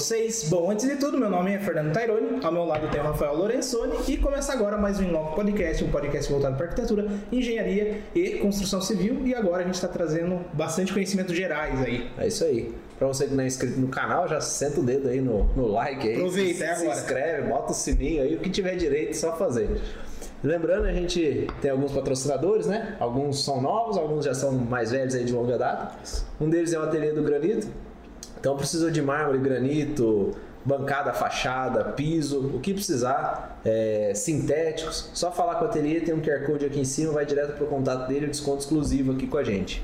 vocês? Bom, antes de tudo, meu nome é Fernando Taironi, ao meu lado tem o Rafael Lorenzoni e começa agora mais um Inloco Podcast, um podcast voltado para arquitetura, engenharia e construção civil. E agora a gente está trazendo bastante conhecimentos gerais aí. É isso aí. Pra você que não é inscrito no canal, já senta o dedo aí no, no like aí. Aproveita, se, é se agora. inscreve, bota o sininho aí, o que tiver direito, só fazer. Lembrando, a gente tem alguns patrocinadores, né? Alguns são novos, alguns já são mais velhos aí de longa data. Um deles é o Ateliê do Granito. Então precisou de mármore, granito, bancada, fachada, piso, o que precisar, é, sintéticos, só falar com o ateliê, tem um QR Code aqui em cima, vai direto para o contato dele, desconto exclusivo aqui com a gente.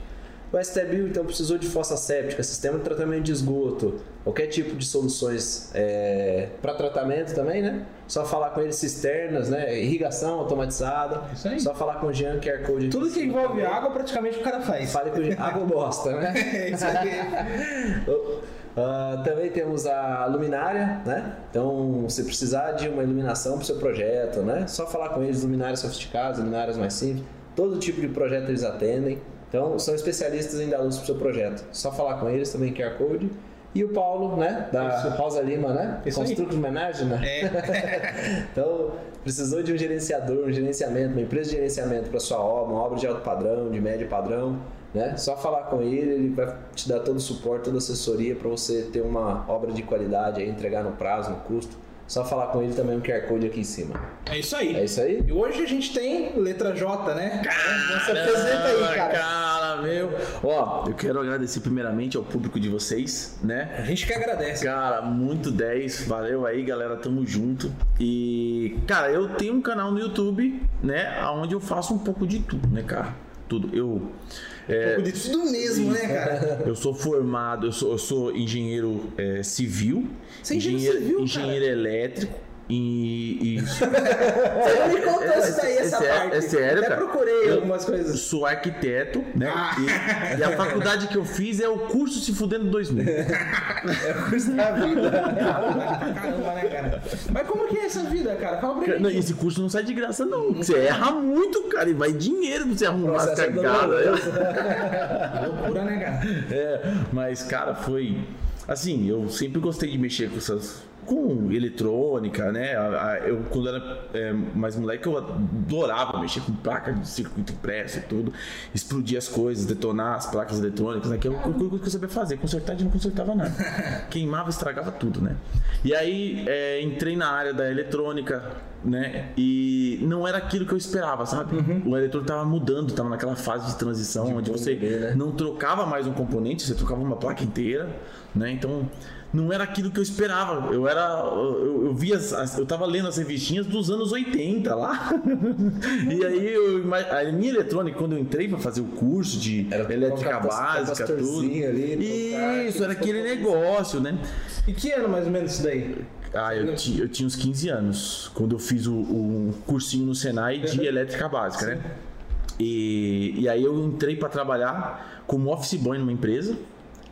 O STBio, então, precisou de fossa séptica, sistema de tratamento de esgoto, qualquer tipo de soluções é, para tratamento também, né? Só falar com eles, cisternas, né? Irrigação automatizada. Isso aí. Só falar com o Jean, QR Code Tudo que envolve também. água, praticamente o cara faz. Fale com o Jean. Água bosta, né? É isso aí. Ah, também temos a luminária, né? Então, se precisar de uma iluminação para o seu projeto, né? Só falar com eles, luminárias sofisticadas, luminárias mais simples. Todo tipo de projeto eles atendem. Então, são especialistas em dar luz para o seu projeto. Só falar com eles, também QR Code. E o Paulo, né? Da Isso. Rosa Lima, né? Construct Management. né? É. Então, precisou de um gerenciador, um gerenciamento, uma empresa de gerenciamento para sua obra, uma obra de alto padrão, de médio padrão, né? Só falar com ele, ele vai te dar todo o suporte, toda a assessoria para você ter uma obra de qualidade, aí, entregar no prazo, no custo. Só falar com ele também um QR Code aqui em cima. É isso aí. É isso aí? E hoje a gente tem letra J, né? Se apresenta aí, cara. Cara, meu. Ó, eu quero agradecer primeiramente ao público de vocês, né? A gente que agradece. Cara, muito 10. Valeu aí, galera. Tamo junto. E, cara, eu tenho um canal no YouTube, né? Onde eu faço um pouco de tudo, né, cara? Tudo. Eu. É, Pouco de tudo mesmo, né, cara? eu sou formado, eu sou, eu sou engenheiro é, civil, Você é engenheiro civil, cara? engenheiro elétrico e, e Você me contou É- isso daí, é essa sério- parte. é sério, Até cara. procurei Eu- algumas coisas. sou arquiteto, né? Ah. E, e a faculdade que eu fiz é o curso Se Fudendo 2000. É o curso da vida. Caramba, né, cara? Mas como que é essa vida, cara? Fala pra mim. esse curso não sai de graça, não. Você erra muito, cara, e vai dinheiro pra você arrumar as Processo é. Loucura, né, cara? É, mas, cara, foi. Assim, eu sempre gostei de mexer com essas. Com eletrônica, né? Eu, quando era é, mais moleque, eu adorava mexer com placa de circuito impresso e tudo. Explodir as coisas, detonar as placas eletrônicas, né? Que é que eu sabia fazer. Consertar de não consertava nada. Queimava, estragava tudo, né? E aí, é, entrei na área da eletrônica, né? E não era aquilo que eu esperava, sabe? O eletrônico tava mudando, tava naquela fase de transição onde você evoluir, né? não trocava mais um componente, você trocava uma placa inteira, né? Então não era aquilo que eu esperava. Eu era, eu, eu via, as- eu tava lendo as revistinhas dos anos 80 lá. e aí eu, a minha eletrônica quando eu entrei para fazer o curso de Era elétrica básica, tudo. ali, Isso, era aquele negócio, né? E que ano mais ou menos isso daí? Ah, eu, ti- eu tinha uns 15 anos quando eu fiz o, o cursinho no Senai de elétrica básica, né? E, e aí eu entrei para trabalhar como office boy numa empresa.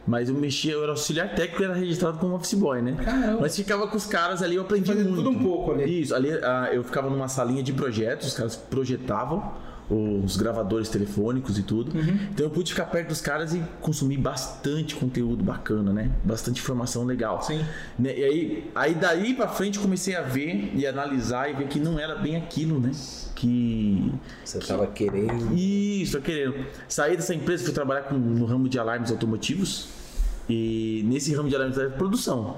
Mas eu mexia, eu era auxiliar técnico e era registrado como office boy, né? Caramba. Mas ficava com os caras ali, eu aprendi Fazia muito. tudo um pouco ali. Isso, ali ah, eu ficava numa salinha de projetos, os caras projetavam os gravadores telefônicos e tudo. Uhum. Então eu pude ficar perto dos caras e consumir bastante conteúdo bacana, né? Bastante informação legal. Sim. Né? E aí, aí daí pra frente comecei a ver e analisar e ver que não era bem aquilo, né? Que Você tava querendo. isso, eu querendo. Saí dessa empresa, fui trabalhar com, no ramo de alarmes automotivos. E nesse ramo de alarmes era produção.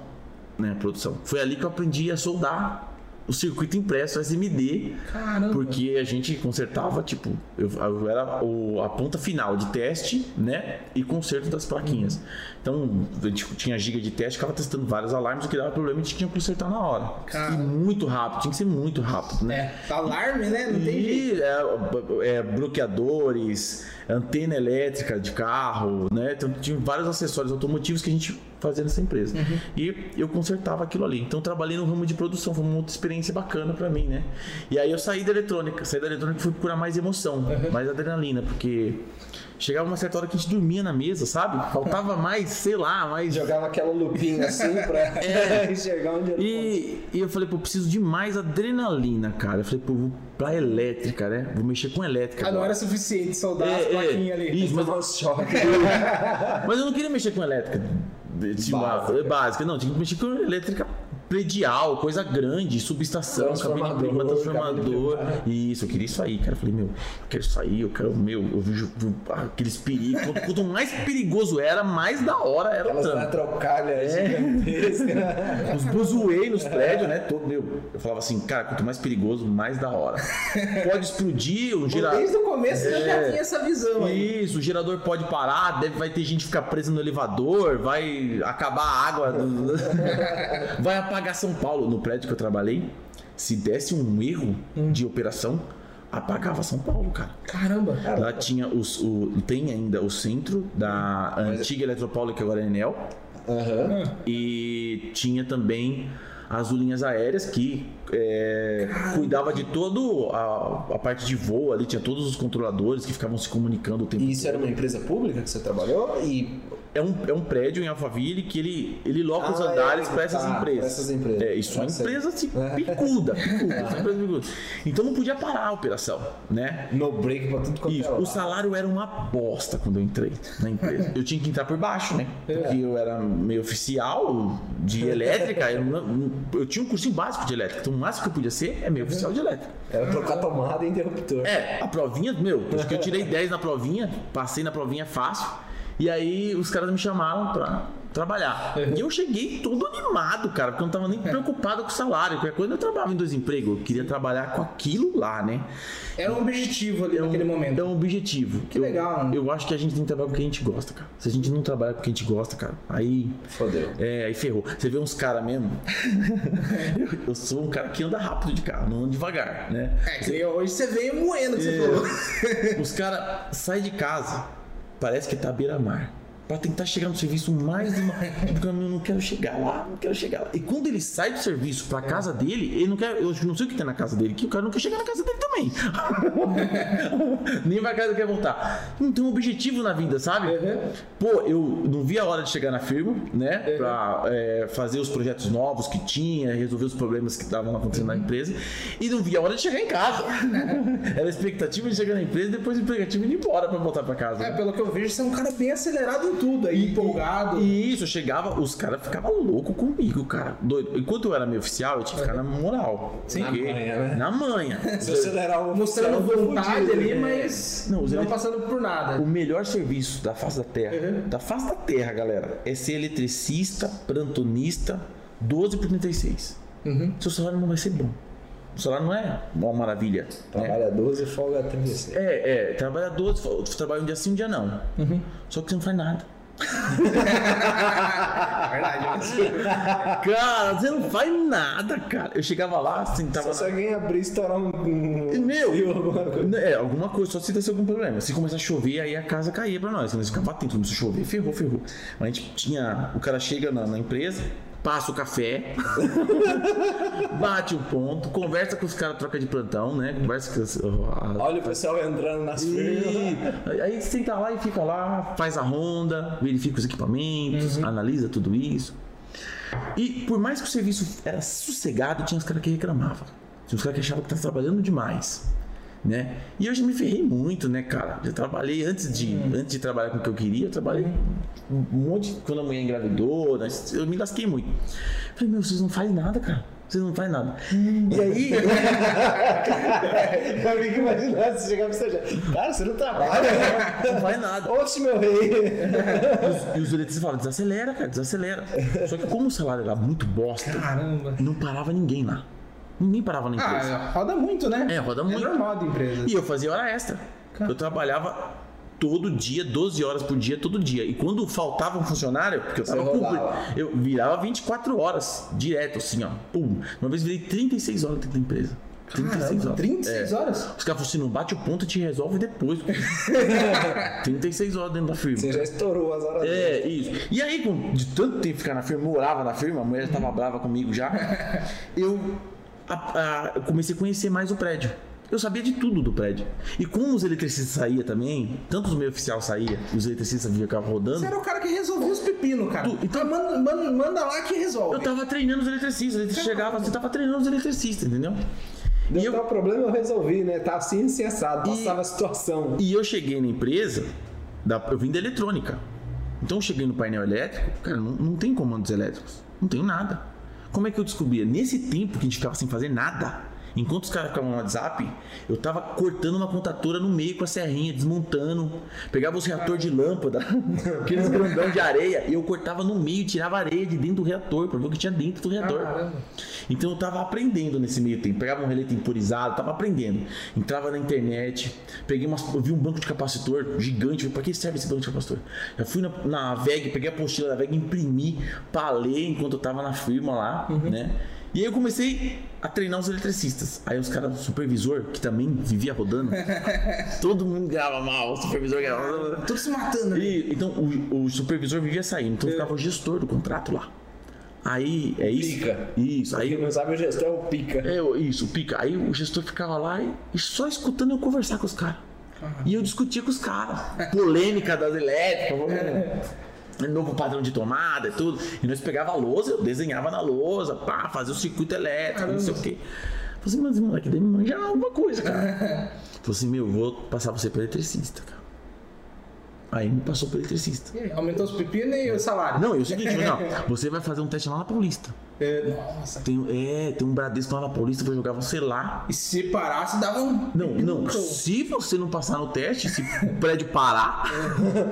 Né? Produção. Foi ali que eu aprendi a soldar o circuito impresso SMD. Caramba. Porque a gente consertava, tipo, eu, eu era o- a ponta final de teste, né? E conserto das plaquinhas. Então, a gente tinha giga de teste, ficava testando vários alarmes, o que dava problema a gente tinha que consertar na hora. Caramba. E muito rápido, tinha que ser muito rápido, né? É, alarme, né? Não tem jeito. E é, é, bloqueadores, antena elétrica de carro, né? Então tinha vários acessórios automotivos que a gente fazia nessa empresa. Uhum. E eu consertava aquilo ali. Então trabalhei no ramo de produção, foi uma outra experiência bacana pra mim, né? E aí eu saí da eletrônica, saí da eletrônica e fui procurar mais emoção, Uhum. mais adrenalina, porque chegava uma certa hora que a gente dormia na mesa, sabe? Faltava mais, sei lá, mais Jogava aquela lupinha assim pra É. enxergar onde era. e, e eu falei, pô, preciso de mais adrenalina, cara. Eu falei, pô, vou pra elétrica, né? Vou mexer com elétrica. Ah, não agora. era suficiente soldar as É, é. plaquinhas ali. Isso, mas, mas eu não queria mexer com elétrica tinha uma- Básica. básica. Não, tinha que mexer com elétrica predial, coisa grande, subestação, Transformador, cabine cabine de transformador. clima. Isso, eu queria isso aí, cara. Eu falei, meu, eu quero isso aí, eu quero, meu, eu vejo aqueles perigos. Quanto, quanto mais perigoso era, mais da hora era o Aquelas trampo. eletrocalhas gigantescas. Os buzuei nos prédios, né? Todo, meu, eu falava assim, cara, quanto mais perigoso, mais da hora. Pode explodir, o gerador. Desde o começo você já É. tinha essa visão aí. Isso, o gerador pode parar, deve, vai ter gente ficar presa no elevador, vai acabar a água, do- vai apagar São Paulo. No prédio que eu trabalhei, se desse um erro de operação, apagava São Paulo, cara. Caramba. Lá tinha os, o, tem ainda o centro da antiga Eletropaulo, que agora é Enel, Aham. e tinha também as linhas aéreas que é, cuidava de todo a, a parte de voo ali, tinha todos os controladores que ficavam se comunicando o tempo E isso era uma empresa pública que você trabalhou? E É um, é um prédio em Alphaville que ele, ele loca os Ah, andares é, para essas tá, empresas. essas empresas. É, isso é Tá certo. empresa assim, picuda, picuda, empresa picuda. Então não podia parar a operação, né? no break pra tudo quanto Isso. é. O salário era uma bosta quando eu entrei na empresa. Eu tinha que entrar por baixo, né? Porque eu era meio oficial de elétrica. Eu, não- eu tinha um cursinho básico de elétrica. Então o máximo que eu podia ser é meio oficial de elétrica. Era trocar tomada e interruptor. É, a provinha, meu, acho que eu tirei 10 na provinha, passei na provinha fácil. E aí os caras me chamaram pra trabalhar. E eu cheguei todo animado, cara, porque eu não tava nem preocupado com o salário. Qualquer coisa eu trabalhava em dois empregos. Eu queria trabalhar com aquilo lá, né? Era um objetivo ali naquele momento. É um objetivo. Que Eu- legal, né? Eu acho que a gente tem que trabalhar com o que a gente gosta, cara. Se a gente não trabalhar com o que a gente gosta, cara, aí. Fodeu. É, aí ferrou. Você vê uns caras mesmo. eu, eu sou um cara que anda rápido de carro, não anda devagar, né? É, que hoje você veio moendo que você É. falou. Os caras saem de casa, parece que tá à beira-mar. Pra tentar chegar no serviço mais de uma. Porque eu não quero chegar lá, não quero chegar lá. E quando ele sai do serviço pra casa dele, ele não quer. Eu não sei o que tem na casa dele, que o cara não quer chegar na casa dele também. Nem pra casa quer voltar. Não tem um objetivo na vida, sabe? Uhum. Pô, eu não vi a hora de chegar na firma, né? Pra é, fazer os projetos novos que tinha, resolver os problemas que estavam acontecendo na empresa. E não vi a hora de chegar em casa. Era a expectativa de chegar na empresa e depois a expectativa de ir embora pra voltar pra casa. É, pelo que eu vejo, você é um cara bem acelerado tudo aí, empolgado. E isso, eu chegava, os caras ficavam loucos comigo, cara. Doido. Enquanto eu era meio oficial, eu tinha que ficar na moral. Na Porque- manha, né? Na manha. Se você acelerar o Mostrando vontade ali, É. mas Não, não elet- passando por nada. O melhor serviço da face da terra, Uhum. da face da terra, galera, é ser eletricista, plantonista, 12 por 36. Uhum. Seu salário não vai ser bom. O salário não é uma maravilha. né? Trabalha 12 e folga 36. É, é, trabalha 12, fa- trabalha um dia sim, um dia não. Uhum. Só que você não faz nada. É verdade. Cara, você não faz nada, cara. Eu chegava lá, sentava Só se alguém abrir e estourar um. um Meu, fio, alguma coisa. É, alguma coisa, só se desse algum problema. Se começar a chover, aí a casa caía pra nós. Nós ficava atento, começou a chover, ferrou, ferrou. Mas a gente tinha. O cara chega na, na empresa, passa o café, bate o ponto, conversa com os caras, troca de plantão, né? Conversa com as, a- Olha o pessoal entrando nas e aí senta lá e fica lá, faz a ronda, verifica os equipamentos, analisa tudo isso. E por mais que o serviço era sossegado, tinha os caras que reclamavam. Tinha os caras que achavam que estava trabalhando demais. Né? E eu já me ferrei muito, né, cara? Já trabalhei antes de, antes de trabalhar com o que eu queria, eu trabalhei um monte quando a mulher engravidou, né? eu me lasquei muito. Falei, meu, vocês não fazem nada, cara. Vocês não fazem nada. E aí, Eu fico imaginando se chegar pra você já. Cara, você não trabalha, não faz nada. Oxe, meu rei. E os eletricistas falam, desacelera, cara, desacelera. Só que como o salário era muito bosta, Caramba. não parava ninguém lá. Ninguém parava na empresa. Ah, roda muito, né? É, roda muito. É normal de empresa. E eu fazia hora extra. Eu trabalhava todo dia, 12 horas por dia, todo dia. E quando faltava um funcionário, porque eu tava rodava. eu virava 24 horas direto, assim, ó. Pum. Uma vez virei 36 horas dentro da empresa. 36 Caramba, horas. 36 É. horas? Os caras falaram assim, não bate o ponto e te resolve depois. 36 horas dentro da firma. Você já estourou as horas. É, isso. E aí, de tanto tempo ficar na firma, morava na firma, a mulher estava brava comigo já. Eu, a- a- eu comecei a conhecer mais o prédio. Eu sabia de tudo do prédio. E como os eletricistas saíam também, tanto os meio oficial saía, os eletricistas ficavam rodando, Você era o cara que resolvia os pepinos, cara. Tu- Então manda, manda, manda lá que resolve. eu tava treinando os eletricistas. Eletricistas chegavam, você tava treinando os eletricistas, entendeu? Deu E eu- tal problema, eu resolvi, né? Tá assim, assado. Passava a situação. E eu cheguei na empresa, da- eu vim da eletrônica. Então eu cheguei no painel elétrico, cara, não, não tem comandos elétricos. Não tem nada. Como é que eu descobria? Nesse tempo que a gente ficava sem fazer nada, enquanto os caras ficavam no WhatsApp, eu tava cortando uma contatora no meio com a serrinha, desmontando. Pegava os reatores de lâmpada, aqueles grandão de areia, e eu cortava no meio, tirava areia de dentro do reator, pra ver o que tinha dentro do reator. Caramba. Então eu tava aprendendo nesse meio tempo. Pegava um relé temporizado, tava aprendendo. Entrava na internet, peguei umas, eu vi um banco de capacitor gigante. Falei, pra que serve esse banco de capacitor? Já fui na, na VEG, peguei a apostila da VEG, imprimi pra ler enquanto eu tava na firma lá, né? E aí eu comecei a treinar os eletricistas. Aí os caras, o supervisor, que também vivia rodando, todo mundo ganhava mal, o supervisor ganhava mal. Tudo se matando ali. E, então o, o supervisor vivia saindo, então ficava o gestor do contrato lá. Aí é isso. Pica. Isso. Aí Quem não sabe, o gestor é o pica. é, isso, pica. Aí o gestor ficava lá e, e só escutando eu conversar com os caras. E eu discutia com os caras. Polêmica das elétricas, vamos- novo padrão de tomada e tudo. E nós pegava a lousa, eu desenhava na lousa, pá, fazia o circuito elétrico, não sei o quê. Falei assim, mas moleque, deve manjar alguma coisa, cara. Falei assim, meu, vou passar você para eletricista, cara. Aí me passou para eletricista. E aí, Aumentou os pepinos e o salário. Não, é o seguinte, não, você vai fazer um teste lá na Paulista. É, nossa. Tem, é, tem um Bradesco lá na Paulista, vai jogar você lá. E se parasse, dava um. Não, não. Se você não passar no teste, se o prédio parar,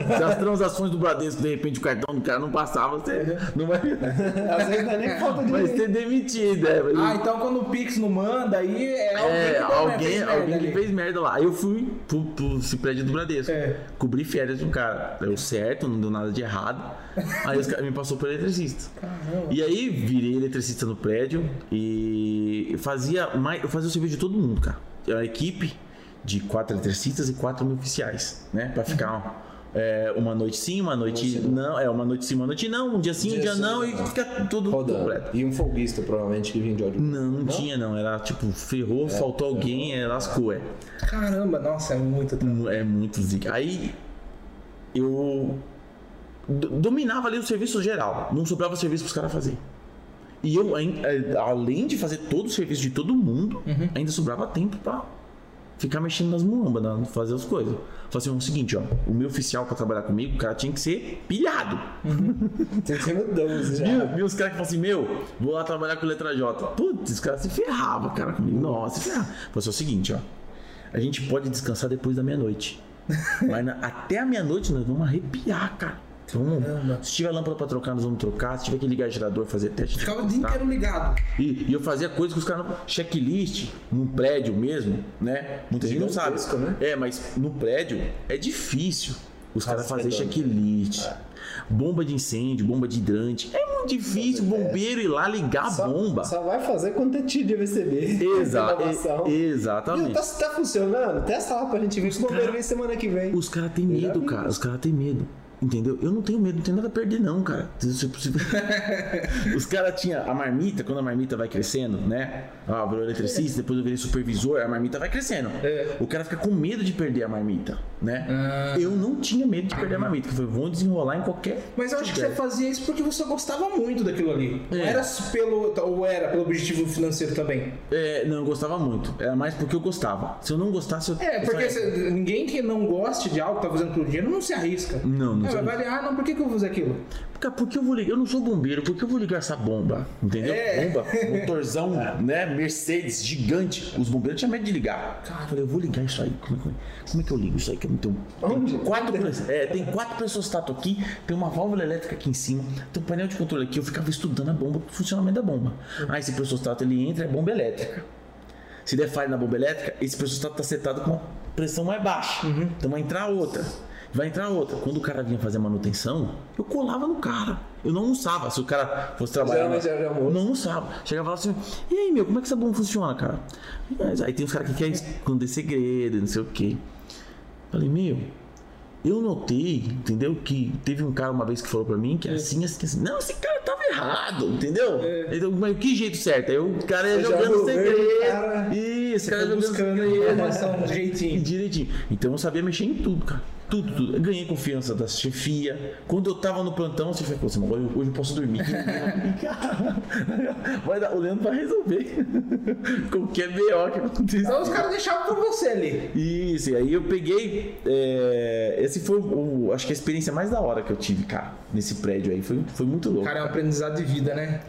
se as transações do Bradesco, de repente o cartão do cara não passar, você não vai, Às vezes não é nem falta de vai ser demitido. É, Ah, então quando o Pix não manda, aí é alguém é, que alguém, fez merda alguém que fez merda lá. Aí eu fui pro, pro esse prédio do Bradesco. É. Cobri férias de um cara. Deu certo, não deu nada de errado. Aí os caras me passou por eletricista. Caramba. E aí virei eletricista no prédio e fazia mais, eu fazia o serviço de todo mundo, cara. Era uma equipe de quatro eletricistas e quatro mil oficiais, né? Pra ficar é, uma noite sim, uma noite não. É, uma noite sim, uma noite não, um dia sim, um Dia dia sim, não, e não. fica tudo Rodando. completo. E um folguista, provavelmente, que vinha de óleo. Não, não, tinha não. Era tipo, ferrou, faltou alguém, é, lascou, é. Caramba, nossa, é muito. É muito zica. Aí eu do- dominava ali o serviço geral, não sobrava serviço pros caras fazer. E eu, eh, além de fazer todo o serviço de todo mundo, ainda sobrava tempo pra ficar mexendo nas muambas, né, fazer as coisas. Falei assim, é o seguinte, ó, o meu oficial pra trabalhar comigo, o cara tinha que ser pilhado. Tem que ser 12 já. Viu, viu os caras que falam assim, meu, vou lá trabalhar com letra J. Putz, os caras se ferravam, cara, comigo. Nossa, se ferrava. Falei assim, é o seguinte, ó. A gente pode descansar depois da meia-noite. Mas na- até a meia-noite nós vamos arrepiar, cara. Vamos, se tiver lâmpada pra trocar, nós vamos trocar. Se tiver que ligar gerador, fazer teste. Ficava o dia inteiro ligado. E, e eu fazia coisas que os caras não. Checklist, num prédio mesmo, né? Muita gente não sabe. Gigantesco, né? É, mas no prédio é difícil os caras fazerem checklist. Bomba de incêndio, bomba de hidrante. É muito difícil o bombeiro ir lá ligar a bomba. só vai fazer quando ter tido de VCB. Exa Inovação. e- Viu? exatamente. Tá, tá funcionando? Testa lá pra gente ver. Os bombeiros vêm semana que vem. Os caras têm medo, vi cara. Os caras têm medo. Entendeu? Eu não tenho medo, não tenho nada a perder, não, cara. Os caras tinham a marmita, quando a marmita vai crescendo, né? Ah, eu virei eletricista, depois eu virei supervisor, a marmita vai crescendo. É. O cara fica com medo de perder a marmita, né? Eu não tinha medo de perder a marmita, que foi, vão desenrolar em qualquer. Mas eu acho que você fazia isso porque você gostava muito daquilo ali. É. era pelo. Ou era pelo objetivo financeiro também. É, não, eu gostava muito. Era mais porque eu gostava. Se eu não gostasse, eu. É, eu porque você- ninguém que não goste de algo que tá fazendo pelo dinheiro não se arrisca. Não, não É, se vai ali, ah, não, por que, que eu vou fazer aquilo? Cara, por que eu vou ligar? Eu não sou bombeiro, por que eu vou ligar essa bomba? Entendeu? É. Bomba, motorzão, né? Mercedes, gigante. Os bombeiros tinham medo de ligar. Cara, eu falei, eu vou ligar isso aí. Como é, que- como é que eu ligo isso aí? Que eu não tenho. Onde? Tem quatro, pre- é, tem quatro pressostatos aqui, tem uma válvula elétrica aqui em cima, tem um painel de controle aqui. Eu ficava estudando a bomba, o funcionamento da bomba. Ah, esse pressostato ele entra, é bomba elétrica. Se der falha na bomba elétrica, esse pressostato está setado com uma pressão mais baixa. Então vai entrar outra. Vai entrar outra. Quando o cara vinha fazer a manutenção, eu colava no cara. Eu não almoçava. Se o cara fosse trabalhar. Era almoço. Eu não almoçava. Chegava lá assim, e aí, meu, como é que essa bomba funciona, cara? Mas Aí tem os caras que querem esconder segredo, não sei o quê. Falei, meu, eu notei, entendeu? Que teve um cara uma vez que falou pra mim que é assim, assim, assim. Não, esse cara tava errado, entendeu? Então, mas que jeito certo? Aí o cara ia já jogando segredo. cara? Isso, o cara Tá jogando segredo. informação jeitinho. direitinho. Então eu sabia mexer em tudo, cara. Tudo, tudo. Eu ganhei confiança da chefia. Quando eu tava no plantão, a chefia falou assim, agora hoje eu posso dormir. vai dar, o Leandro vai resolver. Qualquer B.O. que aconteça. Então os caras deixavam pra você ali. Isso, e aí eu peguei. é, esse foi o, acho que a experiência mais da hora que eu tive, cara, nesse prédio aí. Foi, foi muito louco. Cara, é um aprendizado de vida, né?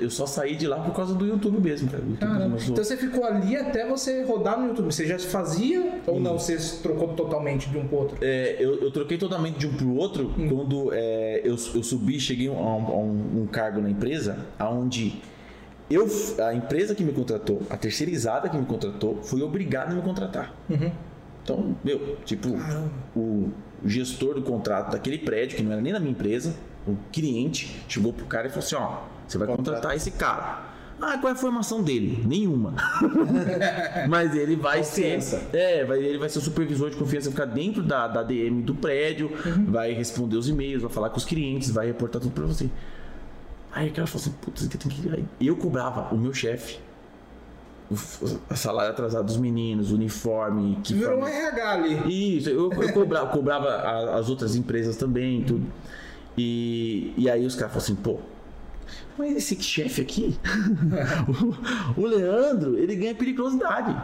Eu só saí de lá por causa do YouTube mesmo, cara. YouTube Então você ficou ali até você rodar no YouTube. Você já fazia ou não? Você trocou totalmente de um pro outro? É, eu, eu troquei totalmente de um pro outro quando é, eu, eu subi, cheguei a um, a um- um cargo na empresa onde eu, a empresa que me contratou, a terceirizada que me contratou, foi obrigada a me contratar. Então, meu, tipo, o gestor do contrato daquele prédio, que não era nem da minha empresa, o cliente, chegou pro cara e falou assim: ó, você vai contratar esse cara. Ah, qual é a formação dele? Nenhuma. Mas ele vai Confiança. ser. É, vai, ele vai ser o supervisor de confiança, ficar dentro da, da DM do prédio, vai responder os e-mails, vai falar com os clientes, vai reportar tudo pra você. Aí o cara falou assim, putz, tem que. Eu cobrava o meu chefe. O, salário atrasado dos meninos, o uniforme, que Virou um forma- RH ali. isso, eu, eu cobrava, cobrava as outras empresas também, tudo. E, e aí os caras falaram assim, pô, mas esse chefe aqui, o, o Leandro, ele ganha periculosidade.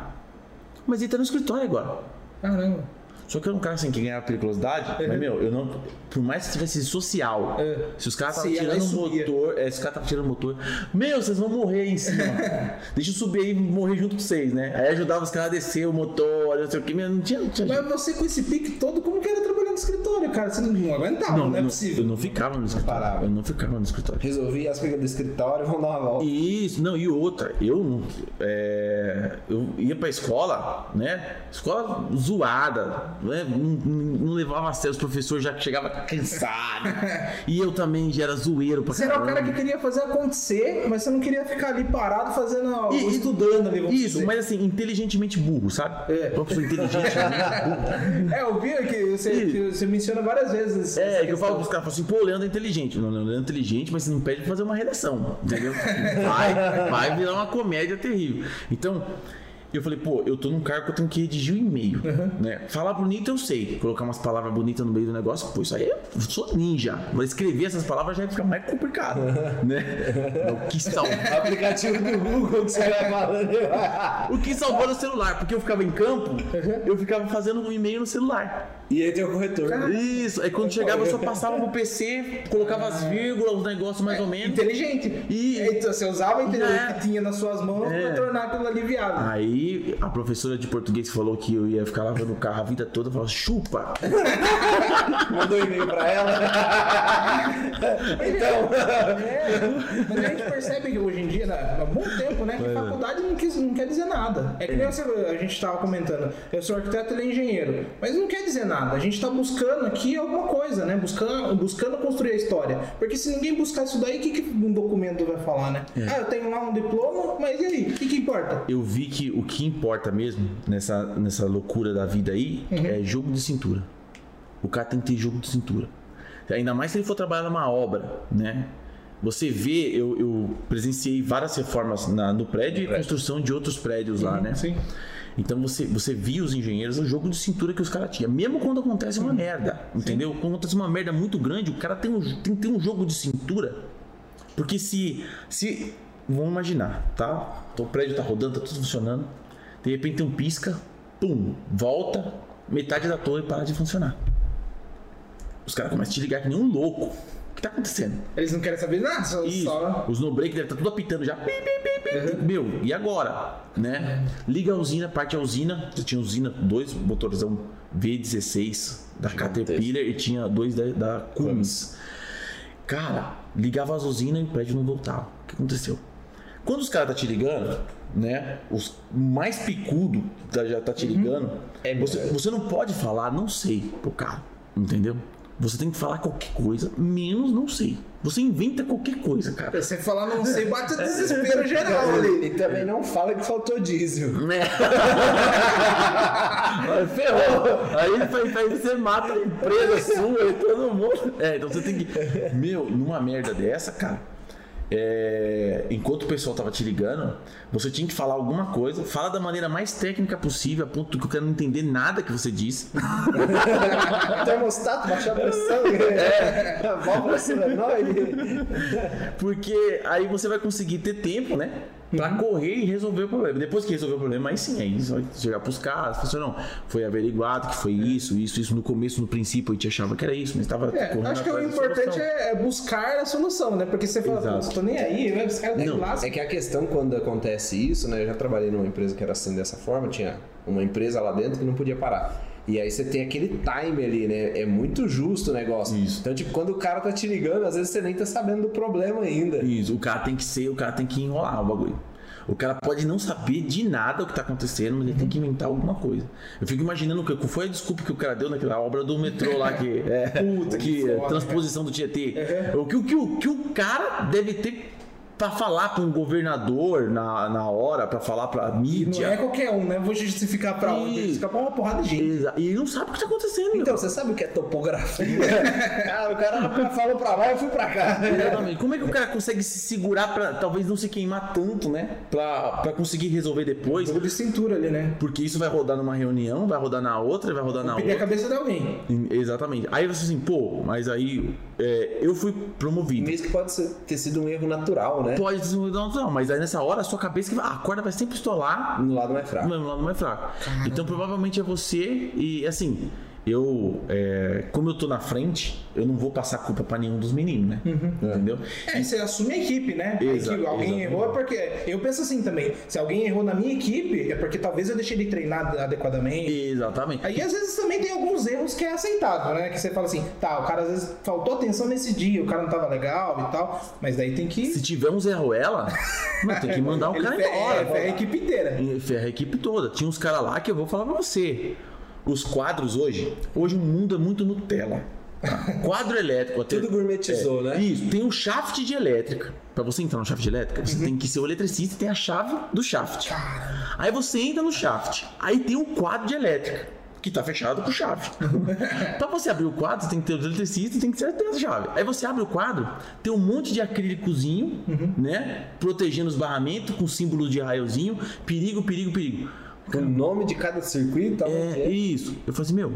Mas ele tá no escritório agora. Caramba. Só que eu era um cara assim que ganhava periculosidade, mas meu, eu não. Por mais que tivesse social, É. se os caras estavam tirando o motor, é, se os caras estavam tirando o motor, meu, vocês vão morrer aí em cima. Deixa eu subir aí e morrer junto com vocês, né? Aí ajudava os caras a descer o motor, não sei o que, mas não tinha. Não tinha Mas você com esse pique todo, como que era trabalhando no escritório, cara? Você não aguentava, não, não, é não, possível. eu não ficava no escritório. parava. Eu não ficava no escritório. Resolvi as coisas do escritório, vamos dar uma volta. Isso, não, e outra, eu, é, eu ia pra escola, né? Escola zoada, né? Não, não- levava a sério, os professores já chegavam cansado. e eu também já era zoeiro pra Você era o caramba. cara que queria fazer acontecer, mas você não queria ficar ali parado fazendo, E- estudando ali. Isso, dizer. mas assim, inteligentemente burro, sabe? É. Uma pessoa inteligente. É, eu vi que você. Você menciona várias vezes. É, que eu falo pros caras, falo assim, pô, o Leandro é inteligente. Não, Leandro é inteligente, mas você não pede pra fazer uma redação, entendeu? Vai, vai virar uma comédia terrível. Então, eu falei, pô, eu tô num cargo que eu tenho que redigir o e-mail, né? Falar bonito eu sei, colocar umas palavras bonitas no meio do negócio, pô, isso aí eu sou ninja. Mas escrever essas palavras já fica mais complicado, né? O que salvou, Aplicativo do Google que você vai falando. o que salvou no celular, porque eu ficava em campo, eu ficava fazendo um e-mail no celular. E aí tem o corretor. Isso, aí quando chegava eu só passava pro PC, colocava as vírgulas, os negócios mais ou menos. Inteligente. E- Então você usava o É. que tinha nas suas mãos É. pra tornar aquilo ali viável. Aí a professora de português falou que eu ia ficar lavando o carro a vida toda, falou, chupa! Mandou um e-mail pra ela. então, É, mas a gente percebe que hoje em dia, né, há bom tempo, né, que faculdade não, quis- não quer dizer nada. É que nem você- a gente estava comentando, eu sou arquiteto e ele é engenheiro, mas não quer dizer nada. A gente está buscando aqui alguma coisa, né, buscando, buscando construir a história. Porque se ninguém buscar isso daí, o que, que um documento vai falar, né? Ah, eu tenho lá um diploma, mas e aí? O que, que importa? Eu vi que o que importa mesmo nessa, nessa loucura da vida aí é jogo de cintura. O cara tem que ter jogo de cintura. Ainda mais se ele for trabalhar numa obra, né? Você vê, eu, eu presenciei várias reformas na- no prédio e construção de outros prédios lá, né? Sim. Então você, você via os engenheiros, o jogo de cintura que os caras tinham. Mesmo quando acontece uma merda, entendeu? Quando acontece uma merda muito grande, o cara tem, um, tem que ter um jogo de cintura. Porque se. se vamos imaginar, tá? Então, o prédio tá rodando, tá tudo funcionando. De repente tem um pisca, pum, volta, metade da torre para de funcionar. Os caras começam a te ligar que nem um louco. O que tá acontecendo? Eles não querem saber nada, só. Isso. só- Os no break devem estar tudo apitando já. Pi. Meu, e agora? Né? Liga a usina, parte a usina. Você tinha usina, dois motorzão V16 da Caterpillar e tinha dois da, da Cummins. Cara, ligava as usinas e o prédio não voltava. O que aconteceu? Quando os caras tá te ligando, né? Os mais picudo tá- já tá te ligando. É você, você não pode falar não sei pro cara. Entendeu? Você tem que falar qualquer coisa, menos não sei. Você inventa qualquer coisa, cara. Você falar não sei, bate o desespero geral ali. E também não fala que faltou diesel. Né? Ferrou. Aí faz- você mata a empresa sua e todo mundo. É, então você tem que. Meu, numa merda dessa, cara. É, enquanto o pessoal tava te ligando, você tinha que falar alguma coisa, fala da maneira mais técnica possível, a ponto que eu quero não entender nada que você disse. Termostato, baixar a pressão. É. Válvula solenoide. Porque aí você vai conseguir ter tempo, né? Pra correr e resolver o problema. Depois que resolver o problema, aí sim, aí você vai chegar pros caras. Falar assim, não, foi averiguado que foi isso, isso, isso. No começo, no princípio, a gente achava que era isso, mas tava É, correndo acho que o importante é é buscar a solução, né? Porque você fala, pô, tô nem aí, né? os caras daí Não, lá. É que a questão quando acontece isso, né? Eu já trabalhei numa empresa que era assim dessa forma, tinha uma empresa lá dentro que não podia parar. E aí você tem aquele time ali, né? É muito justo o negócio. Isso. Então, tipo, quando o cara tá te ligando, às vezes você nem tá sabendo do problema ainda. Isso, o cara tem que ser, o cara tem que enrolar o bagulho. O cara pode não saber de nada o que tá acontecendo, mas ele tem que inventar alguma coisa. Eu fico imaginando que foi a desculpa que o cara deu naquela obra do metrô lá que é Puta, que que transposição do Tietê. O que, o que o que o cara deve ter pra falar com o governador na, na hora, pra falar pra Não mídia. é qualquer um, né? Vou justificar pra? Isso. Justificar pra uma porrada de gente. E ele não sabe o que tá acontecendo. meu. Então, você sabe o que é topografia? cara, o cara falou pra lá eu fui pra cá. Exatamente. Como é que o cara consegue se segurar pra talvez não se queimar tanto, né? Pra, pra conseguir resolver depois? Jogo de cintura ali, né? Porque isso vai rodar numa reunião, vai rodar na outra, vai rodar na Pedir a outra. cabeça de alguém. Exatamente. Aí você assim, pô, mas aí é, eu fui promovido. Mesmo que pode ser- ter sido um erro natural, né? Pode ser um não, mas aí nessa hora a sua cabeça que vai- a corda vai sempre estolar No lado mais fraco. no lado mais fraco. Então provavelmente é você e assim. Eu, é, como eu tô na frente, eu não vou passar culpa pra nenhum dos meninos, né? Entendeu? É, você assume a equipe, né? Aí Exa- que alguém exatamente. errou é porque. Eu penso assim também. Se alguém errou na minha equipe, é porque talvez eu deixei ele treinar adequadamente. Exatamente. Aí às vezes também tem alguns erros que é aceitável, né? Que você fala assim, tá, o cara às vezes faltou atenção nesse dia, o cara não tava legal e tal, mas daí tem que. Se tiver um Zé Ruela, mano, tem que mandar o cara fe- embora. é, ferra a equipe inteira. E ferra a equipe toda. Tinha uns caras lá que eu vou falar pra você. Os quadros hoje, hoje o mundo é muito Nutella. Quadro elétrico. até- Tudo gourmetizou, né? Isso, tem um shaft de elétrica. Pra você entrar no shaft de elétrica, você tem que ser o eletricista e tem a chave do shaft. Aí você entra no shaft. Aí tem um quadro de elétrica. Que tá fechado com chave. pra você abrir o quadro, você tem que ter o eletricista e tem que ter a chave. Aí você abre o quadro, tem um monte de acrílicozinho, né? Protegendo os barramentos, com símbolo de raiozinho. Perigo, perigo, perigo. O nome de cada circuito, tá? É, isso. Eu falei assim, meu.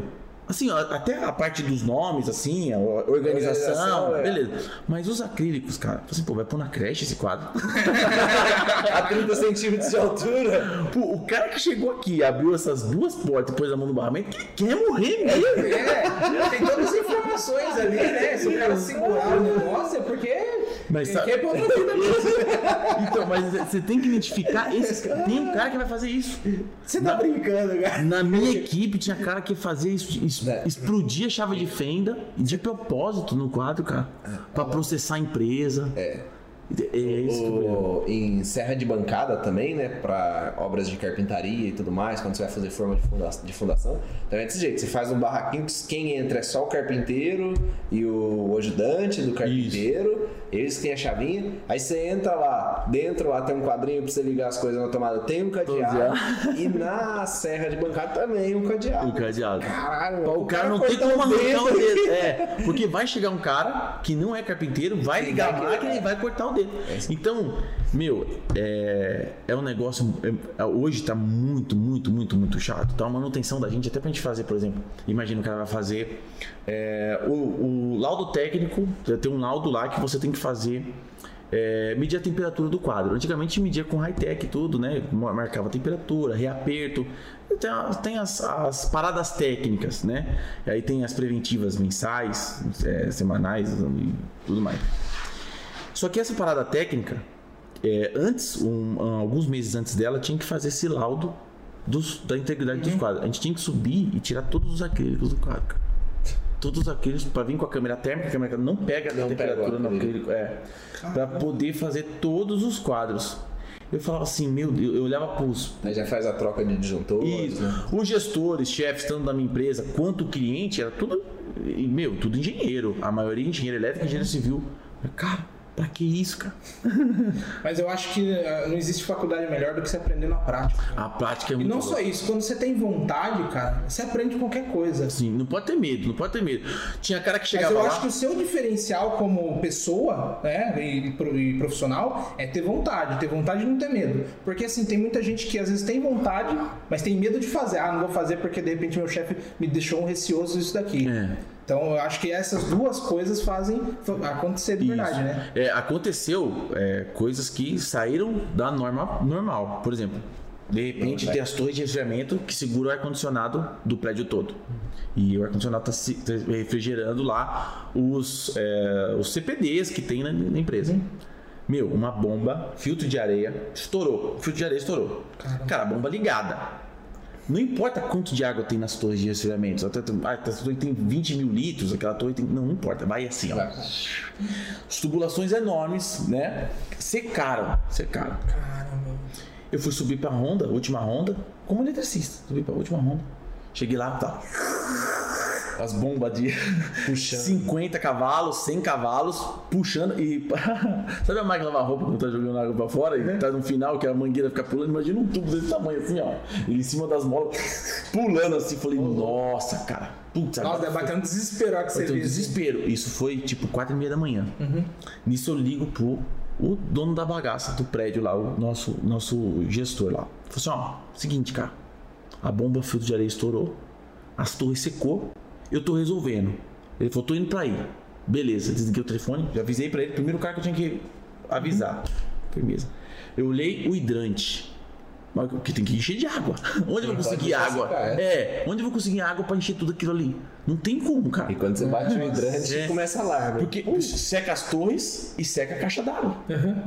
Assim, até a parte dos nomes, assim, a organização, Organização, é. beleza. Mas os acrílicos, cara, assim, pô, vai pôr na creche esse quadro. A 30 centímetros de altura. Pô, o cara que chegou aqui, abriu essas duas portas e pôs a mão no barramento, que quer morrer mesmo. É, tem todas as informações ali, né? Se o cara segurar o negócio é porque. Mas sabe- mesmo. Então, mas você tem que identificar esses caras. Tem um cara que vai fazer isso. Você tá brincando, cara. Na minha equipe tinha cara que fazia isso, isso- É. explodir a chave de fenda de propósito no quadro, cara. Pra processar a empresa. É. É isso O- em serra de bancada também, né? Pra obras de carpintaria e tudo mais, quando você vai fazer forma de funda- de fundação. Também é desse jeito. Você faz um barraquinho que quem entra é só o carpinteiro e o ajudante do carpinteiro. Eles têm a chavinha. Aí você entra lá, dentro lá tem um quadrinho pra você ligar as coisas na tomada. Tem um cadeado. e na serra de bancada também um cadeado. O cadeado. Caralho, Pra o cara não tem como o arrancar o dedo. É, porque vai chegar um cara que não é carpinteiro, vai ligar a máquina e vai cortar o dedo. Então, meu, é, é um negócio. é- hoje tá muito, muito, muito, muito chato. Tá uma manutenção da gente, até pra gente fazer, por exemplo. Imagina o cara vai fazer. é, o, o laudo técnico, tem um laudo lá que você tem que fazer. é, medir a temperatura do quadro. Antigamente media com high-tech tudo, né? Marcava a temperatura, reaperto. Tem, as, tem as- as paradas técnicas, né? E aí tem as preventivas mensais, é, semanais e tudo mais. Só que essa parada técnica, é, antes, um- alguns meses antes dela, tinha que fazer esse laudo dos- da integridade dos quadros. A gente tinha que subir e tirar todos os acrílicos do quadro. cara. Todos os acrílicos para vir com a câmera térmica, a câmera não pega a Não pega temperatura no acrílico. é, para poder fazer todos os quadros. Eu falava assim, meu Deus, eu olhava pros Aí já faz a troca de disjuntores. isso. né? Os gestores, chefes, tanto da minha empresa quanto o cliente, era tudo, meu, tudo engenheiro. A maioria engenheiro elétrico e engenheiro civil. Cara, Pra que isso, cara? Mas eu acho que eh, não existe faculdade melhor do que você aprender na prática. A prática é E muito não boa. só isso, quando você tem vontade, cara, você aprende qualquer coisa. Sim, não pode ter medo, não pode ter medo. Tinha cara que Mas chegava eu lá... acho que o seu diferencial como pessoa, né, e, e profissional, é ter vontade, ter vontade e não ter medo. Porque assim, tem muita gente que às vezes tem vontade, mas tem medo de fazer. Ah, não vou fazer porque de repente meu chefe me deixou um receoso isso daqui. É. Então eu acho que essas duas coisas fazem acontecer de verdade, Isso. né? É, aconteceu é, coisas que saíram da norma normal. Por exemplo, de repente tem as torres de resfriamento que seguram o ar-condicionado do prédio todo. E o ar-condicionado está refrigerando lá os, é, os CPDs que tem na, na empresa. Meu, uma bomba, filtro de areia, estourou. O filtro de areia estourou. Cara, a bomba ligada. Não importa quanto de água tem nas torres de resfriamento. Até- Ah, essa torre tem 20 mil litros, aquela torre tem. Não, não importa, vai assim, ó. As tubulações enormes, né? Secaram, secaram. Caramba. Eu fui subir pra Honda, última Honda, como eletricista. Subi pra última Honda. Cheguei lá, tá. As bombas de 50 cavalos, 100 cavalos, puxando e. Sabe a máquina lavar roupa quando tá jogando água pra fora e tá no final que a mangueira fica pulando? Imagina um tubo desse tamanho assim, ó. Ele em cima das molas, pulando assim. Falei, nossa, cara. Putz, Nossa, deve bater um desespero que você assim. desespero. Isso foi tipo 4 e meia da manhã. Nisso eu ligo pro o dono da bagaça do prédio lá, o nosso, nosso gestor lá. Falei assim: ó, seguinte, cara. A bomba filtro de areia estourou, as torres secou, eu tô resolvendo. Ele falou: tô indo pra aí. Beleza, desliguei o telefone, já avisei pra ele. Primeiro cara que eu tinha que avisar. Firmeza. Eu olhei o hidrante. Mas que tem que encher de água. Onde eu vou conseguir água? secar, É, onde eu vou conseguir água pra encher tudo aquilo ali? Não tem como, cara. E quando você bate o hidrante, É. começa a alarme. Porque seca as torres e seca a caixa d'água.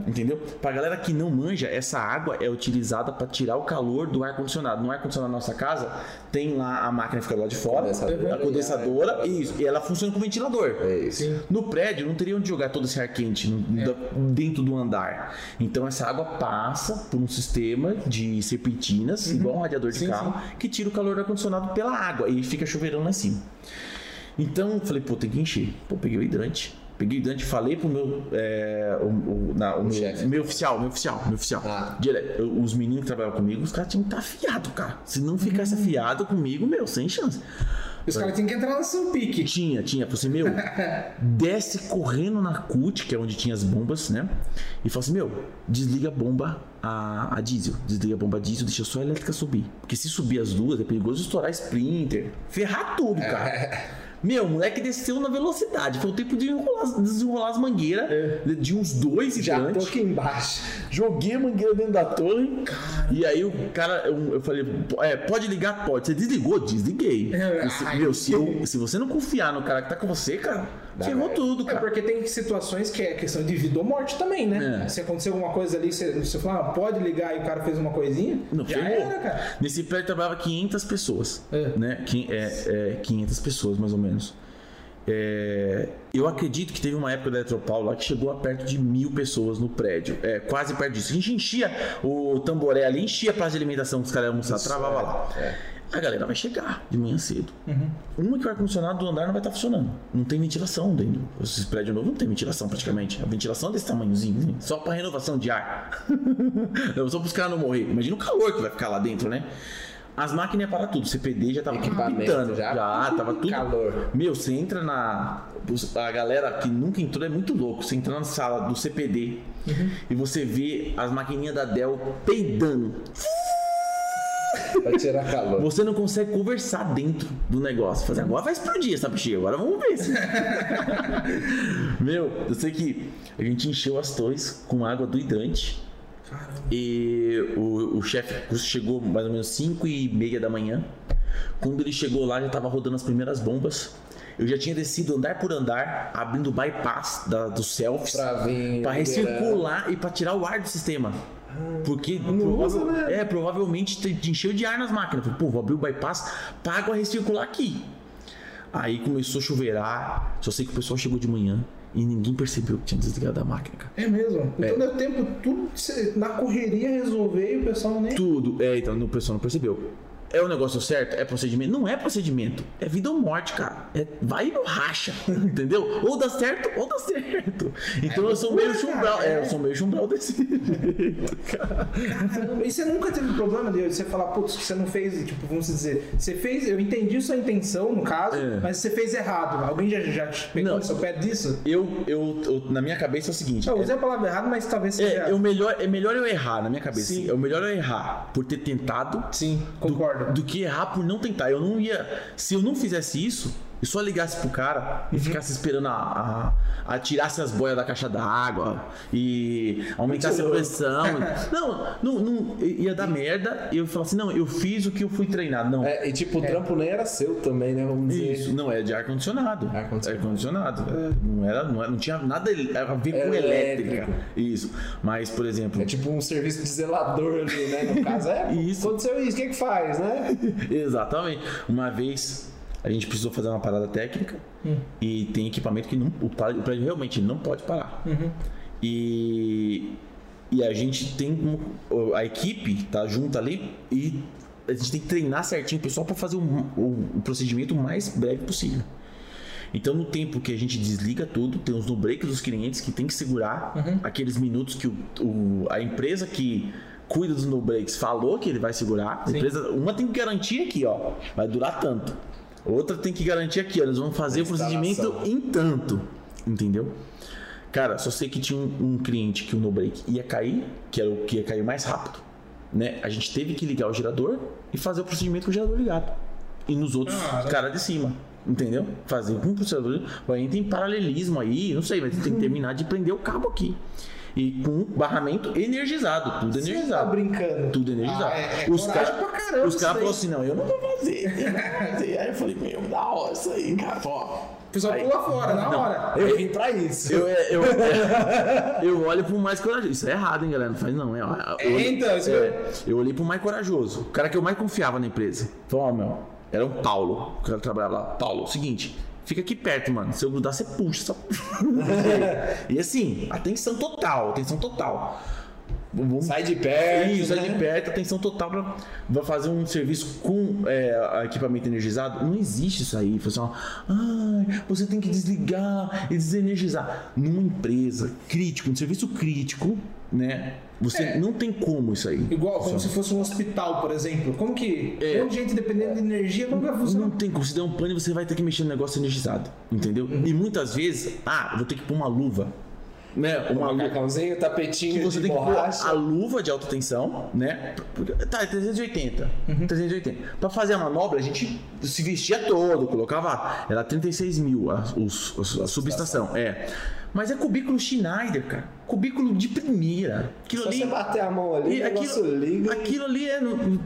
Entendeu? Pra galera que não manja, essa água é utilizada pra tirar o calor do ar-condicionado. No ar-condicionado da nossa casa, tem lá a máquina que fica lá de fora, Condensadora. a condensadora, isso. E ela funciona como ventilador. É isso. No prédio, não teria onde jogar todo esse ar quente da- dentro do andar. Então, essa água passa por um sistema de serpentinas, igual um radiador de Sim, carro, que tira o calor do ar-condicionado pela água e fica chuveirão lá em cima. Então, eu falei, pô, tem que encher. Pô, peguei o hidrante. Peguei o hidrante, falei pro meu. É, o, o- na- o meu, chefe. meu oficial, meu oficial, meu oficial. Ah. Direto. Eu- os meninos que trabalham comigo, os caras tinham que estar afiados, cara. Se não ficasse afiado comigo, meu, sem chance. Os caras têm que entrar no seu pique. Tinha, tinha. Falei assim, meu, desce correndo na CUT, que é onde tinha as bombas, né? E fala assim, meu, desliga a bomba a, a diesel. Desliga a bomba a diesel, deixa só a elétrica subir. Porque se subir as duas, é perigoso estourar sprinter. Ferrar tudo, cara. Meu, o moleque desceu na velocidade. Foi o tempo de enrolar, desenrolar as mangueiras de, de uns dois Já tô aqui embaixo. Joguei a mangueira dentro da torre. E aí o cara, eu, eu falei, é, pode ligar? Pode. Você desligou? Desliguei. É, Se- ai, meu, se, eu- se você não confiar no cara que tá com você, cara, ferrou tudo, É cara. porque tem situações que é questão de vida ou morte também, né? É. Se acontecer alguma coisa ali, você, você fala, ah, pode ligar e o cara fez uma coisinha, Não, já ferrou. era, cara. Nesse prédio trabalhava 500 pessoas. É. Né? É, é, 500 pessoas, mais ou menos. É, eu acredito que teve uma época da Eletropaulo lá que chegou a perto de mil pessoas no prédio. É, quase perto disso. A gente enchia o tamboré ali, enchia a praça de alimentação que os caras almoçar, travava lá. É. A galera vai chegar de manhã cedo. Uhum. Uma que o ar-condicionado do andar não vai estar funcionando. Não tem ventilação dentro. Esses prédios novos não tem ventilação praticamente. A ventilação é desse tamanhozinho, assim, só para renovação de ar. Não, só para os caras não morrer. Imagina o calor que vai ficar lá dentro, né? As máquinas iam parar tudo. CPD já tava pitando. já. Já, tava tudo. Calor. Meu, você entra na. A galera que nunca entrou é muito louco. Você entra na sala do CPD e você vê as maquininhas da Dell peidando. Pra tirar calor. Você não consegue conversar dentro do negócio. Fazer agora vai explodir essa bexiga, agora vamos ver. se-" Meu, eu sei que a gente encheu as torres com água do hidrante. E o, o chefe chegou mais ou menos 5 e meia da manhã. Quando ele chegou lá, já tava rodando as primeiras bombas. Eu já tinha descido andar por andar, abrindo o bypass da, dos selfies Pra vir para liberar. recircular e para tirar o ar do sistema. Porque provável- né? é, provavelmente te- encheu de ar nas máquinas. Pô, vou abrir o bypass pra água recircular aqui. Aí começou a chuveirar. Só sei que o pessoal chegou de manhã e ninguém percebeu que tinha desligado a máquina, cara. É mesmo. Então deu tempo tudo na correria resolver e o pessoal nem. Tudo. É, então o pessoal não percebeu. É o negócio certo? É procedimento? Não é procedimento. É vida ou morte, cara. É, vai no racha, entendeu? Ou dá certo, ou dá certo. Então eu sou meio chumbral. É, é. eu sou meio chumbral desse jeito, cara. Caramba, e você nunca teve problema de você falar, putz, você não fez, tipo, vamos dizer, você fez, eu entendi sua intenção, no caso, É. mas você fez errado. Alguém já, já te pegou Não. no seu pé disso? Eu, eu, eu- na minha cabeça é o seguinte. Eu usei a palavra errada, mas talvez seja. É, é, o melhor, é melhor eu errar na minha cabeça. Sim. É o melhor eu errar por ter tentado Sim, do, concordo. Do que errar por não tentar. Eu não ia. Se eu não fizesse isso, e só ligasse pro cara Uhum. e ficasse esperando a, a, a tirasse as boias da caixa d'água e aumentasse a pressão. não, não, não, ia dar merda. E eu falava assim: não, eu fiz o que eu fui treinado. Não. É, e tipo, o trampo nem era seu também, né? Vamos dizer. Isso, não, é de ar-condicionado. Ar-condicionado. Ar-condicionado. Não, era, não, era, não tinha nada a ver com elétrica. elétrico. Isso. Mas, por exemplo. É tipo um serviço de zelador ali, né? No caso, é. Isso. Aconteceu isso, o que que faz, né? Exatamente. Uma vez a gente precisou fazer uma parada técnica e tem equipamento que não, o prédio o prédio realmente não pode parar. E, e a gente tem a equipe tá junto ali e a gente tem que treinar certinho o pessoal para fazer o, o- o procedimento o mais breve possível. Então, no tempo que a gente desliga tudo, tem os no break dos clientes que tem que segurar aqueles minutos que o, o- a empresa que cuida dos no breaks falou que ele vai segurar. A empresa, uma tem que garantir aqui, ó, vai durar tanto. Outra tem que garantir aqui, ó, eles vão fazer o procedimento em tanto, entendeu? Cara, só sei que tinha um, um cliente que o no break ia cair, que era o que ia cair mais rápido, né? A gente teve que ligar o gerador e fazer o procedimento com o gerador ligado. E nos outros Cara. caras de cima, entendeu? Fazer com o processador. Aí tem paralelismo aí, não sei, mas tem que terminar de prender o cabo aqui. E com barramento energizado, tudo Você tá energizado. brincando. Tudo energizado. Ah, é- é os caras pra caramba os caras falaram assim: não, eu não vou fazer. Eu não vou fazer. Aí eu falei: meu, da hora isso aí, cara. Ó, O pessoal Aí- pula fora, na Não. hora. Eu vim pra isso. eu, eu, eu olho pro mais corajoso. Isso é errado, hein, galera? Não faz não. Eu, eu, É, então, isso é, eu olhei pro mais corajoso. O cara que eu mais confiava na empresa. Falei, ó, meu, era o Paulo. O cara que trabalhava lá. Paulo, seguinte. Fica aqui perto, mano. Se eu grudar, você puxa. Só... e assim, atenção total, atenção total. Vamos- Sai de perto. isso, sai né? de perto, atenção total pra vai fazer um serviço com é, equipamento energizado. Não existe isso aí. Foi só, ai, você tem que desligar e desenergizar. Numa empresa crítico, um serviço crítico, né? Você É. não tem como isso aí. Igual, como funcionar. se fosse um hospital, por exemplo. Como que. É. Um gente dependendo de energia, como vai funcionar? Não tem como. Se der um pane, você vai ter que mexer no negócio energizado. Entendeu? Uhum. E muitas vezes, ah, vou ter que pôr uma luva. Né? Uma Um macacãozinho, que tapetinho você de tem que borracha. pôr a luva de alta tensão, né? Tá, é 380. 380. Pra fazer a manobra, a gente se vestia todo, colocava. Era 36 mil a, os, a subestação. É. Mas é cubículo Schneider, cara. Cubículo de primeira. Aquilo Só ali. você bater a mão ali, o negócio liga. aquilo ali é.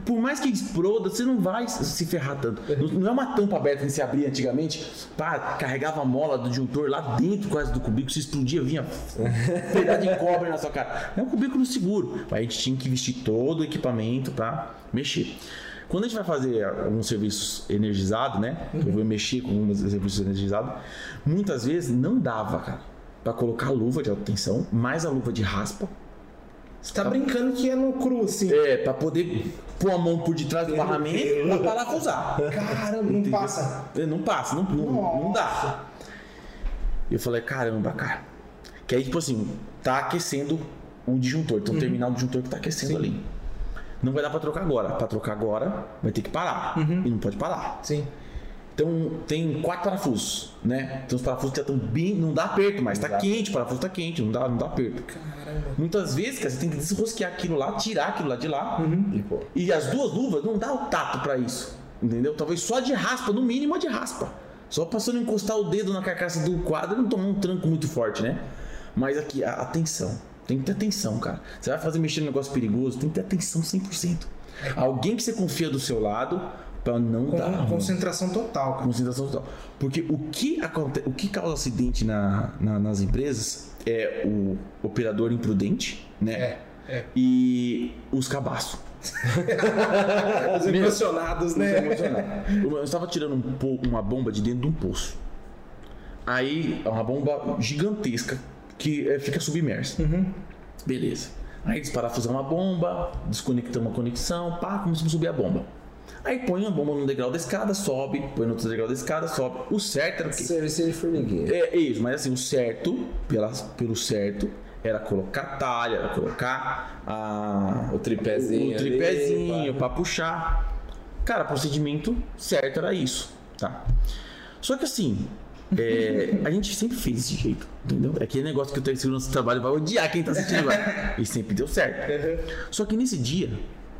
Por mais que exploda, você não vai se ferrar tanto. Não, é uma tampa aberta que se abria antigamente. Pá, carregava a mola do disjuntor lá dentro quase do cubículo, se explodia, vinha pedaço de cobre na sua cara. É um cubículo seguro. Aí a gente tinha que vestir todo o equipamento pra mexer. Quando a gente vai fazer alguns serviços energizados, né? Eu vou mexer com alguns serviços energizados. Muitas vezes não dava, cara. Pra colocar a luva de alta tensão, mais a luva de raspa, Você tá brincando que é no cru, assim. é, pra poder pôr a mão por detrás do barramento pra parafusar. Caramba, não passa. É, Não passa, não, não, não dá. E eu falei, caramba, cara. Que aí, tipo assim, tá aquecendo o disjuntor. Tem um terminal do disjuntor que tá aquecendo ali. Não vai dar pra trocar agora. Pra trocar agora, vai ter que parar. E não pode parar. Sim. Então tem quatro parafusos, né? Tem os parafusos que já estão bem. Não dá aperto, mas tá quente, o parafuso tá quente, não dá, não dá aperto. Caramba. Muitas vezes, cara, você tem que desrosquear aquilo lá, tirar aquilo lá de lá. E, pô, E as duas luvas não dá o tato pra isso. Entendeu? Talvez só de raspa, no mínimo a de raspa. Só passando a encostar o dedo na carcaça do quadro e não tomar um tranco muito forte, né? Mas aqui, a atenção. Tem que ter atenção, cara. Você vai fazer mexer no negócio perigoso, tem que ter atenção 100%. Alguém que você confia do seu lado pra não Com, dar ruim. concentração total, cara. Concentração total. Porque o que, acontece, o que causa acidente na, na- nas empresas é o operador imprudente, né? É, é. E os cabaços. Os emocionados, né? Eu estava tirando um po- uma bomba de dentro de um poço. Aí, é uma bomba gigantesca que eh, fica submersa. Beleza. Aí desparafusamos uma bomba, desconectamos a conexão, pá, começamos a subir a bomba. Aí põe a bomba no degrau da escada, sobe, põe no outro degrau da escada, sobe. O certo era o quê? Serviço de formiguinha. É, é isso, mas assim, o certo, pela, pelo certo, era colocar talha, era colocar a, O tripézinho. o ali, tripézinho pá. pra puxar. Cara, procedimento certo era isso, tá? Só que assim, é, a gente sempre fez desse jeito, entendeu? É aquele negócio que o técnico de segurança do trabalho vai odiar quem tá assistindo agora. E sempre deu certo. Só que nesse dia,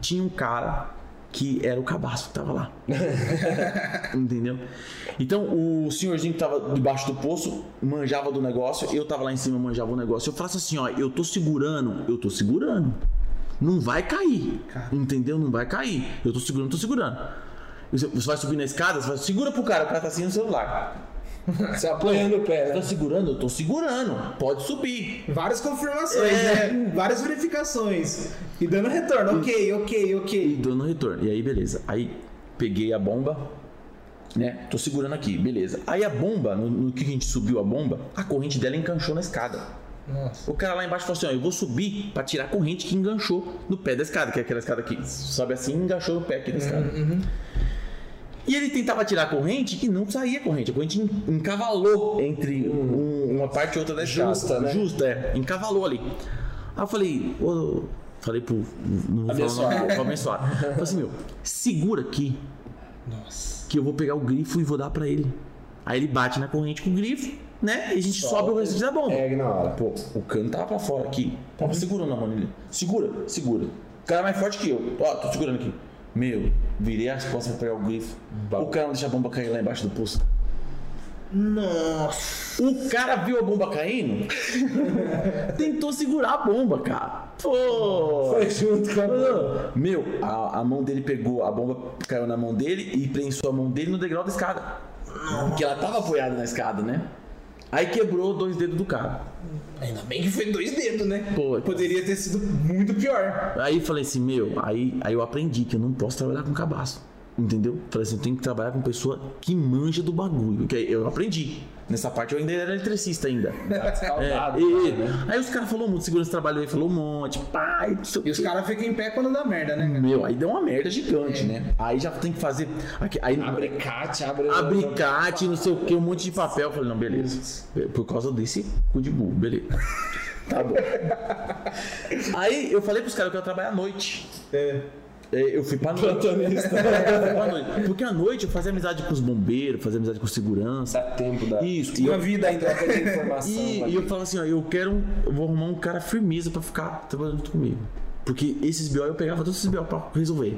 tinha um cara que era o cabaço que tava lá. Entendeu? Então o senhorzinho que tava debaixo do poço manjava do negócio, eu tava lá em cima manjava o negócio. Eu falasse assim, ó, eu tô segurando, eu tô segurando. Não vai cair. Entendeu? Não vai cair. Eu tô segurando, tô segurando. Você você vai subir na escada, você vai, segura pro cara, o cara tá assim no celular. Você apoiando o pé, Você né? tá segurando? Eu tô segurando. Pode subir. Várias confirmações, É. né? Várias verificações. E dando retorno. Ok, ok, E ok. dando retorno. E aí, beleza. Aí peguei a bomba, né? Tô segurando aqui, beleza. Aí a bomba, no, no que a gente subiu a bomba, a corrente dela enganchou na escada. Nossa. O cara lá embaixo falou assim: ó, eu vou subir pra tirar a corrente que enganchou no pé da escada, que é aquela escada que sobe assim e enganchou no pé aqui da escada. E ele tentava tirar a corrente e não saía a corrente. A corrente en- encavalou entre um- uma parte e outra da escada. Justa, né? Justa, é. Encavalou ali. Aí eu falei, ô, falei pro. Não vou falar Abençoado. nome, pro abençoado. Falei assim, meu, segura aqui Nossa. que eu vou pegar o grifo e vou dar pra ele. Aí ele bate na corrente com o grifo, né? E a gente Solta. sobe o restante da bomba. Pega na hora. Pô, o cano tava pra fora aqui. Tava segurando a mão dele. Segura, segura. O cara é mais forte que eu. Ó, tô segurando aqui. Meu, virei as costas pra pegar o grifo. O cara não deixa a bomba cair lá embaixo do poço. Nossa. O cara viu a bomba caindo, tentou segurar a bomba, cara. Pô! Foi junto com a bomba. Meu, a, a mão dele pegou, a bomba caiu na mão dele e prensou a mão dele no degrau da escada. Porque ela tava apoiada na escada, né? Aí quebrou dois dedos do cara. Ainda bem que foi dois dedos, né? Pô, Poderia ter sido muito pior. Aí falei assim, meu, aí, aí eu aprendi que eu não posso trabalhar com cabaço. Entendeu? Falei assim, eu tenho que trabalhar com pessoa que manja do bagulho. Que eu aprendi. Nessa parte eu ainda era eletricista ainda. É, e- né? Aí os caras falaram muito, segurança trabalhou aí, falou um monte, pai, não sei o E os caras ficam em pé quando dá merda, né? cara? Meu, aí deu uma merda gigante, né? Aí já tem que fazer. Aqui, aí, Abricate, abre. abricate, não sei o que, um monte de papel. Eu falei, não, beleza. Por causa desse cu de burro, beleza. Tá bom. Aí eu falei pros caras que eu ia trabalhar à noite. É. É, Eu fui pra noite. Plantonista. Eu fui pra noite. Porque à noite eu fazia amizade com os bombeiros, fazia amizade com segurança. Dá tempo da. Isso. E Uma eu, vida ainda. Troca de informação. e, e eu falava assim, ó, eu quero. um- Eu vou arrumar um cara firmeza pra ficar trabalhando junto comigo. Porque esses BO eu pegava todos esses BO pra resolver.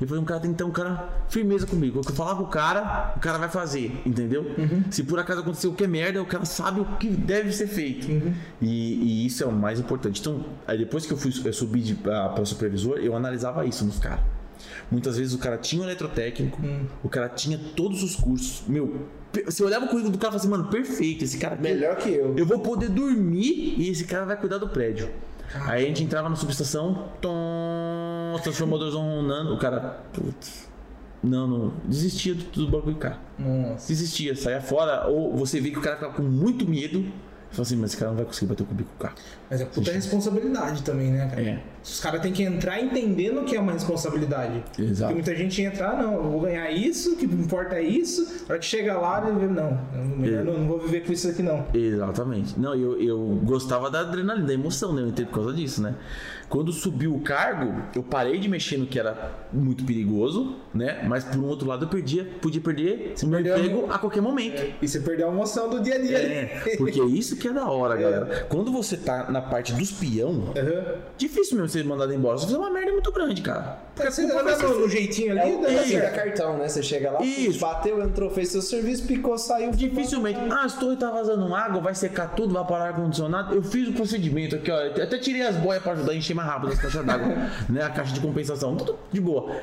Eu falei, um cara tem que ter um cara firmeza comigo. O eu falar com o cara, o cara vai fazer, entendeu? Se por acaso acontecer o que é merda, o cara sabe o que deve ser feito. E, e isso é o mais importante. Então, aí depois que eu fui eu subi de, pra, pra supervisor, eu analisava isso nos caras. Muitas vezes o cara tinha um eletrotécnico, o cara tinha todos os cursos. Meu, você olhava o currículo do cara e falava assim, mano, perfeito, esse cara aqui Melhor que eu. eu vou poder dormir e esse cara vai cuidar do prédio. Aí a gente entrava na subestação, tom, os transformadores ronronando, o cara, putz, não, não, desistia do, do bagulho, cara. Nossa. Desistia, saía fora, ou você vê que o cara ficava com muito medo, fala assim, mas esse cara não vai conseguir bater comigo com o carro. Mas é puta responsabilidade também, né, cara? É. Os caras têm que entrar entendendo que é uma responsabilidade. Exato. Porque muita gente entra, ah, não, eu vou ganhar isso, o que importa é isso. Na hora que chega lá, ele vê, não, melhor É. não, não vou viver com isso aqui, não. Exatamente. Não, eu, eu gostava da adrenalina, da emoção, né? Eu entrei por causa disso, né? Quando subiu o cargo, eu parei de mexer no que era muito perigoso, né? Mas por um outro lado eu perdia, podia perder o meu emprego a qualquer momento. E você perdeu a emoção do dia a dia. É, porque é isso que é da hora, galera. Quando você tá na parte dos peão, Aham. difícil mesmo ser mandado embora. Você fez uma merda muito grande, cara. Porque você anda no, no jeitinho É ali, é, certo. cartão, né? Você chega lá, Isso. bateu, entrou, fez seu serviço, picou, saiu. Dificilmente. Ah, as torres tá vazando água, vai secar tudo, vai parar ar-condicionado. Eu fiz o procedimento aqui, ó. Eu Até tirei as boias pra ajudar a encher mais rápido as caixas d'água, né? A caixa de compensação. Tudo de boa.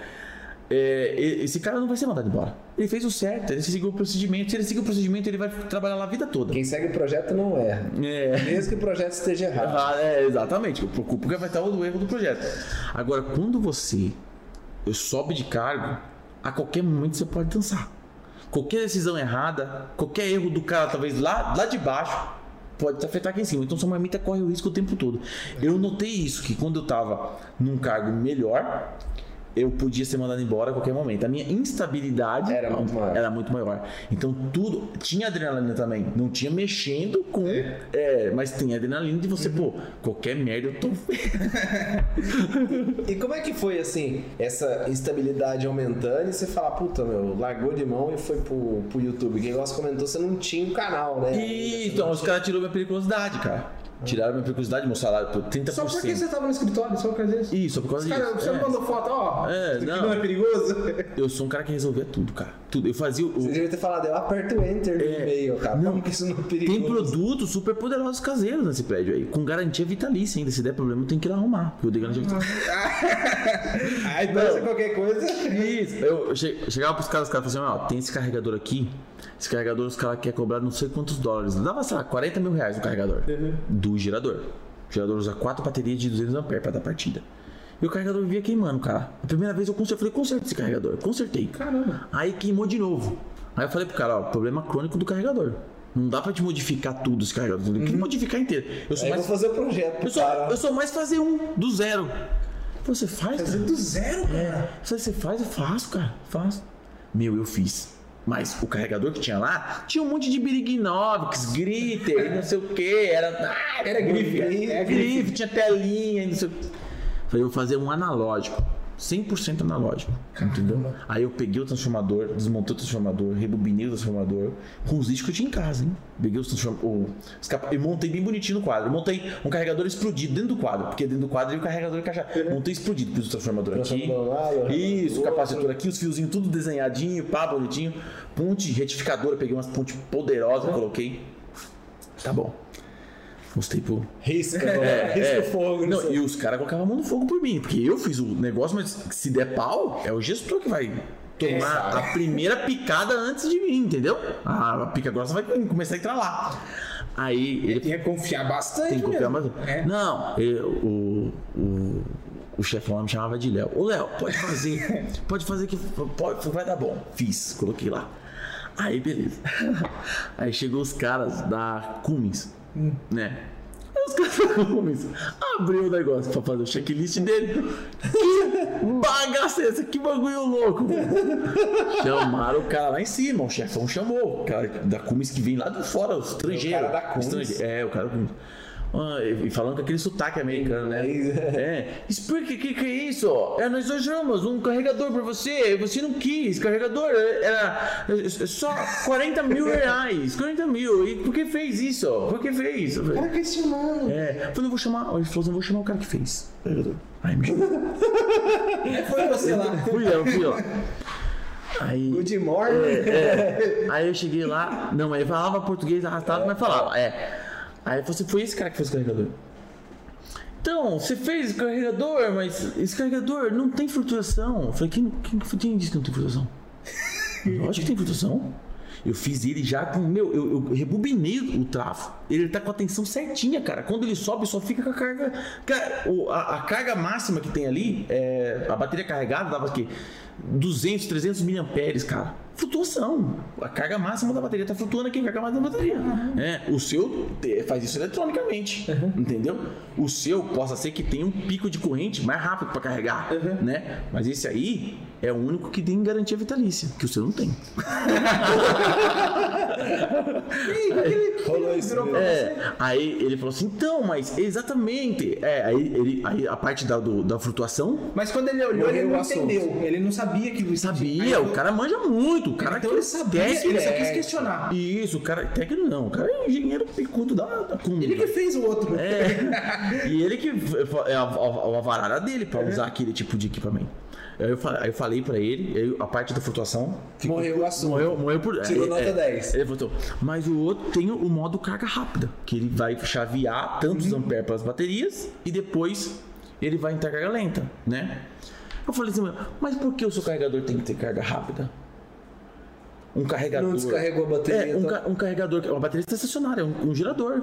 É, esse cara não vai ser mandado embora. Ele fez o certo, ele seguiu o procedimento. Se ele seguir o procedimento, ele vai trabalhar lá a vida toda. Quem segue o projeto não erra. É. Mesmo que o projeto esteja errado. Ah, é, exatamente. Eu preocupo porque vai estar o erro do projeto. Agora, quando você sobe de cargo, a qualquer momento você pode dançar. Qualquer decisão errada, qualquer erro do cara, talvez lá, lá de baixo, pode afetar aqui em cima. Então sua marmita corre o risco o tempo todo. Eu notei isso, que quando eu tava num cargo melhor, eu podia ser mandado embora a qualquer momento. A minha instabilidade Era muito maior. Era muito maior. Então tudo. Tinha adrenalina também. Não tinha mexendo com. É, mas tem adrenalina de você, pô, qualquer merda eu tô. E como é que foi assim, essa instabilidade aumentando e você fala, puta, meu, largou de mão e foi pro, pro YouTube? Que igual você comentou, você não tinha um canal, né? E, então, os caras tiraram minha periculosidade, cara. Tiraram minha periculosidade, meu salário por 30%. Só porque você tava no escritório, só por causa disso. Isso, por causa Cara, disso. você é. mandou foto, ó. É, não. não é perigoso? Eu sou um cara que resolvia tudo, cara. Tudo. Eu fazia o. Você devia ter falado, eu aperto o enter no É. e-mail, cara. Não, Como que isso não é perigoso? Tem produtos super poderosos caseiros nesse prédio aí, com garantia vitalícia ainda. Se der problema, tem que ir lá arrumar. Porque eu dei garantia vitalícia. ah, então se qualquer coisa. Isso. Eu che- chegava pros caras, os caras falavam assim: ó, tem esse carregador aqui. Esse carregador, os caras querem cobrar não sei quantos dólares. Dava, sei lá, 40 mil reais no carregador. Do gerador. O gerador usa quatro baterias de 200 amperes pra dar partida. E o carregador vivia queimando, cara. A primeira vez eu consertei, falei, conserta esse carregador. Consertei. Caramba. Aí queimou de novo. Aí eu falei pro cara, ó, problema crônico do carregador. Não dá pra te modificar tudo esse carregador. Tem que modificar inteiro. Eu sou Aí mais vou fazer o projeto pro eu sou, eu sou mais fazer um, do zero. Você faz, Fazer do zero, cara. É. Você faz, eu faço, cara. Faço. Meu, eu fiz. Mas o carregador que tinha lá tinha um monte de Birignovics, Gritter, não sei o que. Era, ah, Era grife, grife, é, grife, tinha telinha, não sei o que. Falei, vou fazer um analógico. 100% analógico. Entendeu? Aí eu peguei o transformador, desmontei o transformador, rebobinei o transformador com os discos que eu tinha em casa, hein? Peguei os transformadores. E montei bem bonitinho no quadro. Eu montei um carregador explodido dentro do quadro, porque dentro do quadro ia o carregador encaixado. Montei explodido, pus o transformador aqui. Transformador Isso, o capacitor aqui, os fiozinhos tudo desenhadinho, pá, bonitinho. Ponte retificadora, peguei umas pontes poderosas, coloquei. Tá bom. Mostrei pro, Risca, é, risca é. o fogo. Não, sei. e os caras colocavam a mão no fogo por mim, porque eu fiz o negócio, mas se der pau, é o gestor que vai tomar a primeira picada antes de mim, entendeu? A, pica grossa vai começar a entrar lá. Aí ele Tem que confiar bastante. tem que confiar mesmo. É. Não, eu- o, o, o chefão me chamava de Léo. Ô Léo, pode fazer. pode fazer que pode, vai dar bom. Fiz, coloquei lá. Aí beleza. Aí chegou os caras da Cummins, né? Aí os caras abriu o negócio pra fazer o checklist dele. Que bagaça é essa? Que bagulho louco. Chamaram o cara lá em cima, o chefão chamou. O cara da Cummins que vem lá de fora, o estrangeiro. O cara da. Estrangeiro. É, o cara da Cummins. Ah, e falando com aquele sotaque americano, né? É. Explica o que, que é isso? É, nós achamos um carregador pra você, você não quis. Carregador era é, é só 40 mil reais. 40 mil. E por que fez isso? Por que fez? Falei, Cara questionando. É. Eu falei, eu vou chamar. Ele falou eu vou chamar o cara que fez. Carregador. Aí me chamou. Foi você lá. Fui eu, fui eu. Aí. Good morning. É. Aí eu cheguei lá, não, ele falava português arrastado, mas falava, é. Aí você foi esse cara que fez o carregador. Então, você fez o carregador, mas esse carregador não tem flutuação. Eu falei, quem, quem, quem disse que não tem flutuação? Lógico que tem flutuação. Eu fiz ele já com. Meu, eu, eu rebobinei o trafo. Ele tá com a tensão certinha, cara. Quando ele sobe, só fica com a carga. A, a carga máxima que tem ali, é, a bateria carregada dava aqui 200, 300 miliamperes, cara. Flutuação. A carga máxima da bateria tá flutuando aqui, a carga máxima da bateria. É, o seu te- faz isso eletronicamente, entendeu? O seu possa ser que tenha um pico de corrente mais rápido para carregar, né? Mas esse aí é o único que tem garantia vitalícia, que o seu não tem. Você. É, aí ele falou assim, então, mas exatamente. É, aí, ele, aí a parte da, do- da flutuação, Mas quando ele olhou, ele não entendeu. Ele não sabia que isso sabia, o cara manja muito, o cara Então ele sabia, esquece, ele só é. quis questionar. Isso, o cara técnico não, o cara é engenheiro picudo da, da Cummins. Ele que fez o outro. É. E ele que é a, a, a varada dele pra usar aquele tipo de equipamento. Aí eu, aí eu falei pra ele, aí a parte da flutuação. ficou- Morreu o assunto. Morreu, morreu por. Tirou é, nota é, 10. Ele botou. Mas o outro tem o modo carga rápida, que ele vai chavear tantos amperes para as baterias e depois ele vai em carga lenta, né? Eu falei assim, mas por que o seu carregador tem que ter carga rápida? Um carregador. Não descarregou a bateria, É, um, então. ca- um carregador, uma bateria estacionária, um, um gerador.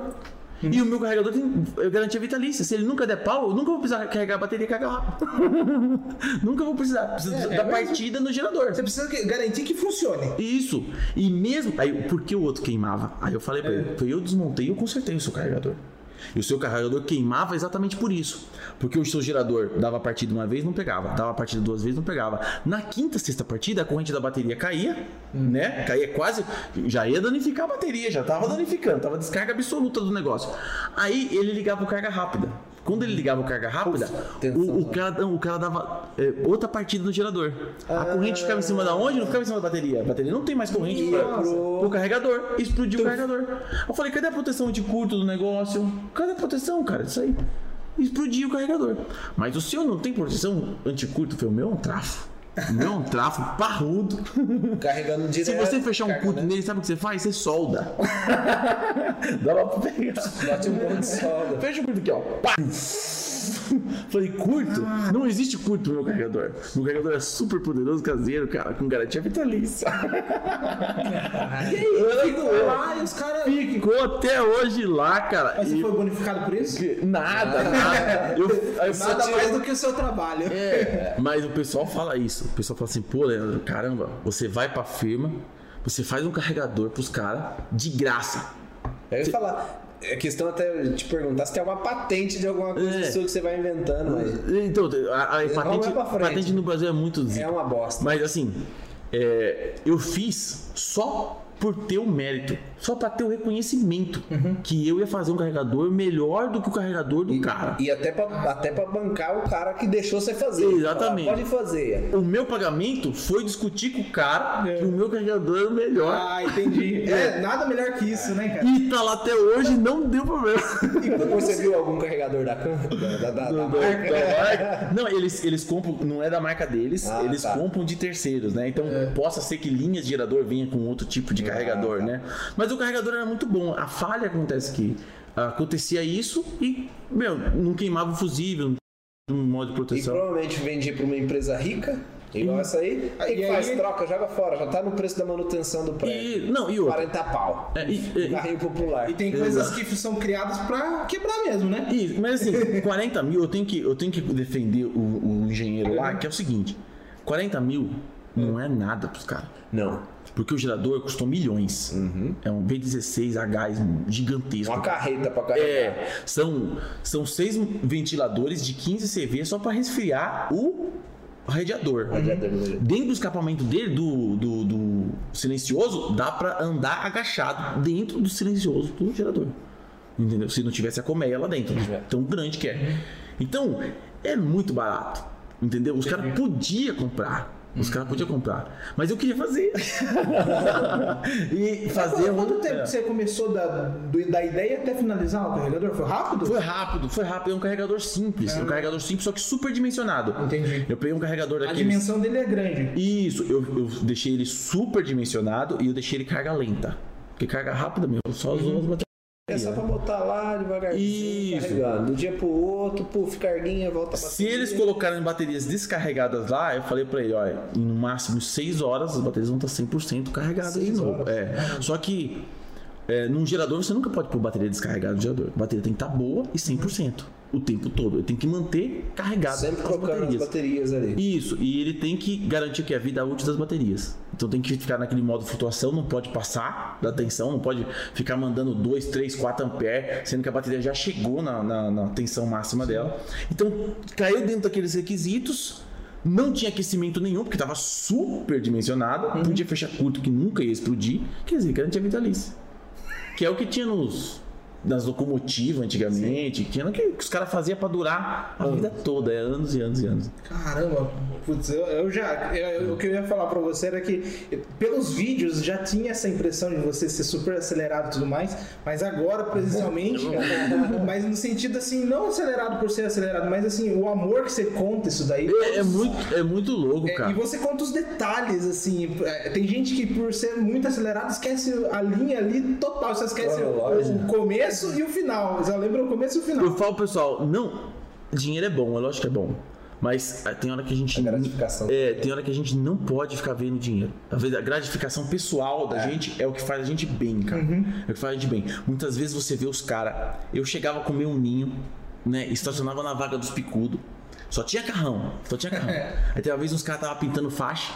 E o meu carregador tem é, garantia vitalícia. Se ele nunca der pau, eu nunca vou precisar carregar a bateria e carregar rápido. nunca vou precisar. Preciso É, é da mesmo. partida no gerador. Você precisa que- garantir que funcione. Isso. E mesmo. Aí, por que o outro queimava? Aí eu falei pra ele, foi eu desmontei e eu consertei o seu carregador. E o seu carregador queimava exatamente por isso. Porque o seu gerador dava partida uma vez, não pegava. Dava partida duas vezes, não pegava. Na quinta, sexta partida, a corrente da bateria caía, né? Caía quase. Já ia danificar a bateria, já tava danificando, tava descarga absoluta do negócio. Aí ele ligava o carga rápida. Quando ele ligava o carga rápida, o, o cara, não, o cara dava é, outra partida no gerador. A corrente ficava em cima da onde? Não ficava em cima da bateria. A bateria não tem mais corrente pra, pro- pro carregador. Explodiu o carregador. Eu falei, cadê a proteção de curto do negócio? Cadê a proteção, cara? Isso aí. Explodiu o carregador. Mas o seu não tem proteção anticurto, foi o meu é um trafo. O meu é um trafo parrudo. Carregando direto. Se você fechar um curto né? nele, sabe o que você faz? Você solda. Dá pra pegar. Bate um ponto de solda. Fecha o curto aqui, ó. Pá! Falei, curto? Não existe curto no meu carregador. Meu carregador é super poderoso, caseiro, cara, com garantia vitalícia. E aí, ficou lá e os caras. Ficou até hoje lá, cara. Mas você E- foi bonificado por isso? Nada, nada. Eu, aí eu Nada mais tiro- do que o seu trabalho. É, mas o pessoal fala isso. O pessoal fala assim, pô, Leandro, caramba, você vai pra firma, você faz um carregador pros caras de graça. Eu ia falar. É questão até de te perguntar se tem alguma patente de alguma coisa É. sua que você vai inventando, mas Então, a, a Vamos patente, patente no Brasil é muito é uma bosta. Mas assim, é, eu fiz só por ter o mérito, só pra ter o reconhecimento que eu ia fazer um carregador melhor do que o carregador do cara. E até pra, até pra bancar o cara que deixou você fazer. Exatamente. Falar, Pode fazer. O meu pagamento foi discutir com o cara que o meu carregador era o melhor. Ah, entendi. É, nada melhor que isso, né, cara? E tá lá até hoje e não deu problema. Depois você viu algum carregador da, da, da, da, da marca? Não, eles, eles compram, não é da marca deles, Ah, eles tá. compram de terceiros, né? Então possa ser que linhas de gerador venha com outro tipo de carregador, tá. né? Mas o carregador era muito bom. A falha acontece que acontecia isso e, meu, não queimava o fusível, não tinha um modo de E proteção. provavelmente vendi pra uma empresa rica, igual essa aí. Que, E que aí- faz? Troca, joga fora. Já tá no preço da manutenção do prédio. E, não, e outra. 40 pau. É, e- e- Carrinho popular. E tem coisas que são criadas pra quebrar mesmo, né? Isso, mas assim, 40 mil, eu tenho que, eu tenho que defender o, o engenheiro lá, que é o seguinte: 40 mil não é nada pros caras. Não. Porque o gerador custou milhões. É um V16 a gás gigantesco. Uma carreta pra carregar. É, são, são seis ventiladores de 15 CV só para resfriar o radiador. Radiador do radiador. Dentro do escapamento dele, do, do, do silencioso, dá para andar agachado dentro do silencioso do gerador. Entendeu? Se não tivesse a colmeia lá dentro. Tão grande que é. Então, é muito barato. Entendeu? Os caras podiam comprar. Os caras podiam comprar. Mas eu queria fazer. e fazer um. Quanto tempo É. você começou da, do- da ideia até finalizar o carregador? Foi rápido? Foi rápido, foi rápido. É um carregador simples. É um carregador simples, só que super dimensionado. Entendi. Eu peguei um carregador A daqueles. dimensão dele é grande. Isso, eu, eu deixei ele super dimensionado e eu deixei ele carga lenta. Porque carga rápida, meu, só usou as. É só pra botar lá devagarzinho, Isso. carregando. Do dia pro outro, puf, carguinha, volta pra Se eles colocarem baterias descarregadas lá, eu falei pra ele, olha, em no máximo 6 horas as baterias vão estar 100% carregadas de novo. horas. É. Só que é, num gerador você nunca pode pôr bateria descarregada no gerador. A bateria tem que estar boa e 100% o tempo todo. Ele tem que manter carregado Sempre as colocando baterias. as baterias ali. Isso, e ele tem que garantir que a vida útil das baterias. Então tem que ficar naquele modo flutuação, não pode passar da tensão, não pode ficar mandando 2, 3, 4 amperes, sendo que a bateria já chegou na, na- na tensão máxima dela. Então caiu dentro daqueles requisitos. Não tinha aquecimento nenhum, porque estava super dimensionado. Podia fechar curto, que nunca ia explodir. Quer dizer, garantia vitalícia. Que é o que tinha nos, nas locomotivas antigamente. Que, era o que os caras faziam para durar a vida toda, é anos e anos e anos. Caramba, putz, eu, eu já. eu- o que eu ia falar pra você era que, pelos vídeos, já tinha essa impressão de você ser super acelerado e tudo mais, mas agora, presencialmente, mas no sentido assim, não acelerado por ser acelerado, mas assim, o amor que você conta isso daí. É, é muito, é muito louco, É, cara. e você conta os detalhes, assim. é, Tem gente que, por ser muito acelerado, esquece a linha ali total. Você esquece Cronológico. o começo e o final. Você lembra o começo e o final. Eu falo, pessoal, não. Dinheiro é bom, é lógico que é bom. Mas ah, tem hora que a gente. A gratificação. É, tem hora que a gente não pode ficar vendo dinheiro. Às vezes a gratificação pessoal da gente é o que faz a gente bem, cara. É o que faz a gente bem. Muitas vezes você vê os caras. Eu chegava a comer um ninho, né? Estacionava na vaga dos picudos. Só tinha carrão. Só tinha carrão. Aí tem uma vez uns caras estavam pintando faixa.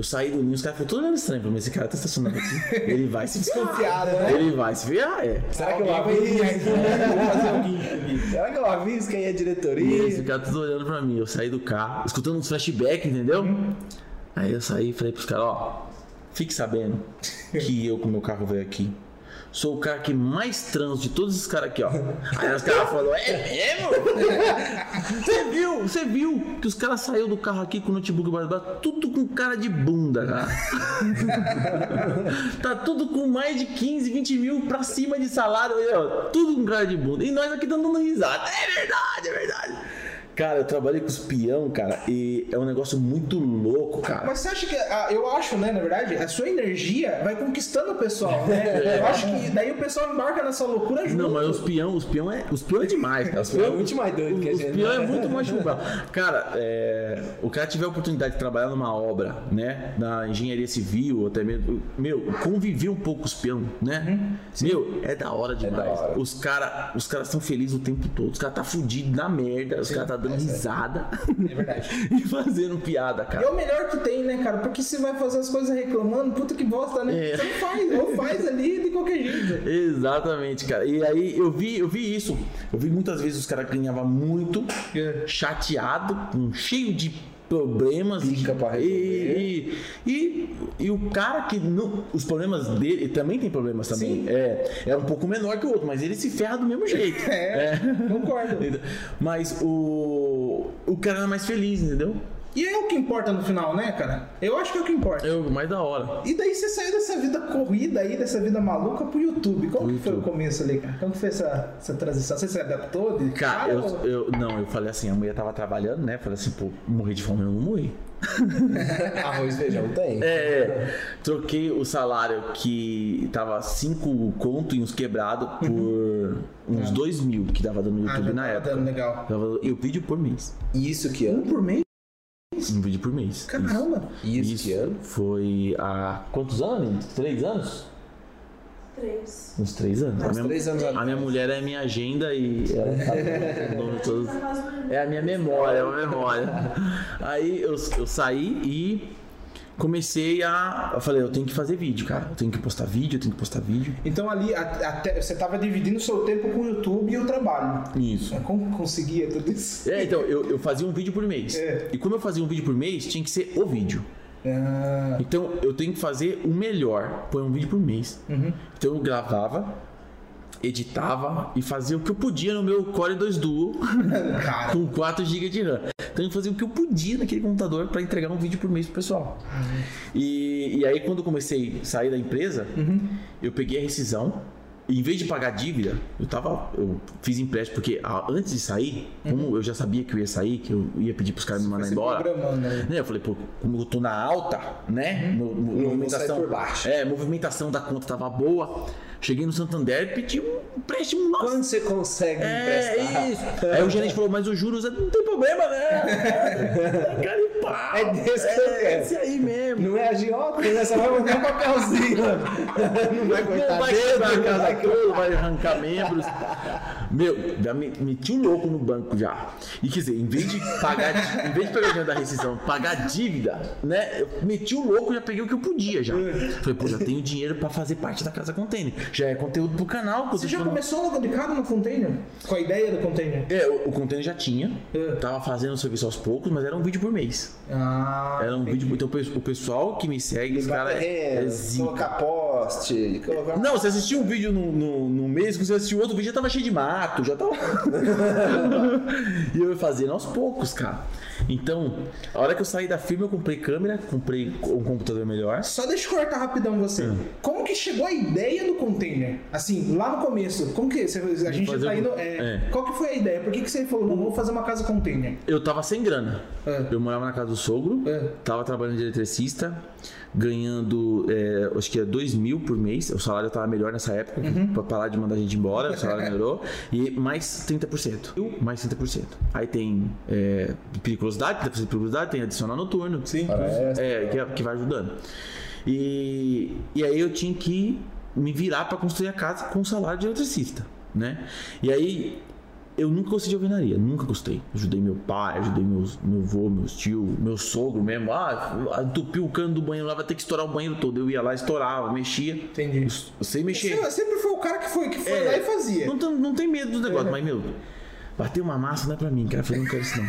Eu saí do ninho, os caras ficam todos olhando estranho pra mim. Esse cara tá estacionando aqui. Ele vai se Desconfiado, né? Ele vai se ferrar, é. Será que eu aviso? né? Vou fazer o guincho aqui. Será que eu aviso quem é diretoria? esse cara tudo olhando pra mim. Eu saí do carro, escutando uns flashback, entendeu? Aí eu saí e falei pros caras, ó, fique sabendo que eu com meu carro veio aqui. Sou o cara que mais transo de todos esses caras aqui, ó. Aí os caras falaram, é mesmo? Você viu? Você viu que os caras saíram do carro aqui com o notebook braço, tudo com cara de bunda, cara. tá tudo com mais de 15, 20 mil pra cima de salário, ó, tudo com cara de bunda. E nós aqui dando risada. É verdade, é verdade. Cara, eu trabalhei com os peão, cara, e é um negócio muito louco, cara. Mas você acha que. ah, Eu acho, né, na verdade, a sua energia vai conquistando o pessoal, né? Eu acho que daí o pessoal embarca nessa loucura junto. Não, mas os peão, os peão é, os peão é demais, cara. Os peão é muito mais doido que a os gente, peão né? é muito mais chupado. Cara, é, o cara tiver a oportunidade de trabalhar numa obra, né, na engenharia civil, até mesmo, meu, conviver um pouco com os peão, né? meu, é da hora demais. hora. Os cara, os caras estão felizes o tempo todo. Os caras tá fudido na merda, os caras tá dando risada É verdade. e fazendo piada, E é cara. o melhor que tem, né, cara? Porque você vai fazer as coisas reclamando, puta que bosta, né? É. Você não faz, ou faz ali de qualquer jeito. Exatamente, cara. E aí eu vi, eu vi isso. Eu vi muitas vezes os caras ganhavam muito, É. chateado, cheio de problemas Pica e, pra resolver. e, e, e o cara que não, os problemas dele também tem problemas também. Sim. É, é um pouco menor que o outro, mas ele se ferra do mesmo jeito. É, concordo. Mas o o cara é mais feliz, entendeu? E é o que importa no final, né, cara? Eu acho que é o que importa. É o mais da hora. E daí você saiu dessa vida corrida aí, dessa vida maluca pro YouTube. Como que foi o começo ali, cara? Como que foi essa, essa transição? Você se adaptou de Cara, cara, eu, ou- eu não, eu falei assim, a mulher tava trabalhando, né? Falei assim, pô, morrer de fome eu não morri. Arroz e feijão tem. É, troquei o salário que tava 5 conto e uns quebrado por uns 2 mil que dava dando no Ah, YouTube já na tava época. dando legal. Eu vídeo por mês. E Isso que Um ano? por mês? Um vídeo por mês. Caramba! E Isso, Isso ano? foi há quantos anos? Três anos? Três. Uns três anos. Uns a, minha, três anos a minha mulher é minha agenda e ela tá no nome de todos. É a minha memória, é uma memória. Aí eu, eu saí e comecei a. Eu falei, eu tenho que fazer vídeo, cara. Eu tenho que postar vídeo, eu tenho que postar vídeo. Então ali, até, você tava dividindo o seu tempo com o YouTube e o trabalho. Isso. Como conseguia tudo isso? É, então, eu, eu fazia um vídeo por mês. É. E como eu fazia um vídeo por mês, tinha que ser o vídeo. Ah, Então, eu tenho que fazer o melhor, põe um vídeo por mês. Uhum. Então, eu gravava, editava e fazia o que eu podia no meu Core 2 Duo cara. com 4 GB de RAM. Então, eu fazia o que eu podia naquele computador para entregar um vídeo por mês pro pessoal. E, e aí, quando eu comecei a sair da empresa, eu peguei a rescisão. Em vez de pagar dívida, eu tava. Eu fiz empréstimo, porque ah, antes de sair, como eu já sabia que eu ia sair, que eu ia pedir pros caras me mandar embora. né? Né, Eu falei, pô, como eu tô na alta, né? mo- mo- vou movimentação, sair por baixo. É, movimentação da conta tava boa. Cheguei no Santander e pedi um empréstimo. Nossa, Quando você consegue é emprestar? isso. Aí o gerente falou, mas os juros não tem problema, né? Cara pau. É desse que eu é quero. esse aí mesmo. Não é agiota, né? Só vai mandar um papelzinho. Não vai Não cortar vai dedo, a casa vai toda, vai arrancar membros. Meu, já me, meti um louco no banco já. E quer dizer, em vez de pagar, em vez de pegar o dinheiro da rescisão, pagar dívida, né? Eu meti o louco, já peguei o que eu podia já. Falei, pô, já tenho dinheiro pra fazer parte da casa container. Já é conteúdo pro canal. eu Você já falando. começou logo de cara no container? Com a ideia do container? É, o, o container já tinha. É. Tava fazendo o serviço aos poucos, mas era um vídeo por mês. Ah, Era um vídeo. Então o pessoal que me segue, os caras. É, colocar poste, colocar... Não, você assistiu um vídeo no, no, no mês, você assistiu outro vídeo já tava cheio de mato, já tava. e eu ia fazendo aos poucos, cara. Então, a hora que eu saí da firma, eu comprei câmera, comprei um computador melhor. Só deixa eu cortar rapidão você. Hum. Como que chegou a ideia do container? Assim, lá no começo, como que você, a gente fazer tá indo. é, é. Qual que foi a ideia? Por que, que você falou, não vou fazer uma casa container? Eu tava sem grana. É. Eu morava na casa do sogro, É. tava trabalhando de eletricista, ganhando, é, acho que é 2 mil por mês. O salário tava melhor nessa época, pra parar de mandar a gente embora, o salário melhorou. E mais 30%. Eu, mais 30%. Aí tem é, periculosidade, 30% de periculosidade, tem adicional noturno. Sim. Parece. É, que, que vai ajudando. E, e aí eu tinha que me virar para construir a casa com o salário de eletricista, né? E aí eu nunca gostei de alvenaria, nunca gostei. Ajudei meu pai, ajudei meus, meu avô, meus tio, meu sogro mesmo. Ah, entupiu o cano do banheiro lá, vai ter que estourar o banheiro todo. Eu ia lá, estourava, mexia. Entendi. Eu sei mexer. Você sempre foi o cara que foi, que foi É, lá e fazia. Não, tem- não tem medo do negócio, mas, meu, bater uma massa não é pra mim, cara. Eu falei, não quero isso não.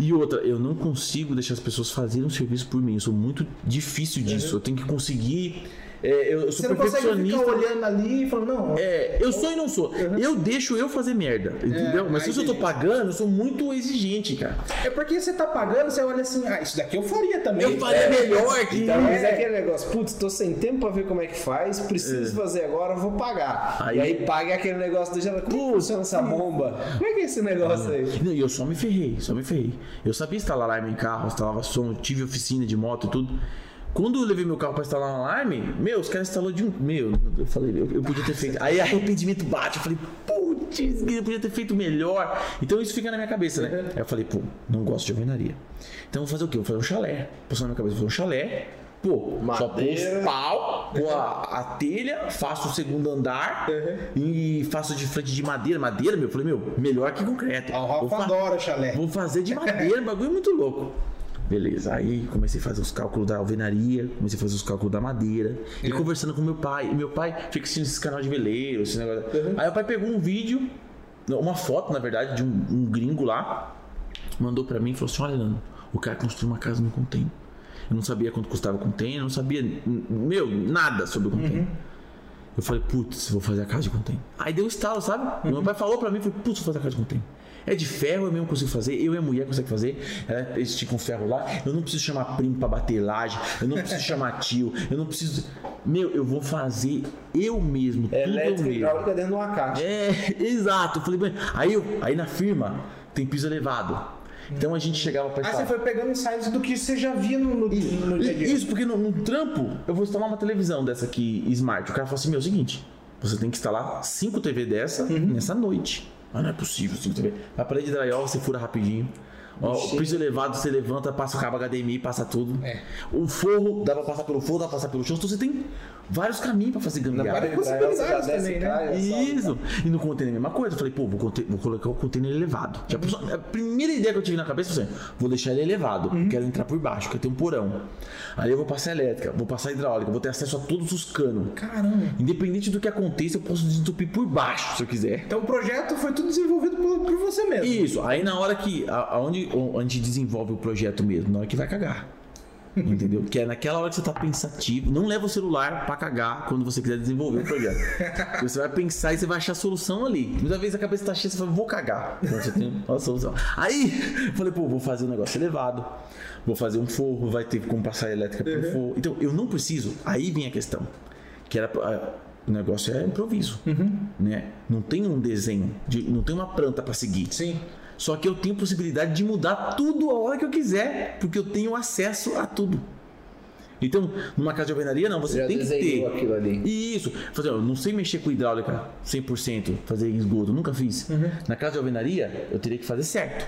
e outra, eu não consigo deixar as pessoas fazerem um serviço por mim. Eu sou muito difícil disso. Eu tenho que conseguir. É, eu, sou Você não consegue perfeccionista. ficar olhando ali e falando, não. É, eu sou e não sou. Eu deixo eu fazer merda, entendeu? Mas se eu tô entendi. pagando, eu sou muito exigente, cara. É porque você tá pagando, você olha assim, ah, isso daqui eu faria também. Eu faria É. melhor que. Então, mas é aquele negócio, putz, tô sem tempo pra ver como é que faz, preciso fazer agora, vou pagar. Aí- E aí paga aquele negócio do. Como é funciona essa bomba? Como é que é esse negócio aí? Não, e eu só me ferrei, só me ferrei. Eu sabia instalar alarme em carro, instalava som, tive oficina de moto e tudo. Quando eu levei meu carro pra instalar um alarme, meu, os caras instalou de um. Meu, eu falei, eu, eu podia ter feito. Aí arrependimento bate, eu falei, putz, eu podia ter feito melhor. Então isso fica na minha cabeça, né? Aí eu falei, pô, não gosto de alvenaria. Então eu vou fazer o quê? Eu vou fazer um chalé. Passou na minha cabeça, vou fazer um chalé. Pô, só pôr Madeira. os pau, pôr a, a telha, faço o segundo andar e faço de frente de madeira. Madeira, meu, eu falei, meu, melhor que concreto. O Vou Rafa fa- adora chalé. Vou fazer de madeira, bagulho muito louco. Beleza, aí comecei a fazer os cálculos da alvenaria, comecei a fazer os cálculos da madeira. E conversando com meu pai. E meu pai fica assistindo esse canal de veleiro, esse negócio. Aí meu pai pegou um vídeo, uma foto, na verdade, de um, um gringo lá, mandou pra mim e falou assim: Olha, Nando, o cara construiu uma casa no container. Eu não sabia quanto custava o container, não sabia, meu, nada sobre o container. Eu falei, putz, vou fazer a casa de container. Aí deu um estalo, sabe? Meu pai falou pra mim, falei, putz, vou fazer a casa de container. É de ferro, eu mesmo consigo fazer, eu e a mulher consegue fazer. Ela estica um ferro lá, eu não preciso chamar primo pra bater laje, eu não preciso chamar tio, eu não preciso. Meu, eu vou fazer eu mesmo, tudo eu Elétrica e mesmo. dentro de uma caixa. É, exato. Eu falei, bem, aí, eu, aí na firma tem piso elevado. Então a gente chegava pra Ah, você foi pegando insights do que você já via no, no, no dia a dia. Isso, porque no, no trampo eu vou instalar uma televisão dessa aqui smart. O cara falou assim: meu, é o seguinte, você tem que instalar 5 TV dessa nessa noite. Mas não é possível 5 TV. A parede de drywall você fura rapidinho. Ó, o piso elevado você levanta, passa o cabo HDMI, passa tudo. É. O forro, dá pra passar pelo forro, dá pra passar pelo chão. Então você tem vários caminhos pra fazer gambiarra. já possibilidades desce também, né? cai, é Isso. E no container a mesma coisa. Eu falei, pô, vou, vou colocar o container elevado. Pensou? a primeira ideia que eu tive na cabeça foi assim: vou deixar ele elevado. Quero entrar por baixo, quero ter um porão. Aí eu vou passar elétrica, vou passar hidráulica, vou ter acesso a todos os canos. Caramba. Independente do que aconteça, eu posso desentupir por baixo, se eu quiser. Então o projeto foi tudo desenvolvido por, por você mesmo. Isso, aí na hora que. a- Aonde gente desenvolve o projeto mesmo, na hora que vai cagar. Entendeu? Que é naquela hora que você tá pensativo. Não leva o celular pra cagar quando você quiser desenvolver o projeto. Você vai pensar e você vai achar a solução ali. Muitas vezes a cabeça tá cheia, você fala, vou cagar. Então você tem uma solução. Aí, eu falei, pô, vou fazer um negócio elevado. Vou fazer um forro, vai ter como passar a elétrica pelo forro. Então, eu não preciso. Aí vem a questão. Que era. ah, O negócio é improviso. Né? Não tem um desenho, de- não tem uma planta pra seguir. Sim. Só que eu tenho possibilidade de mudar tudo a hora que eu quiser, porque eu tenho acesso a tudo. Então, numa casa de alvenaria, não, você Já tem que ter. aquilo ali. Isso. Fazer, eu não sei mexer com hidráulica 100%, fazer esgoto, nunca fiz. Na casa de alvenaria, eu teria que fazer certo.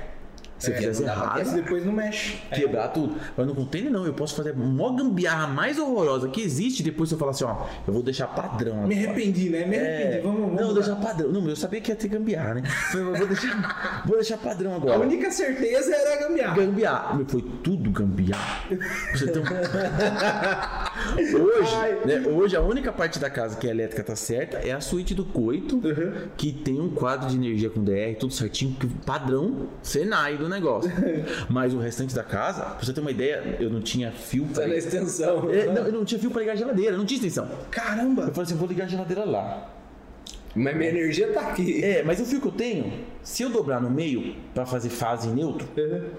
Se eu fizesse Esse errado, depois não mexe. quebrar tudo. Mas no container, não, eu posso fazer a maior gambiarra mais horrorosa que existe. Depois eu falar assim: ó, eu vou deixar padrão. Me arrependi, né? Me arrependi. É, vamos, vamos não, deixar padrão. Não, eu sabia que ia ter gambiarra, né? Vou deixar, vou deixar padrão agora. A única certeza era gambiarra. Gambiarra. Meu, Foi tudo gambiarra. Você tem hoje, né, hoje, a única parte da casa que a elétrica tá certa é a suíte do coito, que tem um quadro de energia com DR, tudo certinho, padrão Senai do negócio. Mas o restante da casa, pra você ter uma ideia, eu não tinha fio pra. Tá extensão. É, não, eu não tinha fio pra ligar a geladeira, não tinha extensão. Caramba. Eu falei assim, eu vou ligar a geladeira lá. Mas minha energia tá aqui. É, mas o fio que eu tenho, se eu dobrar no meio pra fazer fase em neutro,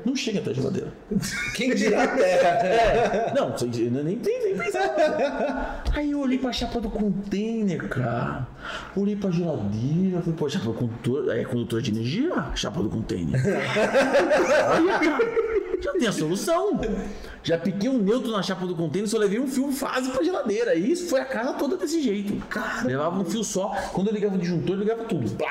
não chega até a geladeira. Quem dirá a terra? É, não, nem tem nem pensar. Aí eu olhei pra chapa do container, cara. Olhei pra geladeira, falei, pô, chapa do condutor, é condutor de energia? Chapa do container. Aí, cara, já tem a solução. Já piquei um neutro na chapa do container, só levei um fio fase pra geladeira. E isso foi a casa toda desse jeito. Caramba. Levava um fio só. Quando eu ligava o disjuntor, eu ligava tudo.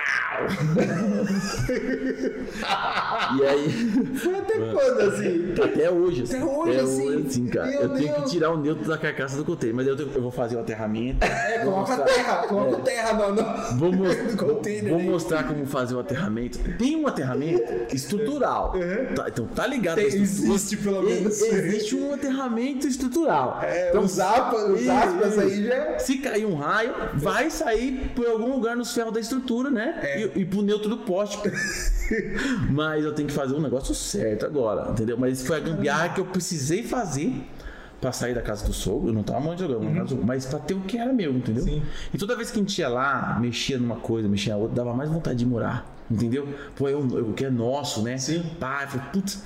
E aí. Foi até quando, assim? Até hoje. assim. Até hoje, assim? cara. Meu eu tenho Deus. que tirar o neutro da carcaça do container. Mas eu, tenho- eu vou fazer o aterramento. É, coloca mostrar- terra, coloca terra no, no- Vou, vou mostrar como fazer o aterramento. Tem um aterramento estrutural. Tá, então tá ligado Tem- existe pelo menos. Existe um aterramento estrutural. É, então, os aspas, os aspas aí já. Se cair um raio, vai sair por algum lugar nos ferros da estrutura, né? É. E, e pro neutro do poste. Mas eu tenho que fazer um negócio certo agora, entendeu? Mas foi a gambiarra que eu precisei fazer pra sair da casa do sogro. Eu não tava muito jogando, do sogro, mas pra ter o que era meu, entendeu? Sim. E toda vez que a gente ia lá, mexia numa coisa, mexia na outra, dava mais vontade de morar, entendeu? Pô, eu, eu, o que é nosso, né? Sim. Pá, eu falei, putz.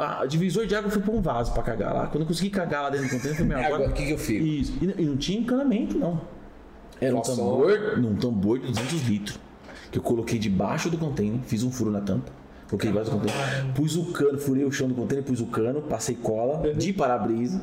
A divisor de água foi pra um vaso pra cagar lá. Quando eu consegui cagar lá dentro do container, eu falei, meu, agora. Agora, o que que eu fico? Isso. E, não- e não tinha encanamento, não. Era um tambor, num tambor de 200 litros. Que eu coloquei debaixo do container, fiz um furo na tampa. Coloquei debaixo do container. Pus o cano, furei o chão do container, pus o cano, passei cola de para-brisa.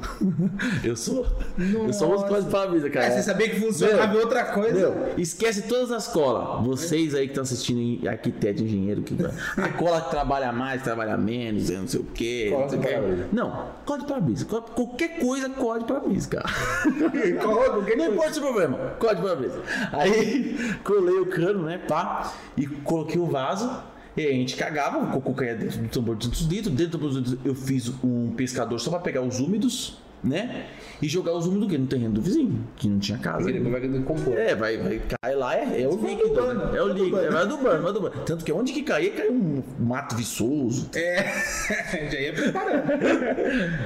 eu sou. Eu sou uso quase para-brisa, cara. É, você sabia que funcionava Meu, outra coisa? Meu, esquece todas as colas. Vocês aí que estão assistindo, em arquiteto, engenheiro, que a cola que trabalha mais, trabalha menos, eu não sei o quê. Cola não sei de para-brisa. Não, cola de para-brisa. Qualquer coisa, cola de para-brisa, cara. Cola, Não importa o problema, cola de para-brisa. Aí colei o cano, né, pá, e coloquei o vaso. E aí a gente cagava, o cocô caía dentro do tambor de 200 litros. Dentro do tambor de 200 litros eu fiz um pescador só pra pegar os úmidos, né? E jogar os úmidos quê? no terreno do vizinho, que não tinha casa. Porque depois vai decompor. É, vai, vai cair lá, é, é o líquido. né? É o vai líquido, é, vai adubando, vai adubando. Tanto que onde que caía, caiu um mato viçoso. É, já ia preparando.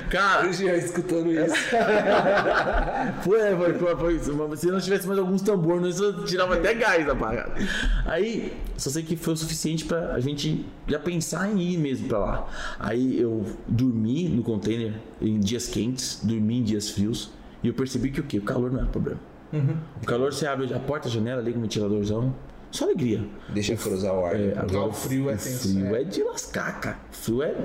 Cara, Eu já escutando isso. Foi, é, foi, foi, foi isso. Mas Se não tivesse mais alguns tambores, eu tirava até gás da parada. Aí, só sei que foi o suficiente pra a gente já pensar em ir mesmo pra lá. Aí eu dormi no container em dias quentes, dormi em dias frios, e eu percebi que o quê? O calor não era problema. O calor, você abre a porta, a janela, liga o ventiladorzão, só alegria. Deixa cruzar o ar. É, agora o frio é tenso, frio é. é de lascar, cara. O frio é.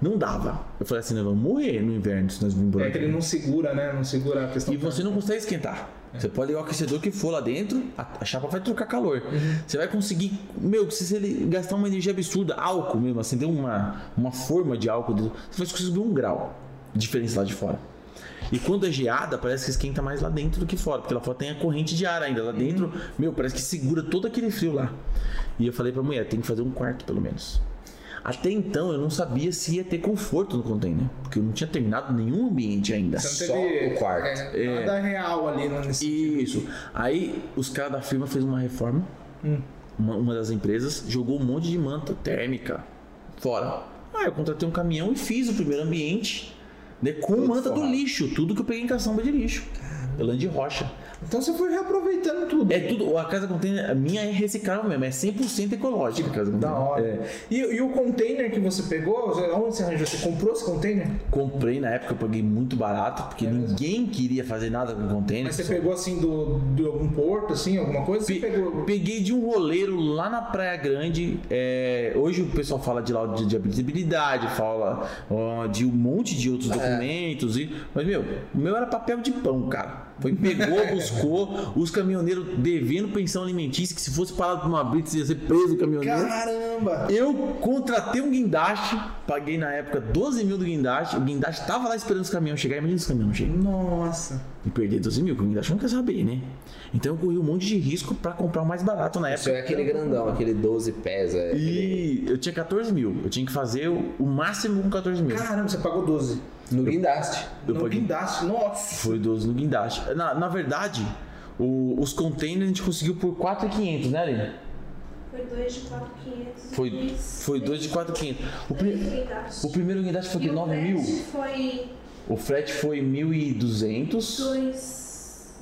Não dava. Eu falei assim, nós vamos morrer no inverno se nós vimos por É que ele não segura, né? Não segura a questão. E você não consegue esquentar. Você pode ligar o aquecedor que for lá dentro, a, a chapa vai trocar calor. Você vai conseguir, meu, se você gastar uma energia absurda, álcool mesmo, acender uma, uma forma de álcool, você vai conseguir subir um grau diferença lá de fora. E quando é geada, parece que esquenta mais lá dentro do que fora, porque lá fora tem a corrente de ar ainda. Lá dentro, meu, parece que segura todo aquele frio lá. E eu falei pra mulher, tem que fazer um quarto pelo menos. Até então eu não sabia se ia ter conforto no container, porque eu não tinha terminado nenhum ambiente ainda. Você Só não teve o quarto. É, nada real ali no nesse. Isso. Aí os caras da firma fez uma reforma, uma, uma das empresas, jogou um monte de manta térmica fora. Aí eu contratei um caminhão e fiz o primeiro ambiente né, com manta do lixo, tudo que eu peguei em caçamba de lixo. Lã de rocha. Então você foi reaproveitando tudo. É tudo, a casa container, a minha é reciclável mesmo, é 100% ecológica a casa container. Da hora. É. E, e o container que você pegou, onde você arranjou? Você comprou esse container? Comprei na época, eu paguei muito barato, porque ninguém queria fazer nada com container. Mas você só- pegou assim do, de algum porto, assim, alguma coisa? Pe- pegou. Peguei de um roleiro lá na Praia Grande. é, hoje o pessoal fala de laudo de, de habilidade, fala ó, de um monte de outros documentos. E, mas, meu, o meu era papel de pão, cara. Foi, pegou, buscou, os caminhoneiros devendo pensão alimentícia, que se fosse parado por uma blitz ia ser preso o caminhoneiro. Caramba! Eu contratei um guindaste, paguei na época 12 mil do guindaste. O guindaste tava lá esperando os caminhões chegar. Imagina os caminhões não chegam. Nossa! E perder 12 mil, porque o guindaste não quer saber, né? Então eu corri um monte de risco pra comprar o mais barato na Isso época. é aquele grandão, aquele 12 pés. É aquele- E eu tinha 14 mil. Eu tinha que fazer o, o máximo com 14 mil. Caramba, você pagou 12. No guindaste. Eu no paguei- guindaste, nossa! Foi 12 no guindaste. Na, na verdade, o- os containers a gente conseguiu por 4,500, né, Aline? Foi 2 de 4,500. Foi, foi 2 de 4,500. O, pri- o primeiro guindaste foi de o 9 mil. frete Foi O frete foi 1.200. 2.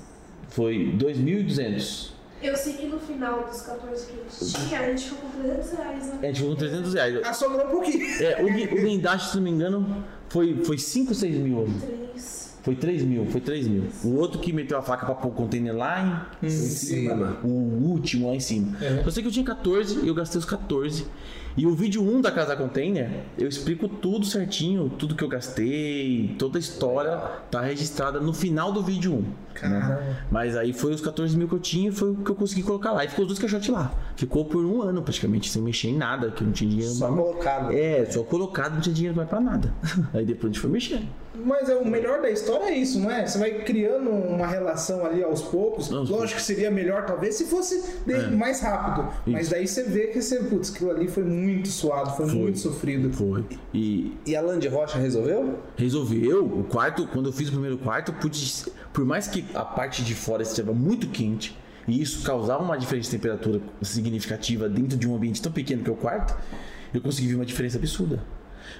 Foi 2.200. Eu sei que no final dos 14 que a gente tinha, a gente ficou com 300 reais, né? A gente ficou com 300 reais. Ah, sobrou um pouquinho. É, o, gui- o guindaste, se não me engano, foi, foi 5, 6 mil ali. 3. Foi 3 mil, foi 3 mil. O outro que meteu a faca pra pôr o container lá em, Em cima. o último lá em cima. É. Eu sei que eu tinha 14 e eu gastei os 14. E o vídeo 1 da Casa Container, eu explico tudo certinho, tudo que eu gastei, toda a história tá registrada no final do vídeo 1. Caramba. Mas aí foi os 14 mil que eu tinha e foi o que eu consegui colocar lá. E ficou os dois caixotes lá. Ficou por um ano praticamente, sem mexer em nada, que eu não tinha dinheiro Só mais. colocado. É, só colocado, não tinha dinheiro mais pra nada. Aí depois a gente foi mexendo. Mas é, o melhor da história é isso, não é? Você vai criando uma relação ali aos poucos. Não, Lógico que seria melhor, talvez, se fosse de- É. mais rápido. Mas daí você vê que você, putz, aquilo ali foi muito suado, foi, Foi. muito sofrido. Foi. E E a Land Rocha resolveu? resolveu o quarto, quando eu fiz o primeiro quarto, pude, por mais que a parte de fora estava muito quente e isso causava uma diferença de temperatura significativa dentro de um ambiente tão pequeno que é o quarto, eu consegui ver uma diferença absurda.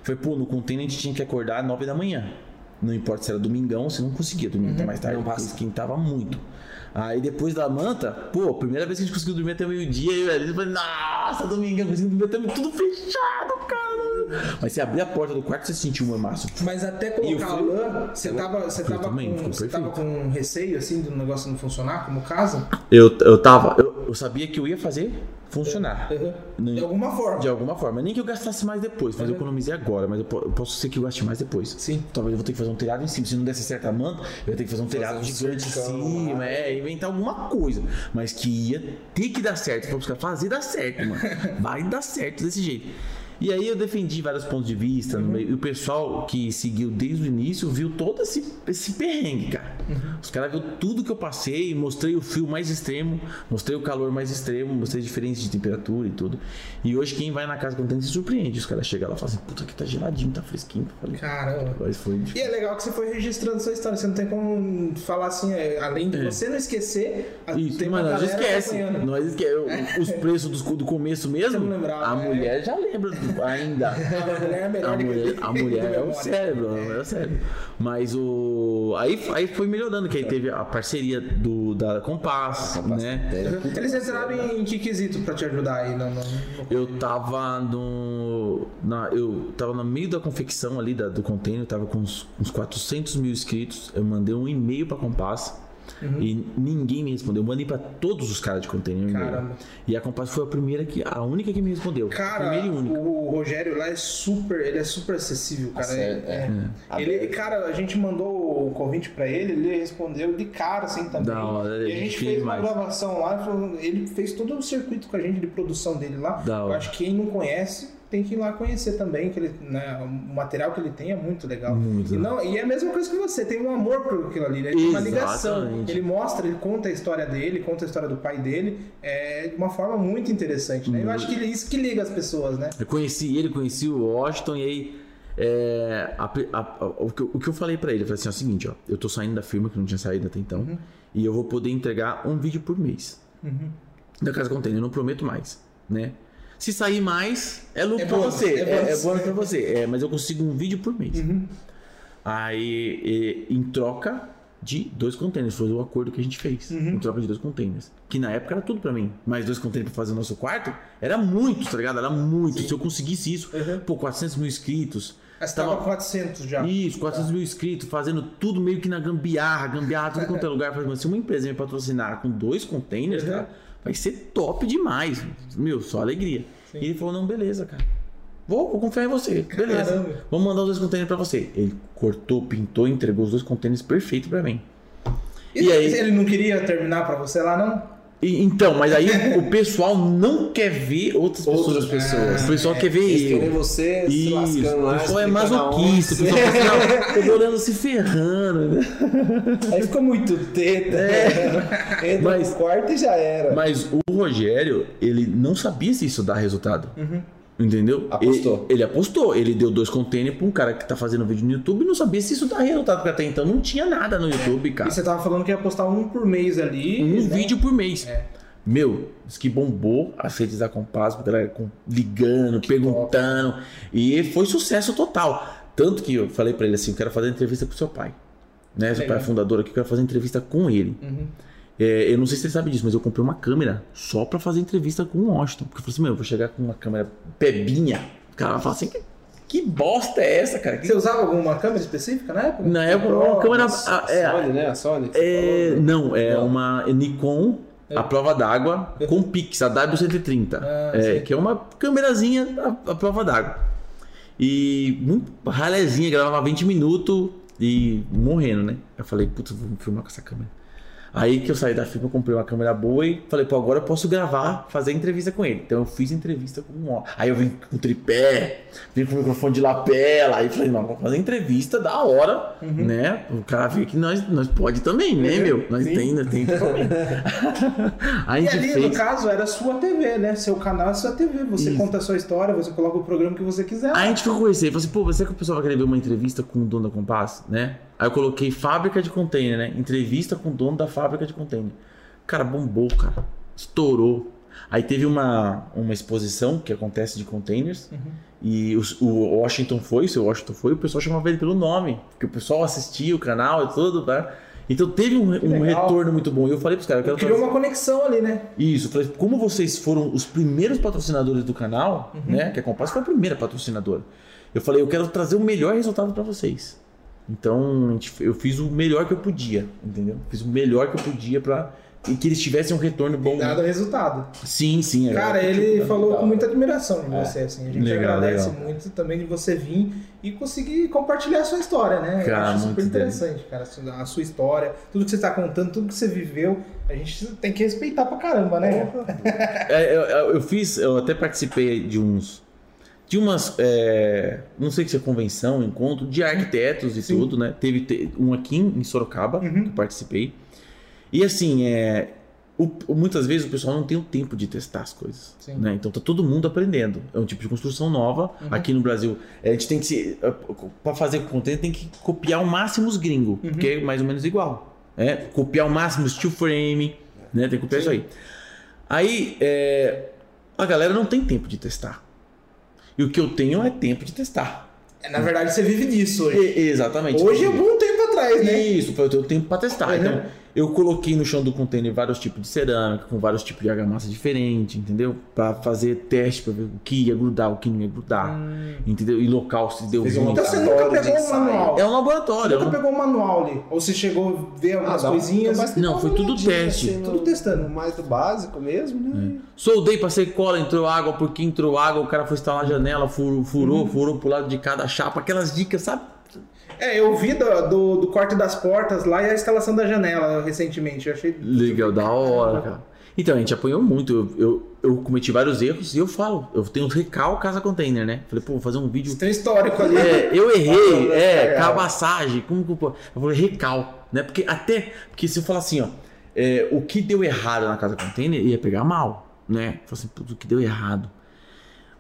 Foi, pô, no container a gente tinha que acordar às 9 da manhã. Não importa se era domingão, você não conseguia dormir até mais tarde, Não passa. esquentava muito. Aí depois da manta, pô, primeira vez que a gente conseguiu dormir até meio-dia, eu e Alice falei, nossa, domingão, conseguimos dormir até tudo fechado, cara. Mas você abrir a porta do quarto, você sentiu um mormaço. Mas até colocar a lã, você tava, você tava, também, com, você tava com receio, assim, do negócio não funcionar, como casa? Eu, eu tava, eu, eu sabia que eu ia fazer funcionar. De alguma forma. De alguma forma. Nem que eu gastasse mais depois, mas eu Uhum. economizei agora, mas eu, eu posso ser que eu gaste mais depois. Sim. Talvez eu vou ter que fazer um telhado em cima. Se não desse certo a manta, eu ia ter que fazer um telhado um gigante em cima, é, inventar alguma coisa. Mas que ia ter que dar certo. Pra buscar fazer dar certo, mano. Vai dar certo desse jeito. E aí eu defendi vários pontos de vista no meio. E o pessoal que seguiu desde o início viu todo esse, esse perrengue, cara. Os caras viram tudo que eu passei, mostrei o frio mais extremo, mostrei o calor mais extremo, mostrei a diferença de temperatura e tudo. E hoje quem vai na casa contente se surpreende. Os caras chegam lá e falam assim, puta que tá geladinho, tá fresquinho. Falei, Caramba. mas foi E é legal que você foi registrando sua história. Você não tem como falar assim, é, além de você não esquecer, a- Isso, tem mas nós esquece. Nós esquece. Os preços dos- do, começo mesmo, a é. mulher já lembra do- ainda. A mulher é melhor A mulher, a mulher é o cérebro, é o cérebro. Mas o. Aí, aí foi melhorando, que aí teve a parceria do, da Compass, né? Eles entraram em que quesito pra te ajudar aí? No- no- Eu tava no. Na, eu tava no meio da confecção ali da- do container, tava com uns, uns 400 mil inscritos. Eu mandei um e-mail pra Compass. E ninguém me respondeu. Eu mandei pra todos os caras de container. Caramba. E a Compass foi a primeira que. A única que me respondeu. Cara, primeira e única. o Rogério lá é super, ele é super acessível, cara. Sério, É- é. Ele, cara, a gente mandou o convite pra ele, ele respondeu de cara assim também. Da hora, e a ele gente fez uma demais. gravação lá, ele fez todo o circuito com a gente de produção dele lá. Da Eu hora. acho que quem não conhece tem que ir lá conhecer também, que ele, né, o material que ele tem é muito legal. Muito e, não, e é a mesma coisa que você, tem um amor por aquilo ali, né? Tem uma ligação. Ele mostra, ele conta a história dele, conta a história do pai dele, é, de uma forma muito interessante, né? Eu acho que isso que liga as pessoas, né? Eu conheci ele, conheci o Washington e aí. é, a- a- a- o, que, eu- o que eu falei pra ele, eu falei assim: é o seguinte, ó, eu tô saindo da firma que não tinha saído até então, e eu vou poder entregar um vídeo por mês. Da Casa Container, eu não prometo mais, né? Se sair mais, é lucro É pra bônus, você. é É, bônus. é bônus pra você. É, mas eu consigo um vídeo por mês. Aí, e- em troca de dois containers, foi o acordo que a gente fez. Em troca de dois containers. Que na época era tudo pra mim. Mais dois containers pra fazer o nosso quarto, era muito, tá ligado? Era muito. Se eu conseguisse isso, pô, 400 mil inscritos. Mas tava 400 já. Isso, 400 mil inscritos, fazendo tudo meio que na gambiarra, gambiarra, tudo quanto é lugar. Mas se uma empresa me patrocinar com dois containers, Uhum. cara, vai ser top demais. Meu, só alegria. E ele falou, não, beleza, cara. Vou, vou confiar em você. Beleza. Caramba. Vamos mandar os dois containers pra você. Ele cortou, pintou, entregou os dois containers perfeito pra mim. E, E aí- ele não queria terminar pra você lá, não? E- então, mas aí o, o pessoal não quer ver outras pessoas. Outras pessoas. O pessoal quer ver Eles querem eu. você se Isso, lascando lá. o pessoal é masoquista, o aonde. pessoal fala assim, não, tô olhando se ferrando? Aí ficou muito teta. Entra Mas- no quarto e já era. Mas o Rogério, ele não sabia se isso dá resultado. Entendeu? Apostou. Ele, ele apostou. Ele deu dois containers pra um cara que tá fazendo vídeo no YouTube e não sabia se isso dá resultado, porque até então não tinha nada no YouTube, cara. E você tava falando que ia postar um por mês ali. Um né? vídeo por mês. Meu, isso que bombou as redes da Compass, a galera ligando, perguntando. E foi sucesso total. Tanto que eu falei pra ele assim: eu quero fazer entrevista com seu pai. Né? Seu pai é fundador aqui, eu quero fazer entrevista com ele. Uhum. É, eu não sei se ele sabe disso, mas eu comprei uma câmera só pra fazer entrevista com o Washington. Porque eu falei assim: meu, eu vou chegar com uma câmera pebinha. O cara vai falar assim: que bosta é essa, cara? Que- Você usava alguma câmera específica na época? Na época, uma câmera. a- é, Sony, né? A Sony. que você é, falou, né? não, é Não. uma Nikon a prova d'água com Pix, a W130. Ah, é, que é uma câmerazinha a, a prova d'água. E muito ralezinha, gravava 20 minutos e morrendo, né? Eu falei, putz, vou filmar com essa câmera. Aí que eu saí da firma, comprei uma câmera boa e falei, pô, agora eu posso gravar, fazer entrevista com ele. Então eu fiz entrevista com um. Aí eu vim com tripé, vim com microfone de lapela, aí falei, não, vamos fazer entrevista da hora, né? O cara vê que nós, nós pode também, né, meu? Nós Sim. tem, nós tem também. a E ali, no fez. caso, era sua TV, né? Seu canal é sua TV. Você Isso. conta a sua história, você coloca o programa que você quiser. Aí a gente ficou conhecer, falou assim, pô, você que o pessoal vai querer ver uma entrevista com o dono da Compass, né? Aí eu coloquei fábrica de container, né? Entrevista com o dono da fábrica de container. Cara, bombou, cara. Estourou. Aí teve uma, uma exposição que acontece de containers. E os- o Washington foi, o seu Washington foi, o pessoal chamava ele pelo nome. Porque o pessoal assistia o canal e tudo, tá? Então teve um, um retorno muito bom. E eu falei pros caras, eu quero Criou uma conexão ali, né? isso, eu falei, como vocês foram os primeiros patrocinadores do canal, Uhum. né? Que a Compass foi a primeira patrocinadora. Eu falei, eu quero trazer o melhor resultado pra vocês. Então, eu fiz o melhor que eu podia, entendeu? Fiz o melhor que eu podia pra e que eles tivessem um retorno bom. Dado resultado. Sim, sim. é. Cara, ele falou com muita admiração de você, assim. A gente Legal, agradece legal. muito também de você vir e conseguir compartilhar a sua história, né? Eu Cara, acho muito super interessante, cara, a sua história, tudo que você está contando, tudo que você viveu, a gente tem que respeitar pra caramba, né? É, eu, eu- eu fiz, eu até participei de uns. De umas. é, não sei se é convenção, encontro, de arquitetos e Sim. tudo, né? Teve te- um aqui em Sorocaba, Uhum. que eu participei. E assim, é, o- muitas vezes o pessoal não tem o tempo de testar as coisas. Sim. Né? Então tá todo mundo aprendendo. É um tipo de construção nova. Uhum. Aqui no Brasil, a gente tem que se. Para fazer container, tem que copiar ao máximo os gringos, Uhum. porque é mais ou menos igual. É, copiar ao máximo steel frame, né? Tem que copiar isso aí. Aí, é, a galera não tem tempo de testar. E o que eu tenho é tempo de testar. Na verdade, você vive disso hoje. E- exatamente. Hoje é um tempo atrás, né? Isso, foi eu tenho tempo para testar. Uhum. Então, eu coloquei no chão do container vários tipos de cerâmica, com vários tipos de argamassa diferente, entendeu? Para fazer teste para ver o que ia grudar, o que não ia grudar, entendeu? E local se deu ruim. Então você nunca pegou um manual. É um laboratório. Você é nunca pegou um manual ali? Ou você chegou a ver algumas Ah, coisinhas? bastante Não, foi tudo olhadinha, teste. no- Tudo testando. Mais do básico mesmo, né? Soldei, passei cola, entrou água, porque entrou água, o cara foi instalar a janela, furou, furou, furou pro lado de cada chapa, aquelas dicas, sabe? É, eu vi do, do, do corte das portas lá e a instalação da janela recentemente. Eu achei. Legal, da hora, cara. Então, a gente apanhou muito. Eu, eu, eu cometi vários erros e eu falo, eu tenho recal casa container, né? Falei, pô, vou fazer um vídeo. Tem um histórico ali. É, eu errei, Ah, é, legal. cabaçagem, como que eu falei, recal, né? Porque até, porque se eu falar assim, ó, é, o que deu errado na casa container ia pegar mal, né? Falei assim, putz, o que deu errado.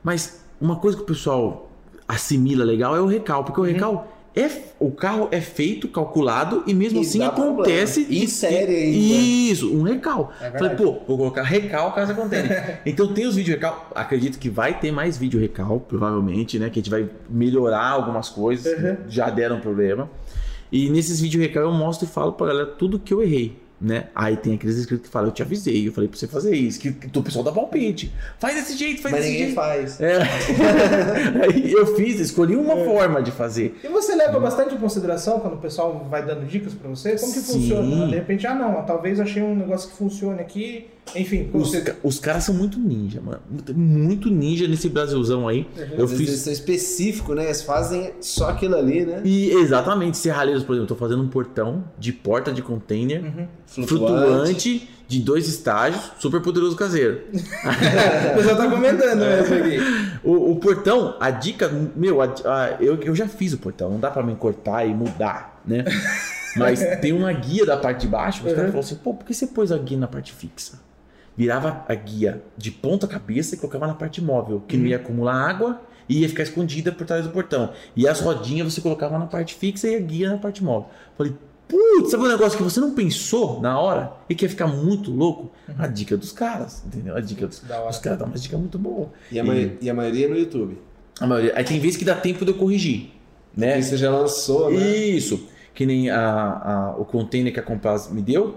Mas uma coisa que o pessoal assimila legal é o recal, porque o recal é o carro é feito, calculado e mesmo E assim acontece problema. Série ainda. Isso, um recal. É Falei, pô, vou colocar recal casa container. então tem os vídeos recal, acredito que vai ter mais vídeo recal, provavelmente, né, que a gente vai melhorar algumas coisas, Uhum. já deram problema. E nesses vídeos recal eu mostro e falo pra galera tudo que eu errei. Né? Aí tem aqueles inscritos que falam, eu te avisei, eu falei pra você fazer isso, que, que o pessoal dá palpite. Faz desse jeito, faz Mas desse ninguém jeito. faz. É. Aí eu fiz, escolhi uma É. forma de fazer. E você leva bastante em consideração quando o pessoal vai dando dicas pra você? Como que Sim. funciona? De repente, ah não, talvez achei um negócio que funcione aqui. Enfim, como Os, você. ca- os caras são muito ninja, mano. Muito ninja nesse Brasilzão aí. Eu Às vezes fiz. eles são específicos, né? Eles fazem só aquilo ali, né? E exatamente, serralheiros, por exemplo, eu tô fazendo um portão de porta de container Uhum. flutuante, de dois estágios, super poderoso caseiro. O pessoal tá comentando mesmo aqui. O, o portão, a dica, meu, a- a- eu, eu já fiz o portão, não dá pra me cortar e mudar, né? Mas tem uma guia da parte de baixo, os Uhum. caras falaram assim, pô, por que você pôs a guia na parte fixa? Virava a guia de ponta cabeça e colocava na parte móvel, que não ia acumular água e ia ficar escondida por trás do portão. E as rodinhas você colocava na parte fixa e a guia na parte móvel. Falei, putz, sabe um negócio que você não pensou na hora e que ia ficar muito louco? A dica dos caras, entendeu? A dica dos Da hora. Os caras dão umas dicas muito boas. E a, mai- e a maioria no YouTube. A maioria. Aí tem vezes que dá tempo de eu corrigir, né? Porque você já lançou, né? Isso. Que nem a, a- o container que a Compass me deu,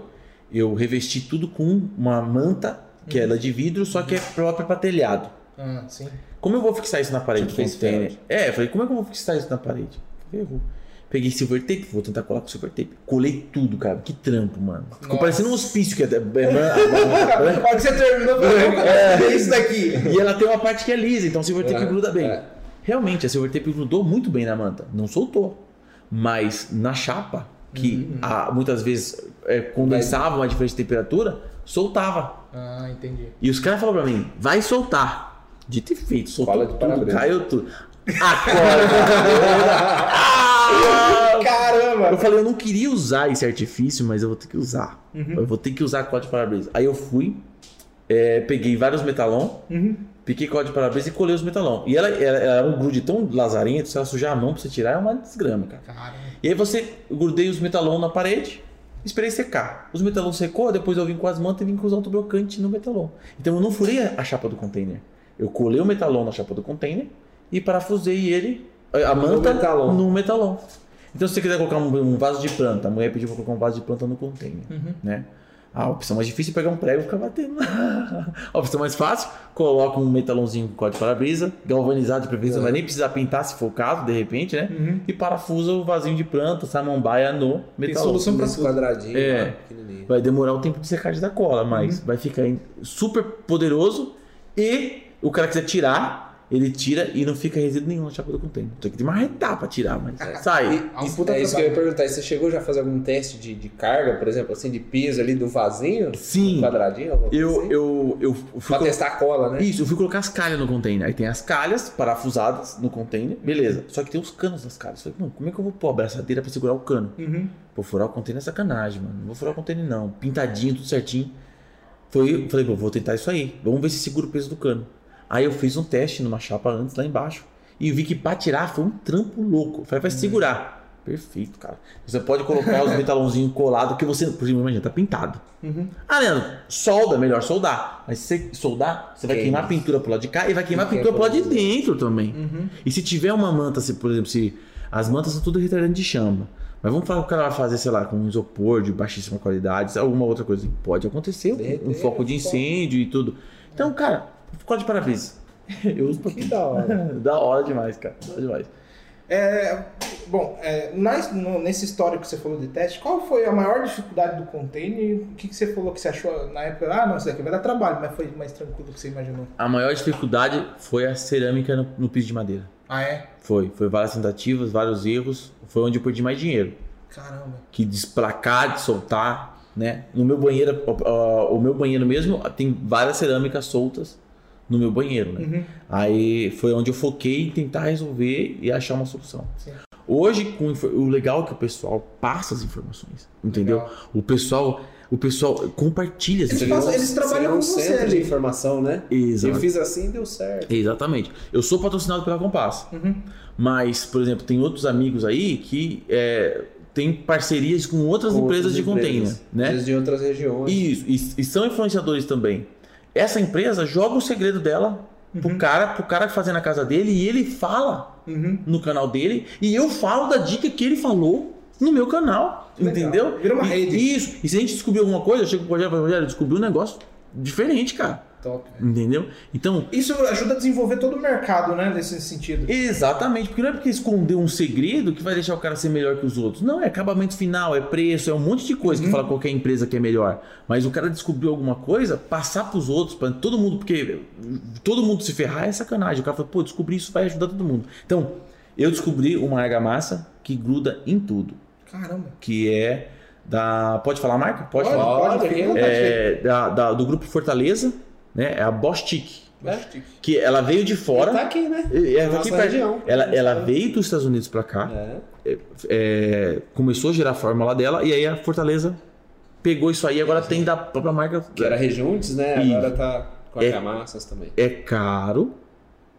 eu revesti tudo com uma manta, que ela é de vidro, só que é própria para telhado. Ah, sim. Como eu vou fixar isso na parede Tipo container? É, eu falei, como é que eu vou fixar isso na parede? Ferrou. Peguei silver tape, vou tentar colar com silver tape. Colei tudo, cara. Que trampo, mano. Ficou Nossa. parecendo um hospício que é. é- Pode ser terminou, é isso daqui. E ela tem uma parte que é lisa, então o silver tape É, gruda bem. é. Realmente, a silver tape grudou muito bem na manta. Não soltou. Mas na chapa, que Uhum. a- muitas vezes é, condensava uma diferença de temperatura, soltava. Ah, entendi. E os caras falaram pra mim, vai soltar. Dito e feito, soltou Cola de tudo, para-brisa. caiu tudo. Acorda! Ah! Caramba! Eu falei, eu não queria usar esse artifício, mas eu vou ter que usar. Uhum. Eu vou ter que usar código de para-brisa. Aí eu fui, é, peguei vários metalon, Uhum. Piquei código de para-brisa e colei os metalon. E ela, ela, ela é um grude tão lazarento, se ela sujar a mão pra você tirar, é uma desgrama, cara. Caramba. E aí você grudei os metalon na parede, esperei secar. Os metalon secou, depois eu vim com as mantas e vim com os autoblocantes no metalon. Então eu não furei a chapa do container. Eu colei o metalon na chapa do container e parafusei ele, a a No manta, metalon. no metalon. Então se você quiser colocar um, um vaso de planta, a mulher pediu pra colocar um vaso de planta no container, Uhum. né? A opção mais difícil é pegar um prego e ficar batendo. a opção mais fácil, coloca um metalãozinho com código de para-brisa, galvanizado de preferência, não vai nem precisar pintar se for o caso, de repente, né? Uhum. E parafusa o vasinho de planta, samambaia no metalão. solução pra Nesse tudo. quadradinho, É. ó, pequenininho. Vai demorar o tempo de secagem da cola, mas vai ficar super poderoso e o cara quiser tirar, ele tira e não fica resíduo nenhum na chapa do container. Tem que ter uma retapa pra tirar, mas sai. E- É um isso- puta é isso que eu ia perguntar. Você chegou já a fazer algum teste de, de carga, por exemplo, assim, de piso ali do vasinho? Sim. Quadradinho? alguma coisa Eu, assim? eu, eu fui Pra colo- testar a cola, né? Isso, eu fui colocar as calhas no container. Aí tem as calhas parafusadas no container, beleza. Só que tem os canos das calhas. Eu falei, não, como é que eu vou pôr a braçadeira pra segurar o cano? Uhum. Vou furar o container é sacanagem, mano. Não vou furar o container, não. Pintadinho, tudo certinho. Foi, falei, pô, vou tentar isso aí. Vamos ver se segura o peso do cano. Aí eu fiz um teste numa chapa antes, lá embaixo. E vi que pra tirar foi um trampo louco. Falei, vai segurar. Perfeito, cara. Você pode colocar os metalãozinhos colados, que você, por exemplo, imagina, tá pintado. Uhum. Ah, Leandro, solda, melhor soldar. Mas se você soldar, você vai Queima. queimar a pintura pro lado de cá e vai queimar a pintura pro lado de dentro. também. Uhum. E se tiver uma manta, se, por exemplo, se as mantas são tudo retardante de chama. Mas vamos falar que o cara vai fazer, sei lá, com um isopor de baixíssima qualidade, alguma outra coisa. Pode acontecer, um- um foco de incêndio e tudo. Então, cara, ficou de parabéns. Eu uso pra Que da hora. da hora demais, cara. Da hora demais. É, bom, é, nas- no- nesse histórico que você falou de teste, qual foi a maior dificuldade do container? O que, que você falou que você achou na época? Ah, não, isso daqui vai dar trabalho, mas foi mais tranquilo do que você imaginou. A maior dificuldade foi a cerâmica no, no piso de madeira. Ah, é? Foi. Foi várias tentativas, vários erros. Foi onde eu perdi mais dinheiro. Caramba. que desplacar, de soltar, né? No meu banheiro, o meu banheiro mesmo tem várias cerâmicas soltas no meu banheiro, né? Uhum. Aí foi onde eu foquei em tentar resolver e achar uma solução. Sim. Hoje, com o legal é que o pessoal passa as informações, entendeu? Legal. O pessoal, o pessoal compartilha as Eles informações. passam- eles trabalham um com você centro de ali. informação, né? Exato. Eu fiz assim e deu certo. Exatamente. Eu sou patrocinado pela Compass. Uhum. Mas, por exemplo, tem outros amigos aí que é, têm parcerias com outras Com empresas de container, empresas, né? às vezes de outras regiões. Isso, e, e são influenciadores também. Essa empresa joga o segredo dela pro cara, pro cara fazer na casa dele e ele fala Uhum. no canal dele e eu falo da dica que ele falou no meu canal, Legal. entendeu? Vira uma E- rede. Isso. E se a gente descobrir alguma coisa, eu chego pro Rogério Rogério, descobri um negócio diferente, cara. Top. Entendeu? Então, Isso ajuda a desenvolver todo o mercado, né? Nesse sentido. Exatamente, porque não é porque escondeu um segredo que vai deixar o cara ser melhor que os outros. Não, é acabamento final, é preço, é um monte de coisa que fala qualquer empresa que é melhor. Mas o cara descobriu alguma coisa, passar pros outros, para todo mundo, porque todo mundo se ferrar é sacanagem. O cara fala, pô, descobri isso, vai ajudar todo mundo. Então, eu descobri uma argamassa que gruda em tudo, Caramba. que é da. Pode falar a marca? Pode, Pode, falar. pode. É da, da- do grupo Fortaleza, né? É a Bostic. É. Que ela veio de fora. Tá aqui, né? É, ela, Nossa aqui perto. região. ela, ela veio dos Estados Unidos pra cá, É. é, começou a gerar a fórmula dela e aí a Fortaleza pegou isso aí agora tem da própria marca. Que era Rejuntes, né? Isso. Agora tá com É. argamassas também. É caro,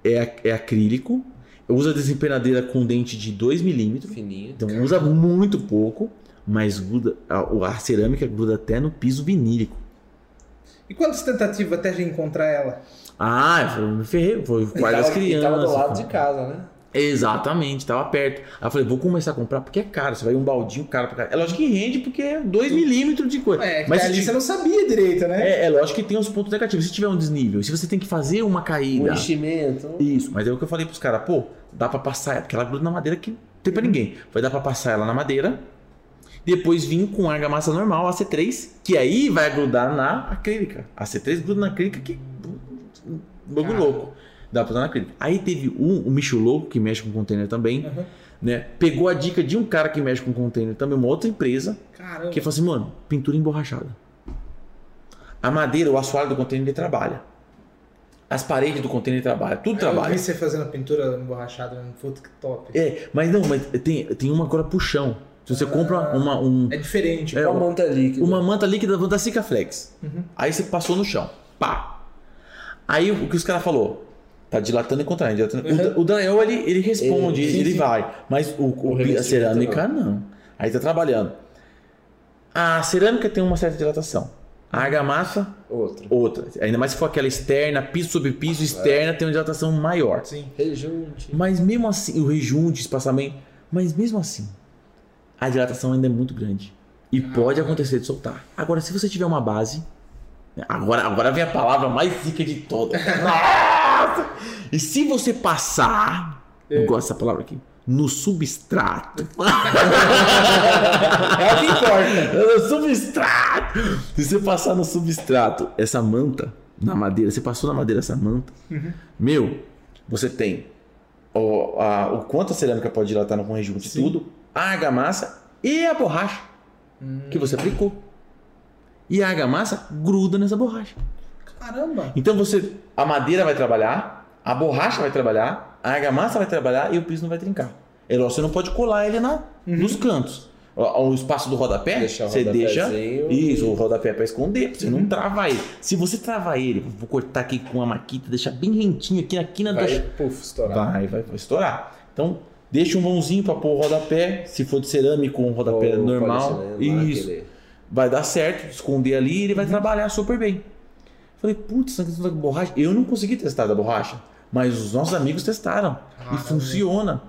é, é acrílico, usa desempenadeira com dente de 2 milímetros, Fininha. então usa muito pouco, mas gruda, a, a cerâmica gruda até no piso vinílico. E quantas tentativas até de encontrar ela? Ah, eu me ferrei, foi o quarto das E tava- tava do crianças. lado de casa, né? Exatamente, tava perto. Aí eu falei, vou começar a comprar porque é caro. Você vai um baldinho caro pra caralho. É lógico que rende porque é 2 milímetros de coisa. É, Mas ali você não sabia direito, né? é, é lógico que tem os pontos negativos. Se tiver um desnível, se você tem que fazer uma Um caída. enchimento. Isso, mas é o que eu falei pros caras, pô, dá pra passar, porque ela gruda na madeira que não tem pra ninguém. Vai dar pra passar ela na madeira, depois vir com argamassa normal, a C3, que aí vai grudar na acrílica. A C3 gruda na acrílica que. Bagulho Cara. louco. Dá pra usar na acrílica. Aí teve um, o Micho Louco, que mexe com container também, Uhum. né? Pegou a dica de um cara que mexe com container também, uma outra empresa, Caramba. que falou assim, mano, pintura emborrachada. A madeira, o assoalho do container ele trabalha. As paredes do container trabalha, tudo Eu trabalha. vi você fazendo pintura emborrachada no puta que top. É, mas não, mas tem, tem uma agora pro chão. Se você compra uma, um, É diferente. É, Uma manta líquida. uma manta líquida da Cicaflex, Uhum. aí você passou no chão. Pá! Aí o que os caras falou? Tá dilatando e contraindo. dilatando. O da- O Daniel, ele, ele responde, Ele- sim, ele sim. vai. Mas o, o- O a cerâmica, não. Aí tá trabalhando. A cerâmica tem uma certa dilatação. A argamassa, Outra. outra. Ainda mais se for aquela externa, piso sobre piso, externa, tem uma dilatação maior. Sim. Rejunte. Mas mesmo assim, o rejunte, espaçamento, mas mesmo assim, a dilatação ainda é muito grande. E pode acontecer de soltar. Agora, se você tiver uma base, agora, agora vem a palavra mais zica de todas. Nossa! E se você passar, eu gosto dessa palavra aqui, no substrato. É o que importa. no substrato! Se você passar no substrato, essa manta na madeira, você passou na madeira essa manta, meu, você tem o, a- o quanto a cerâmica pode dilatar no rejunte, Sim. tudo, a argamassa e a borracha que você aplicou. E a argamassa gruda nessa borracha. Caramba. Então você, a madeira vai trabalhar, a borracha vai trabalhar, a argamassa vai trabalhar e o piso não vai trincar. É lógico, você não pode colar ele na, nos cantos. O, o espaço do rodapé, você deixa isso, o rodapé para esconder, pra você não travar ele. Se você travar ele, vou cortar aqui com a maquita, deixar bem rentinho aqui na quina do Vai, puf, estourar. Vai, vai, vai estourar. Então, deixa um vãozinho para pôr o rodapé. Se for de cerâmico, um rodapé Ou normal. lá, Isso. aquele- Vai dar certo, esconder ali e ele Uhum. vai trabalhar super bem. Falei, putz, da borracha. Eu não consegui testar da borracha, mas os nossos amigos testaram. e Caramba. funciona.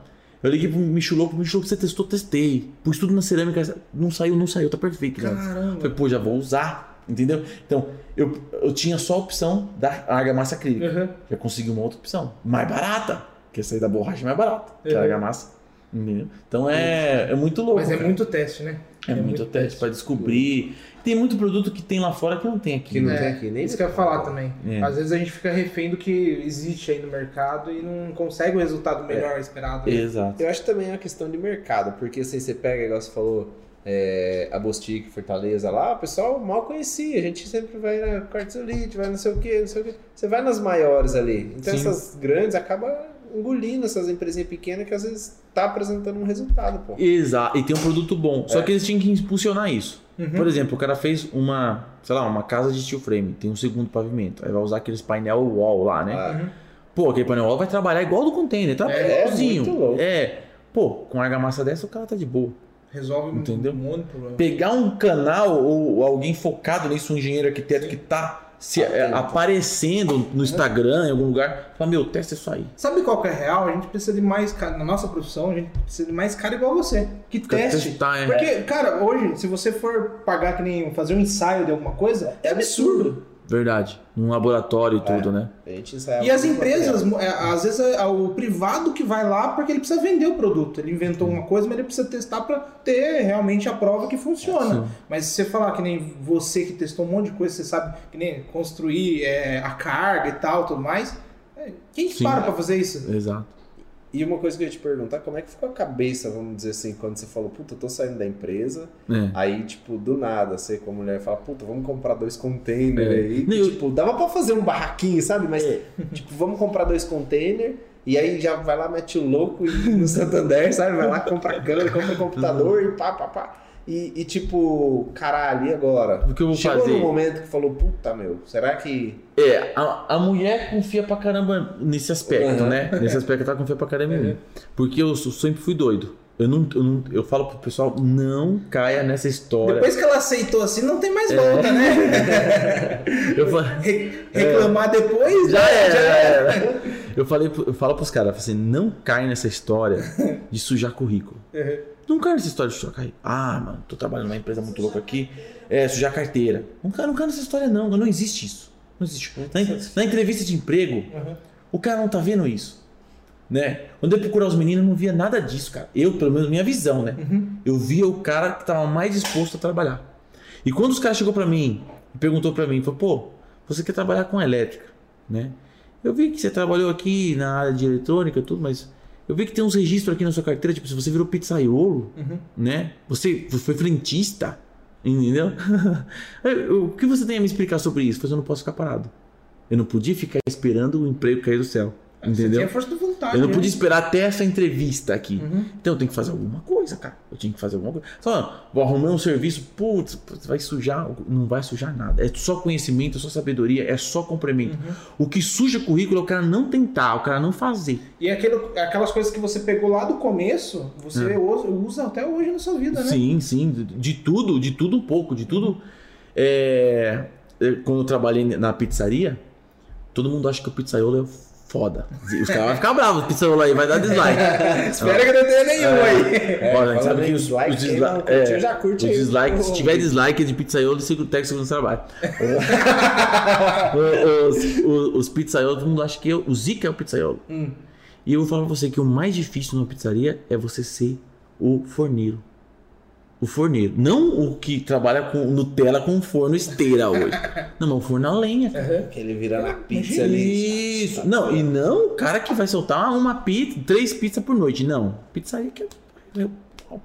Eu liguei pro Michulou, pro Michulou, você testou, testei. Pus tudo na cerâmica, não saiu, não saiu, tá perfeito. cara. Caramba. Falei, pô, já vou usar. Entendeu? Então, eu, eu tinha só a opção da argamassa acrílica Uhum. já consegui uma outra opção. Mais barata. Que essa aí da borracha é mais barata. Que Uhum. a argamassa. Entendeu? Então é, é muito louco. Mas é cara. muito teste, né? É muito teste pra descobrir. Tem muito produto que tem lá fora que não tem aqui. Que não né? tem aqui nem Isso que eu ia falar também. É. Às vezes a gente fica refém do que existe aí no mercado e não consegue o resultado melhor esperado. né? Exato. Eu acho que também é uma questão de mercado, porque assim, você pega, igual você falou, é, a Bostique, Fortaleza lá, o pessoal mal conhecia. A gente sempre vai na Quartzolite, vai não sei o que, não sei o que. Você vai nas maiores ali. Então Sim. essas grandes acabam engolindo essas empresinhas pequenas que às vezes tá apresentando um resultado, pô. Exato. E tem um produto bom. Só É. que eles tinham que impulsionar isso. Uhum. Por exemplo, o cara fez uma, sei lá, uma casa de steel frame, tem um segundo pavimento. Aí vai usar aqueles painel wall lá, né? Ah, Uhum. Pô, aquele painel wall vai trabalhar igual do container, trabalha É, igualzinho. muito louco. É. Pô, com argamassa dessa o cara tá de boa. Resolve Entendeu? um monte de problema. pegar um canal ou alguém focado nisso, um engenheiro arquiteto que tá se, é, Atento. aparecendo no Instagram, em algum lugar, fala, meu, testa isso aí. Sabe qual que é real? A gente precisa de mais cara. Na nossa profissão, a gente precisa de mais cara igual você. Que teste. testar, é. Porque, cara, hoje, se você for pagar que nem fazer um ensaio de alguma coisa, é absurdo. Verdade. Num laboratório e tudo, né? a gente ensaiava E as empresas, é, às vezes é o privado que vai lá porque ele precisa vender o produto. Ele inventou uma coisa, mas ele precisa testar para ter realmente a prova que funciona. Sim. Mas se você falar que nem você que testou um monte de coisa, você sabe que nem construir é, a carga e tal, tudo mais. é, Quem que Sim. para pra fazer isso? Exato. E uma coisa que eu ia te perguntar, como é que ficou a cabeça, vamos dizer assim, quando você falou, puta, eu tô saindo da empresa, É. aí, tipo, do nada, você com a mulher fala, puta, vamos comprar dois containers É. aí. Não, eu- Tipo, dava pra fazer um barraquinho, sabe? Mas, tipo, vamos comprar dois containers, e aí já vai lá, mete o louco e no Santander, sabe? Vai lá, compra câmera, compra computador e pá, pá, pá. E, e, tipo, caralho, e agora? O que eu vou Chegou fazer? num momento que falou, puta, meu, será que... É, a, a mulher confia pra caramba nesse aspecto, Uhum. né? Nesse aspecto ela confia pra caramba em mim. Porque eu sempre fui doido. Eu, não, eu, não, eu falo pro pessoal, não caia nessa história. Depois que ela aceitou assim, não tem É. mais volta, né? Eu falo, Re- Reclamar depois, já né? era, já era. Eu, falei, eu falo pros caras, assim, não cai nessa história de sujar currículo. Uhum. Não cai nessa história de currículo. Ah, mano, tô trabalhando numa empresa muito louca aqui. É, sujar carteira. Não cai, não cai nessa história, não. Não existe isso. Não existe. Na, na entrevista de emprego, Uhum. o cara não tá vendo isso. Né? Quando eu procurar os meninos, eu não via nada disso, cara. Eu, pelo menos, minha visão, né? Eu via o cara que tava mais disposto a trabalhar. E quando os caras chegou pra mim e perguntou pra mim, falou, pô, você quer trabalhar com elétrica, né? Eu vi que você trabalhou aqui na área de eletrônica e tudo, mas eu vi que tem uns registros aqui na sua carteira, tipo, se você virou pizzaiolo, né? Você foi frentista, entendeu? o que você tem a me explicar sobre isso? Falei, eu não posso ficar parado. Eu não podia ficar esperando o emprego cair do céu. Você Entendeu? tinha força de vontade. Eu não né? podia esperar até essa entrevista aqui. Então eu tenho que fazer alguma coisa, cara. Eu tinha que fazer alguma coisa. Só, vou arrumar um serviço, putz, putz, vai sujar. Não vai sujar nada. É só conhecimento, é só sabedoria, é só complemento. O que suja currículo é o cara não tentar, o cara não fazer. E aquilo, aquelas coisas que você pegou lá do começo, você usa, usa até hoje na sua vida, né? É. Sim, sim. de- tudo, de tudo um pouco, de tudo. É, é, quando eu trabalhei na pizzaria, todo mundo acha que o pizzaiolo é foda. Os caras vão ficar bravos, o pizzaiolo aí vai dar dislike. Espero que não tenha nenhum aí. Olha, a gente sabe que os, dislike, os quem curtiu é, já curte os aí. dislike, se tiver dislike de pizzaiolo, técnico segundo trabalho. os, os, os pizzaiolos, todo mundo acha que eu, o Zica é o pizzaiolo. E eu vou falar pra você que o mais difícil numa pizzaria é você ser o forneiro. O forneiro. Não o que trabalha com Nutella com forno esteira hoje. Não, mas o forno a lenha, cara. Que ele vira na pizza ali. Isso. Não, e não o cara que vai soltar uma pizza, três pizzas por noite. Não. Pizzaria que eu,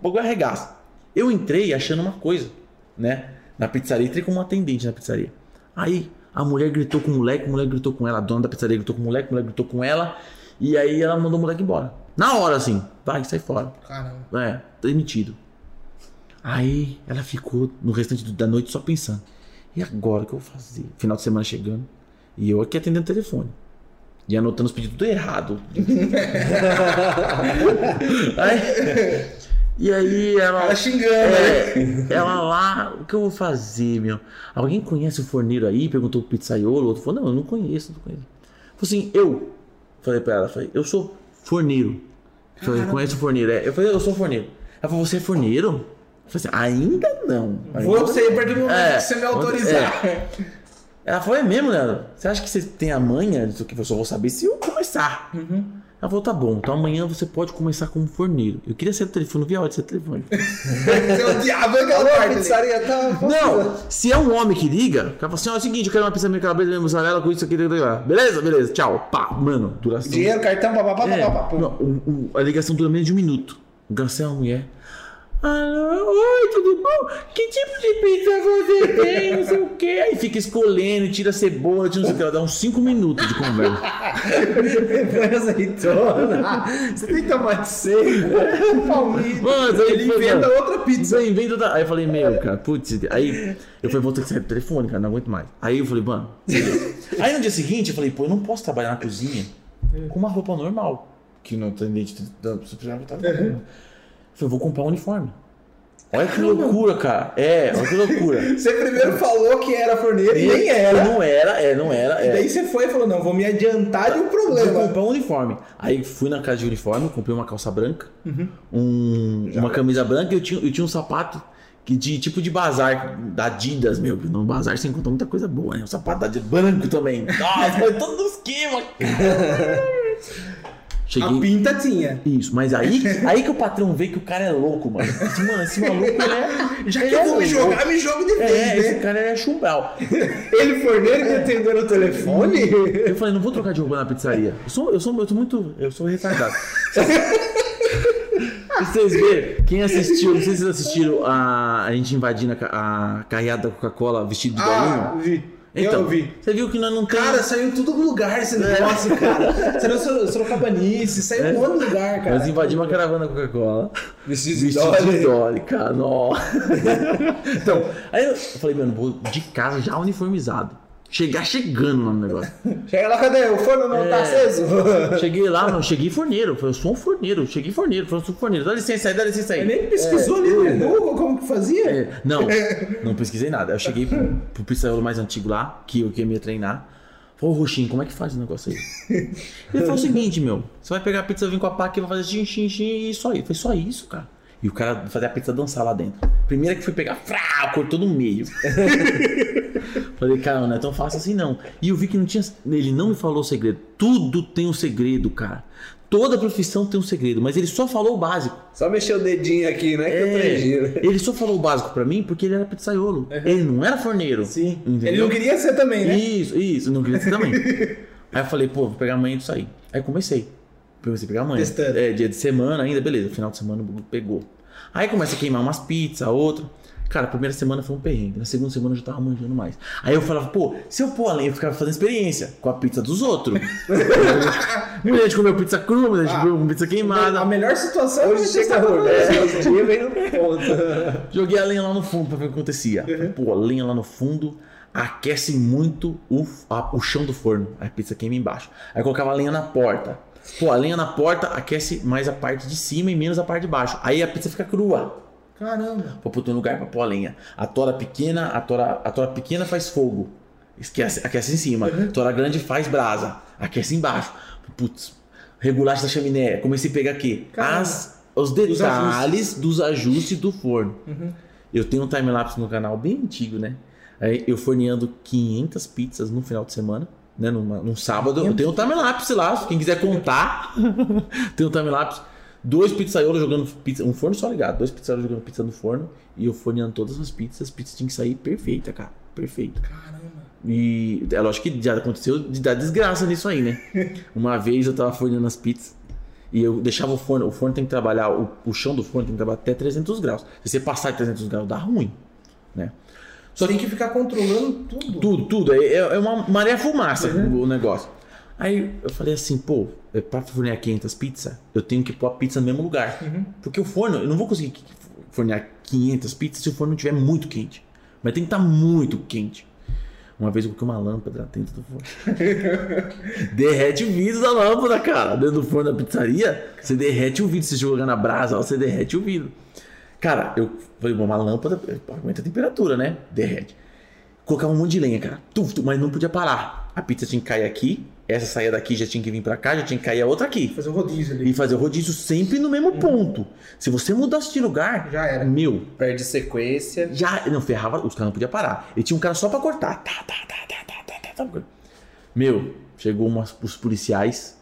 pouco arregaço. Eu entrei achando uma coisa, né? Na pizzaria, entrei como um atendente na pizzaria. Aí a mulher gritou com o moleque, o moleque gritou com ela, a dona da pizzaria gritou com o moleque, o moleque gritou com ela. E aí ela mandou o moleque embora. Na hora, assim, vai, sai fora. Caramba. É, demitido. Aí ela ficou no restante da noite só pensando. E agora o que eu vou fazer? Final de semana chegando. E eu aqui atendendo o telefone. E anotando os pedidos tudo errado. Aí- e aí ela. Ela xingando, né? É, ela lá, o que eu vou fazer, meu? Alguém conhece o forneiro aí? Perguntou o pizzaiolo. O outro falou, não, eu não conheço, não conheço. Falei assim, eu. Falei pra ela, falei, eu sou forneiro. Falei, conhece o forneiro? É. Eu falei, eu sou forneiro. Ela falou, você é forneiro? Eu falei assim, ainda não. Ainda Vou ser a partir do momento É, que você me autorizar. ela falou, é mesmo, Leandro? Você acha que você tem a manha disso que eu só vou saber se eu começar? Ela falou, tá bom, então amanhã você pode começar como forneiro. Eu queria ser o telefone, não vi a hora de ser telefone. A parte ali. pizzaria tá. Não, se é um homem que liga, o cara fala assim, ó, é o seguinte, eu quero uma pizza minha calabresa, minha mussarela com isso aqui, beleza, beleza, tchau, pá, mano, duração... Dinheiro, cartão, papapá, É, papapá. não, o- o- a ligação dura menos de um minuto. O garçom é uma mulher. Alô, oi, tudo bom? Que tipo de pizza você tem? Não sei o quê. Aí fica escolhendo, tira cebola, tira não sei o que. Ela dá uns 5 minutos de conversa. Põe azeitona. Você tem tomate seco. Palmito. Mano, Ele inventa mano. outra pizza. Inventa outra- Aí eu falei, meu, cara, putz. Aí eu falei, vou ter que sair do telefone, cara, não aguento mais. Aí eu falei, mano. Aí no dia seguinte eu falei, pô, eu não posso trabalhar na cozinha com uma roupa normal. Que não atendente da supermercado tá Eu falei, vou comprar um uniforme. Olha que loucura, cara. É, olha que loucura. Você primeiro falou que era forneiro e nem era. Não era, é, não era. E É. daí você foi e falou, não, vou me adiantar de um Vou problema. comprar um uniforme. Aí fui na casa de uniforme, comprei uma calça branca, Uhum. um- uma camisa branca e eu tinha, eu tinha um sapato que de tipo de bazar da Adidas, meu. que No bazar você encontra muita coisa boa, né? Um sapato da Adidas branco também. Nossa, foi todo no esquema. A Cheguei. pinta tinha. Isso, mas aí, aí que o patrão vê que o cara é louco, mano. Esse, mano, esse maluco ele é. Já ele que é eu vou me jogar, me jogo de vez, É, esse né? cara é chumbal. Ele forneiro me atendeu no telefone? Eu falei, não vou trocar de roupa na pizzaria. Eu sou, eu sou, eu sou muito. Eu sou retardado. Vocês verem, quem assistiu, não sei se vocês assistiram a, a gente invadindo a, a carreada da Coca-Cola vestido de Ah, galinha. vi. Então, eu vi. você viu que nós não temos. Cara, saiu em todo lugar esse negócio, cara. Saiu Soro- Sorocabanice, saiu em um monte de lugar, cara. nós invadimos a caravana Coca-Cola. Vestido Vestido de Dolly, cara. Nó. então, aí eu falei, mano, vou de casa já uniformizado. Chegar chegando lá no negócio. Chega lá, cadê? O forno não tá aceso? Cheguei lá, não, cheguei forneiro. Eu sou um forneiro, cheguei forneiro, falei, eu sou forneiro. Dá licença aí, dá licença aí. Ele nem pesquisou ali no Google como que fazia. É, não, não pesquisei nada. Eu cheguei pro, pro pizzaiolo mais antigo lá, que eu que ia treinar. Falei, ô Roxinho, como é que faz o negócio aí? Ele falou o seguinte, meu, você vai pegar a pizza, vir com a pá aqui, vai fazer xin, xin e só isso. Foi só isso, cara. E o cara fazia a pizza dançar lá dentro. Primeira que fui pegar, frá, cortou no meio. Falei, cara, não é tão fácil assim não. E eu vi que não tinha. Ele não me falou o segredo. Tudo tem um segredo, cara. Toda profissão tem um segredo, mas ele só falou o básico. Só mexer o dedinho aqui, né? Que eu É, aprendi. né? ele só falou o básico pra mim porque ele era pizzaiolo. Ele não era forneiro. Sim. Entendeu? Ele não queria ser também, né? Isso, isso, não queria ser também. Aí eu falei, pô, vou pegar amanhã disso aí. Aí comecei. Comecei a pegar amanhã. Testando. É, dia de semana ainda, beleza. Final de semana pegou. Aí começa a queimar umas pizzas, outra. Cara, a primeira semana foi um perrengue. Na segunda semana eu já tava manjando mais. Aí eu falava, pô, se eu pôr a lenha, eu ficava fazendo experiência com a pizza dos outros. Muita gente comeu pizza crua, muita gente Ah. comeu pizza queimada. A melhor situação Hoje é chega testar a pra você. É. Joguei a lenha lá no fundo pra ver o que acontecia. Pô, a lenha lá no fundo aquece muito o, a- o chão do forno. Aí a pizza queima embaixo. Aí colocava a lenha na porta. Pô, a lenha na porta aquece mais a parte de cima e menos a parte de baixo. Aí a pizza fica crua. Caramba. Pra pôr um lugar pra pôr a lenha. A tora pequena, a tora, a tora pequena faz fogo. Esquece, aquece em cima. A tora grande faz brasa. Aquece embaixo. Putz, regulagem da chaminé. Comecei a pegar aqui. As, os detalhes dos ajustes do forno. Eu tenho um time-lapse no canal bem antigo, né? Eu forneando 500 pizzas no final de semana. Né, numa- num sábado, eu tenho um time-lapse lá, quem quiser contar, tem um time-lapse. Dois pizzaiolos jogando pizza, um forno só ligado, dois pizzaiolos jogando pizza no forno e eu forneando todas as pizzas, as pizzas tinham que sair perfeita, cara, perfeita. Caramba. E é lógico que já aconteceu de dar desgraça nisso aí, né? Uma vez eu tava forneando as pizzas e eu deixava o forno, o forno tem que trabalhar, o, o chão do forno tem que trabalhar até 300 graus. Se você passar de 300 graus, dá ruim, né? Só tem que ficar controlando tudo. Tudo, tudo. É, é uma maré fumaça o negócio. Aí eu falei assim, pô, é pra fornear 500 pizzas, eu tenho que pôr a pizza no mesmo lugar. Porque o forno, eu não vou conseguir fornear 500 pizzas se o forno estiver muito quente. Mas tem que estar muito quente. Uma vez eu coloquei uma lâmpada dentro do forno. derrete o vidro da lâmpada, cara. Dentro do forno da pizzaria, você derrete o vidro. Se jogar na brasa, você derrete o vidro. Cara, eu falei, uma lâmpada aumenta a temperatura, né? Derrete. Colocava um monte de lenha, cara. Tuf, tuf, mas não podia parar. A pizza tinha que cair aqui, essa saía daqui já tinha que vir pra cá, já tinha que cair a outra aqui. Fazer um rodízio ali. E fazer o rodízio sempre no mesmo ponto. Se você mudasse de lugar, Já era. meu, Perde sequência. já não ferrava, os caras não podiam parar. E tinha um cara só pra cortar. Tá, tá, tá, tá, tá, tá, tá, tá. Meu, chegou umas, os policiais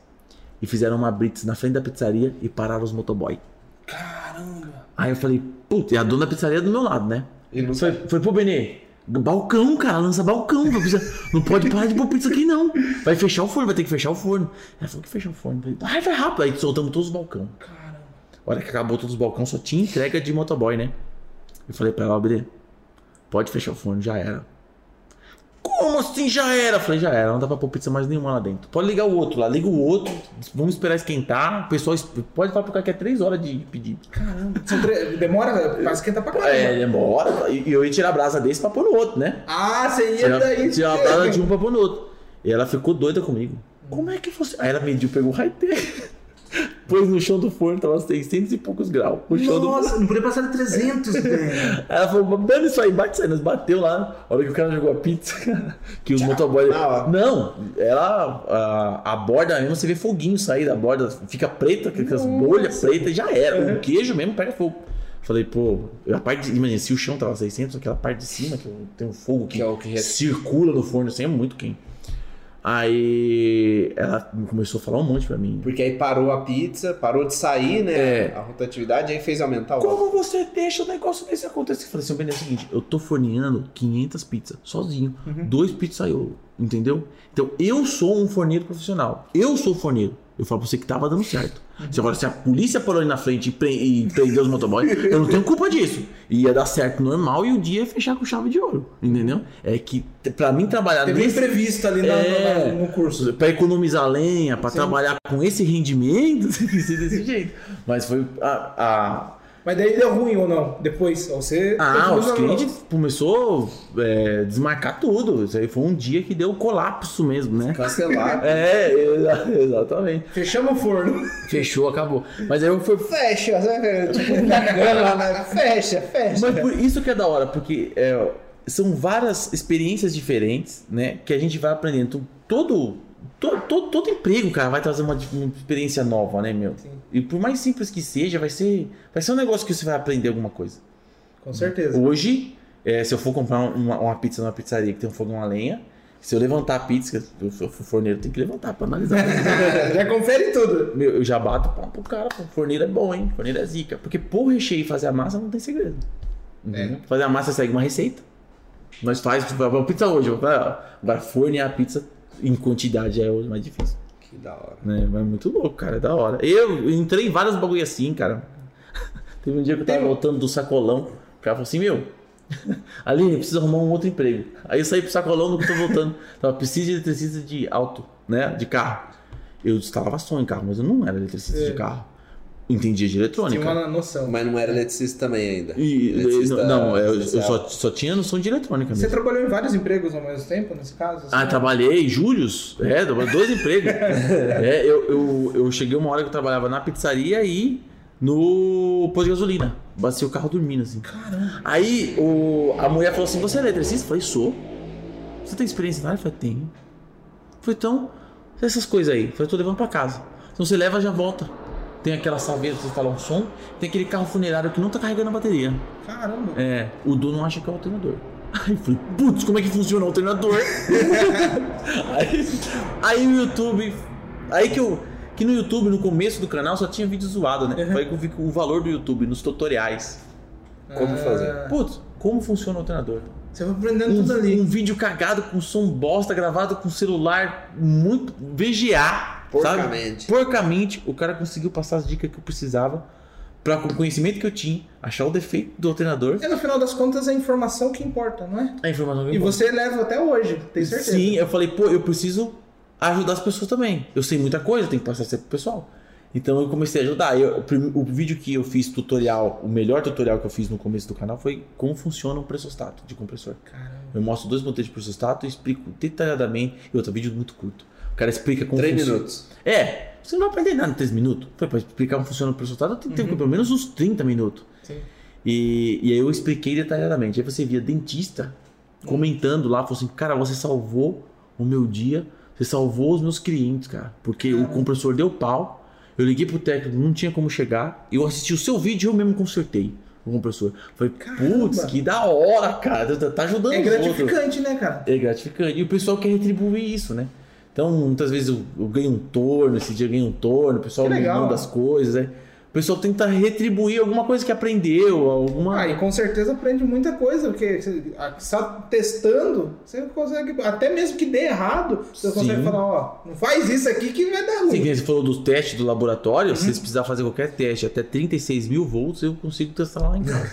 e fizeram uma blitz na frente da pizzaria e pararam os motoboy. Caramba. Aí eu falei, putz, e a dona da pizzaria é do meu lado, né? E não Foi, foi pô, Benê. Balcão, cara, lança balcão. Não, pode parar de pôr pizza aqui, não. Vai fechar o forno, vai ter que fechar o forno. Ela falou que fechar o forno. Eu falei, Ai, vai rápido. Aí soltamos todos os balcões. Caramba. A hora que acabou todos os balcões, só tinha entrega de motoboy, né? Eu falei pra ela, Benê, pode fechar o forno, já era. Como assim já era? Eu falei, já era, não dá pra pôr pizza mais nenhuma lá dentro. Pode ligar o outro lá, liga o outro, vamos esperar esquentar. O pessoal es- pode falar pro cara que é três horas de pedido. Caramba. Demora pra esquentar pra caramba. É, demora. E eu ia tirar a brasa desse pra pôr no outro, né? Ah, você ia Tirar, daí. tirar a brasa de um pra pôr no outro. E ela ficou doida comigo. Como é que você. Aí ela mediu, pegou o raite. Pôs no chão do forno, tava 600 e poucos graus. O chão do Nossa, não podia passar de 300, velho. Ela falou, dando isso aí, bate isso aí. Nós bateu lá. A hora que o cara jogou a pizza, cara, que os motoboys. na hora. Não, ela. A, a borda mesmo, você vê foguinho sair da borda, fica preta, com aquelas bolhas pretas e já era. O queijo mesmo pega fogo. Falei, pô, a parte de, imagina, se o chão tava 600, aquela parte de cima, que tem um fogo que, Que é o que circula no forno, assim, é muito quente. Aí ela começou a falar um monte pra mim. Porque aí parou a pizza, parou de sair, né? É. A rotatividade, aí fez aumentar o. Como você deixa o negócio desse acontecer? Eu falei assim, Benê, é o seguinte, eu tô forneando 500 pizzas sozinho, dois pizzaiolos, entendeu? Então eu sou um forneiro profissional, eu sou forneiro. Eu falo pra você que tava dando certo. Se agora se a polícia parou ali na frente e, pre e prendeu os motoboys, eu não tenho culpa disso. Ia dar certo normal e o dia ia fechar com chave de ouro, entendeu? É que pra mim trabalhar Teve nesse- imprevisto ali na- É. no curso. Pra economizar lenha, pra Sim. trabalhar com esse rendimento, tem que ser desse jeito. Mas foi a- a, Mas daí deu ruim ou não? Depois, você... Ah, os clientes começou a desmarcar tudo. Isso aí foi um dia que deu colapso mesmo, né? Cancelar. É, exa- exatamente. Fechamos o forno. Fechou, acabou. Mas aí eu fui. Fecha, né? Tipo, né? Fecha, fecha. Mas por isso que é da hora, porque é, são várias experiências diferentes, né? Que a gente vai aprendendo. Todo, todo, todo, todo emprego, cara, vai trazer uma, uma experiência nova, né, meu? Sim. E por mais simples que seja, vai ser, vai ser um negócio que você vai aprender alguma coisa. Com certeza. Hoje, é, se eu for comprar uma, uma pizza numa pizzaria que tem um fogão a lenha, se eu levantar a pizza, eu sou forneiro, tem que levantar pra analisar. Já confere tudo. Meu, eu já bato palma pro cara, pô. Forneiro é bom, hein? Forneiro é zica. Porque pôr o recheio e fazer a massa não tem segredo. Entendeu? Fazer a massa segue uma receita. Nós faz, tipo, vamos pizza hoje. Agora, fornear a pizza em quantidade é o mais difícil. Que da hora. Né? Mas é muito louco, cara. É da hora. Eu entrei em vários bagulho assim, cara. Teve um dia que eu tava Tem- voltando do sacolão. O cara falou assim, meu. Aline, precisa arrumar um outro emprego. Aí eu saí pro sacolão eu tô voltando. Tava, preciso de eletricista de auto, né? De carro. Eu instalava som em carro, mas eu não era eletricista É. de carro. Entendia de Tinha eletrônica. uma noção. Mas não era eletricista também ainda. E, Eletricista não, eu, eu só, só tinha noção de eletrônica Você mesmo. trabalhou em vários empregos ao mesmo tempo, nesse caso? Ah, assim? trabalhei, Július, é, trabalhei dois empregos. é, eu, eu, eu cheguei uma hora que eu trabalhava na pizzaria e no posto de gasolina. Bati o carro dormindo, assim. Caramba. Aí o, a mulher falou assim: Você é eletricista? Eu falei: Sou. Você tem experiência na área? Eu falei: Tenho. Eu falei: Então, essas coisas aí. Eu falei: Tô levando pra casa. Então você leva já volta. Tem aquela saveira pra você instalar um som. Tem aquele carro funerário que não tá carregando a bateria. Caramba. É, o dono acha que é o alternador. Aí eu falei, putz, como é que funciona o alternador? aí, aí o YouTube. Aí que eu. Que no YouTube, no começo do canal, só tinha vídeo zoado, né? Foi aí que eu vi o valor do YouTube nos tutoriais. Como fazer? Ah, Putz, como funciona o alternador? Você vai aprendendo Um, tudo ali. um vídeo cagado com som bosta, gravado com celular muito. VGA. Porcamente. Sabe? Porcamente. O cara conseguiu passar as dicas que eu precisava. Pra, com o conhecimento que eu tinha, achar o defeito do alternador. E no final das contas é a informação que importa, não é? A informação que E eu você leva até hoje, tem certeza. Sim, eu falei, pô, eu preciso ajudar as pessoas também. Eu sei muita coisa, tenho que passar sempre pro pessoal. Então eu comecei a ajudar. Eu- o, o vídeo que eu fiz tutorial, o melhor tutorial que eu fiz no começo do canal foi como funciona um pressostato de compressor. Caramba. Eu mostro dois modelos de pressostato e explico detalhadamente. E outro vídeo muito curto. O cara explica como Três funciona. minutos. É, você não vai aprender nada em 3 minutos. Foi pra explicar como funciona o pressostato, tem que ter pelo menos uns 30 minutos. Sim. E, e aí eu expliquei detalhadamente. Aí você via dentista comentando lá, falou assim, cara, você salvou o meu dia, você salvou os meus clientes, cara. Porque o compressor deu pau, eu liguei pro técnico, não tinha como chegar, eu assisti o seu vídeo e eu mesmo consertei o compressor. Falei, putz, Caramba. que da hora, cara, tá- tá ajudando É gratificante, né, cara? É gratificante. E o pessoal quer retribuir isso, né? Então, muitas vezes eu, eu ganho um torno, esse dia eu ganho um torno, o pessoal me manda as coisas, né? O pessoal tenta retribuir alguma coisa que aprendeu, alguma. Ah, e com certeza aprende muita coisa, porque só testando, você consegue, até mesmo que dê errado, você Sim. consegue falar, ó, não faz isso aqui que vai dar Sim, ruim. nem você falou do teste do laboratório, Uhum. se você precisar fazer qualquer teste até 36 mil volts, eu consigo testar lá em casa.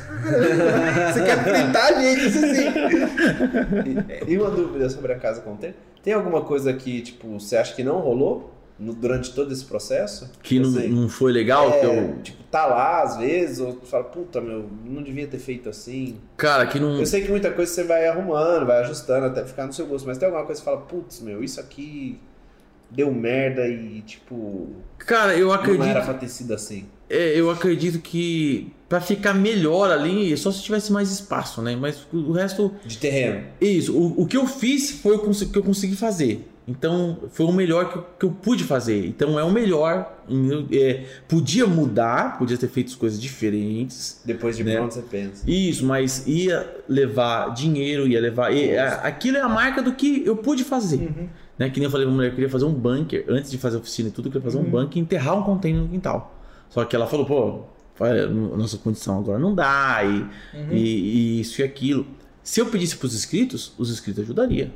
você quer fritar a gente, isso sim. E, e uma dúvida sobre a casa com tempo. Tem alguma coisa que, tipo, você acha que não rolou no- durante todo esse processo? Que não, Assim, não foi legal, é, que eu. Tipo, tá lá às vezes, ou tu fala, puta, meu, não devia ter feito assim. Cara, que não. Eu sei que muita coisa você vai arrumando, vai ajustando até ficar no seu gosto, mas tem alguma coisa que você fala, putz, meu, isso aqui deu merda e, tipo, Cara, eu não era acredito. pra ter sido assim. É, eu acredito que pra ficar melhor ali, é só se tivesse mais espaço, né? Mas o resto. De terreno. Isso, o, o que eu fiz foi o que eu consegui fazer. Então, foi o melhor que eu, que eu pude fazer. Então, é o melhor. é, podia mudar, podia ter feito as coisas diferentes. Depois de Né? pronto você pensa. Isso, mas ia levar dinheiro, ia levar. e, a- aquilo é a marca do que eu pude fazer. Uhum. Né? Que nem eu falei pra mulher, eu queria fazer um bunker. Antes de fazer a oficina e tudo, eu queria fazer um bunker e enterrar um container no quintal. Só que ela falou, pô, olha, a nossa condição agora não dá, e, e, e isso e aquilo. Se eu pedisse pros inscritos, os inscritos ajudariam.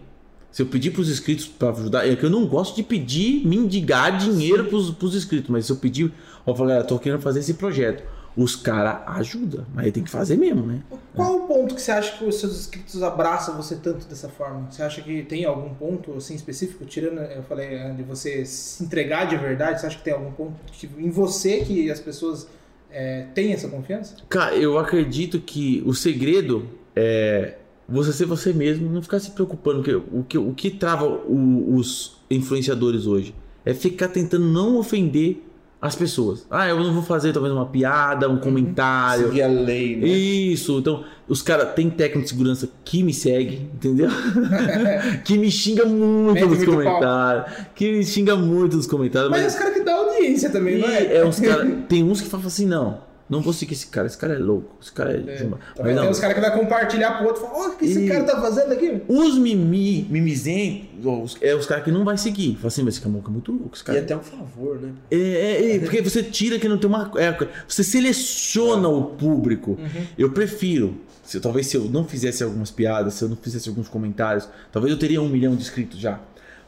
Se eu pedir pros inscritos para ajudar, é que eu não gosto de pedir, mendigar dinheiro pros, pros inscritos, mas se eu pedir, ó, falo, galera, tô querendo fazer esse projeto. Os caras ajudam, mas aí tem que fazer mesmo, né? Qual o ponto que você acha que os seus inscritos abraçam você tanto dessa forma? Você acha que tem algum ponto assim específico, tirando, eu falei, eh, de você se entregar de verdade, você acha que tem algum ponto que- em você que as pessoas é, tem essa confiança? Cara, eu acredito que o segredo é você ser você mesmo, não ficar se preocupando. porque o, que, o que trava o- os influenciadores hoje é ficar tentando não ofender as pessoas. Ah, eu não vou fazer talvez uma piada, um comentário. Seguir a lei, né? Isso, então os caras tem técnico de segurança que me segue, entendeu? que me xinga muito Mete nos pau. comentários, que me xinga muito nos comentários, Mas é mas, os caras que dão audiência também, não é? e é uns cara, tem uns que falam assim, não, não vou seguir esse cara, esse cara é louco, esse cara é, É. mas Também não, tem os caras que vai compartilhar pro outro e falar, olha o que esse E- cara tá fazendo aqui. os mimi, mimizentos, os- é os caras que não vai seguir. Fala assim, mas esse caboclo é muito louco, esse E cara. até um favor, né? É, é, é, porque você tira que não tem uma. é, você seleciona o público. Eu prefiro. Se, talvez se eu não fizesse algumas piadas, se eu não fizesse alguns comentários, talvez eu teria um milhão de inscritos já.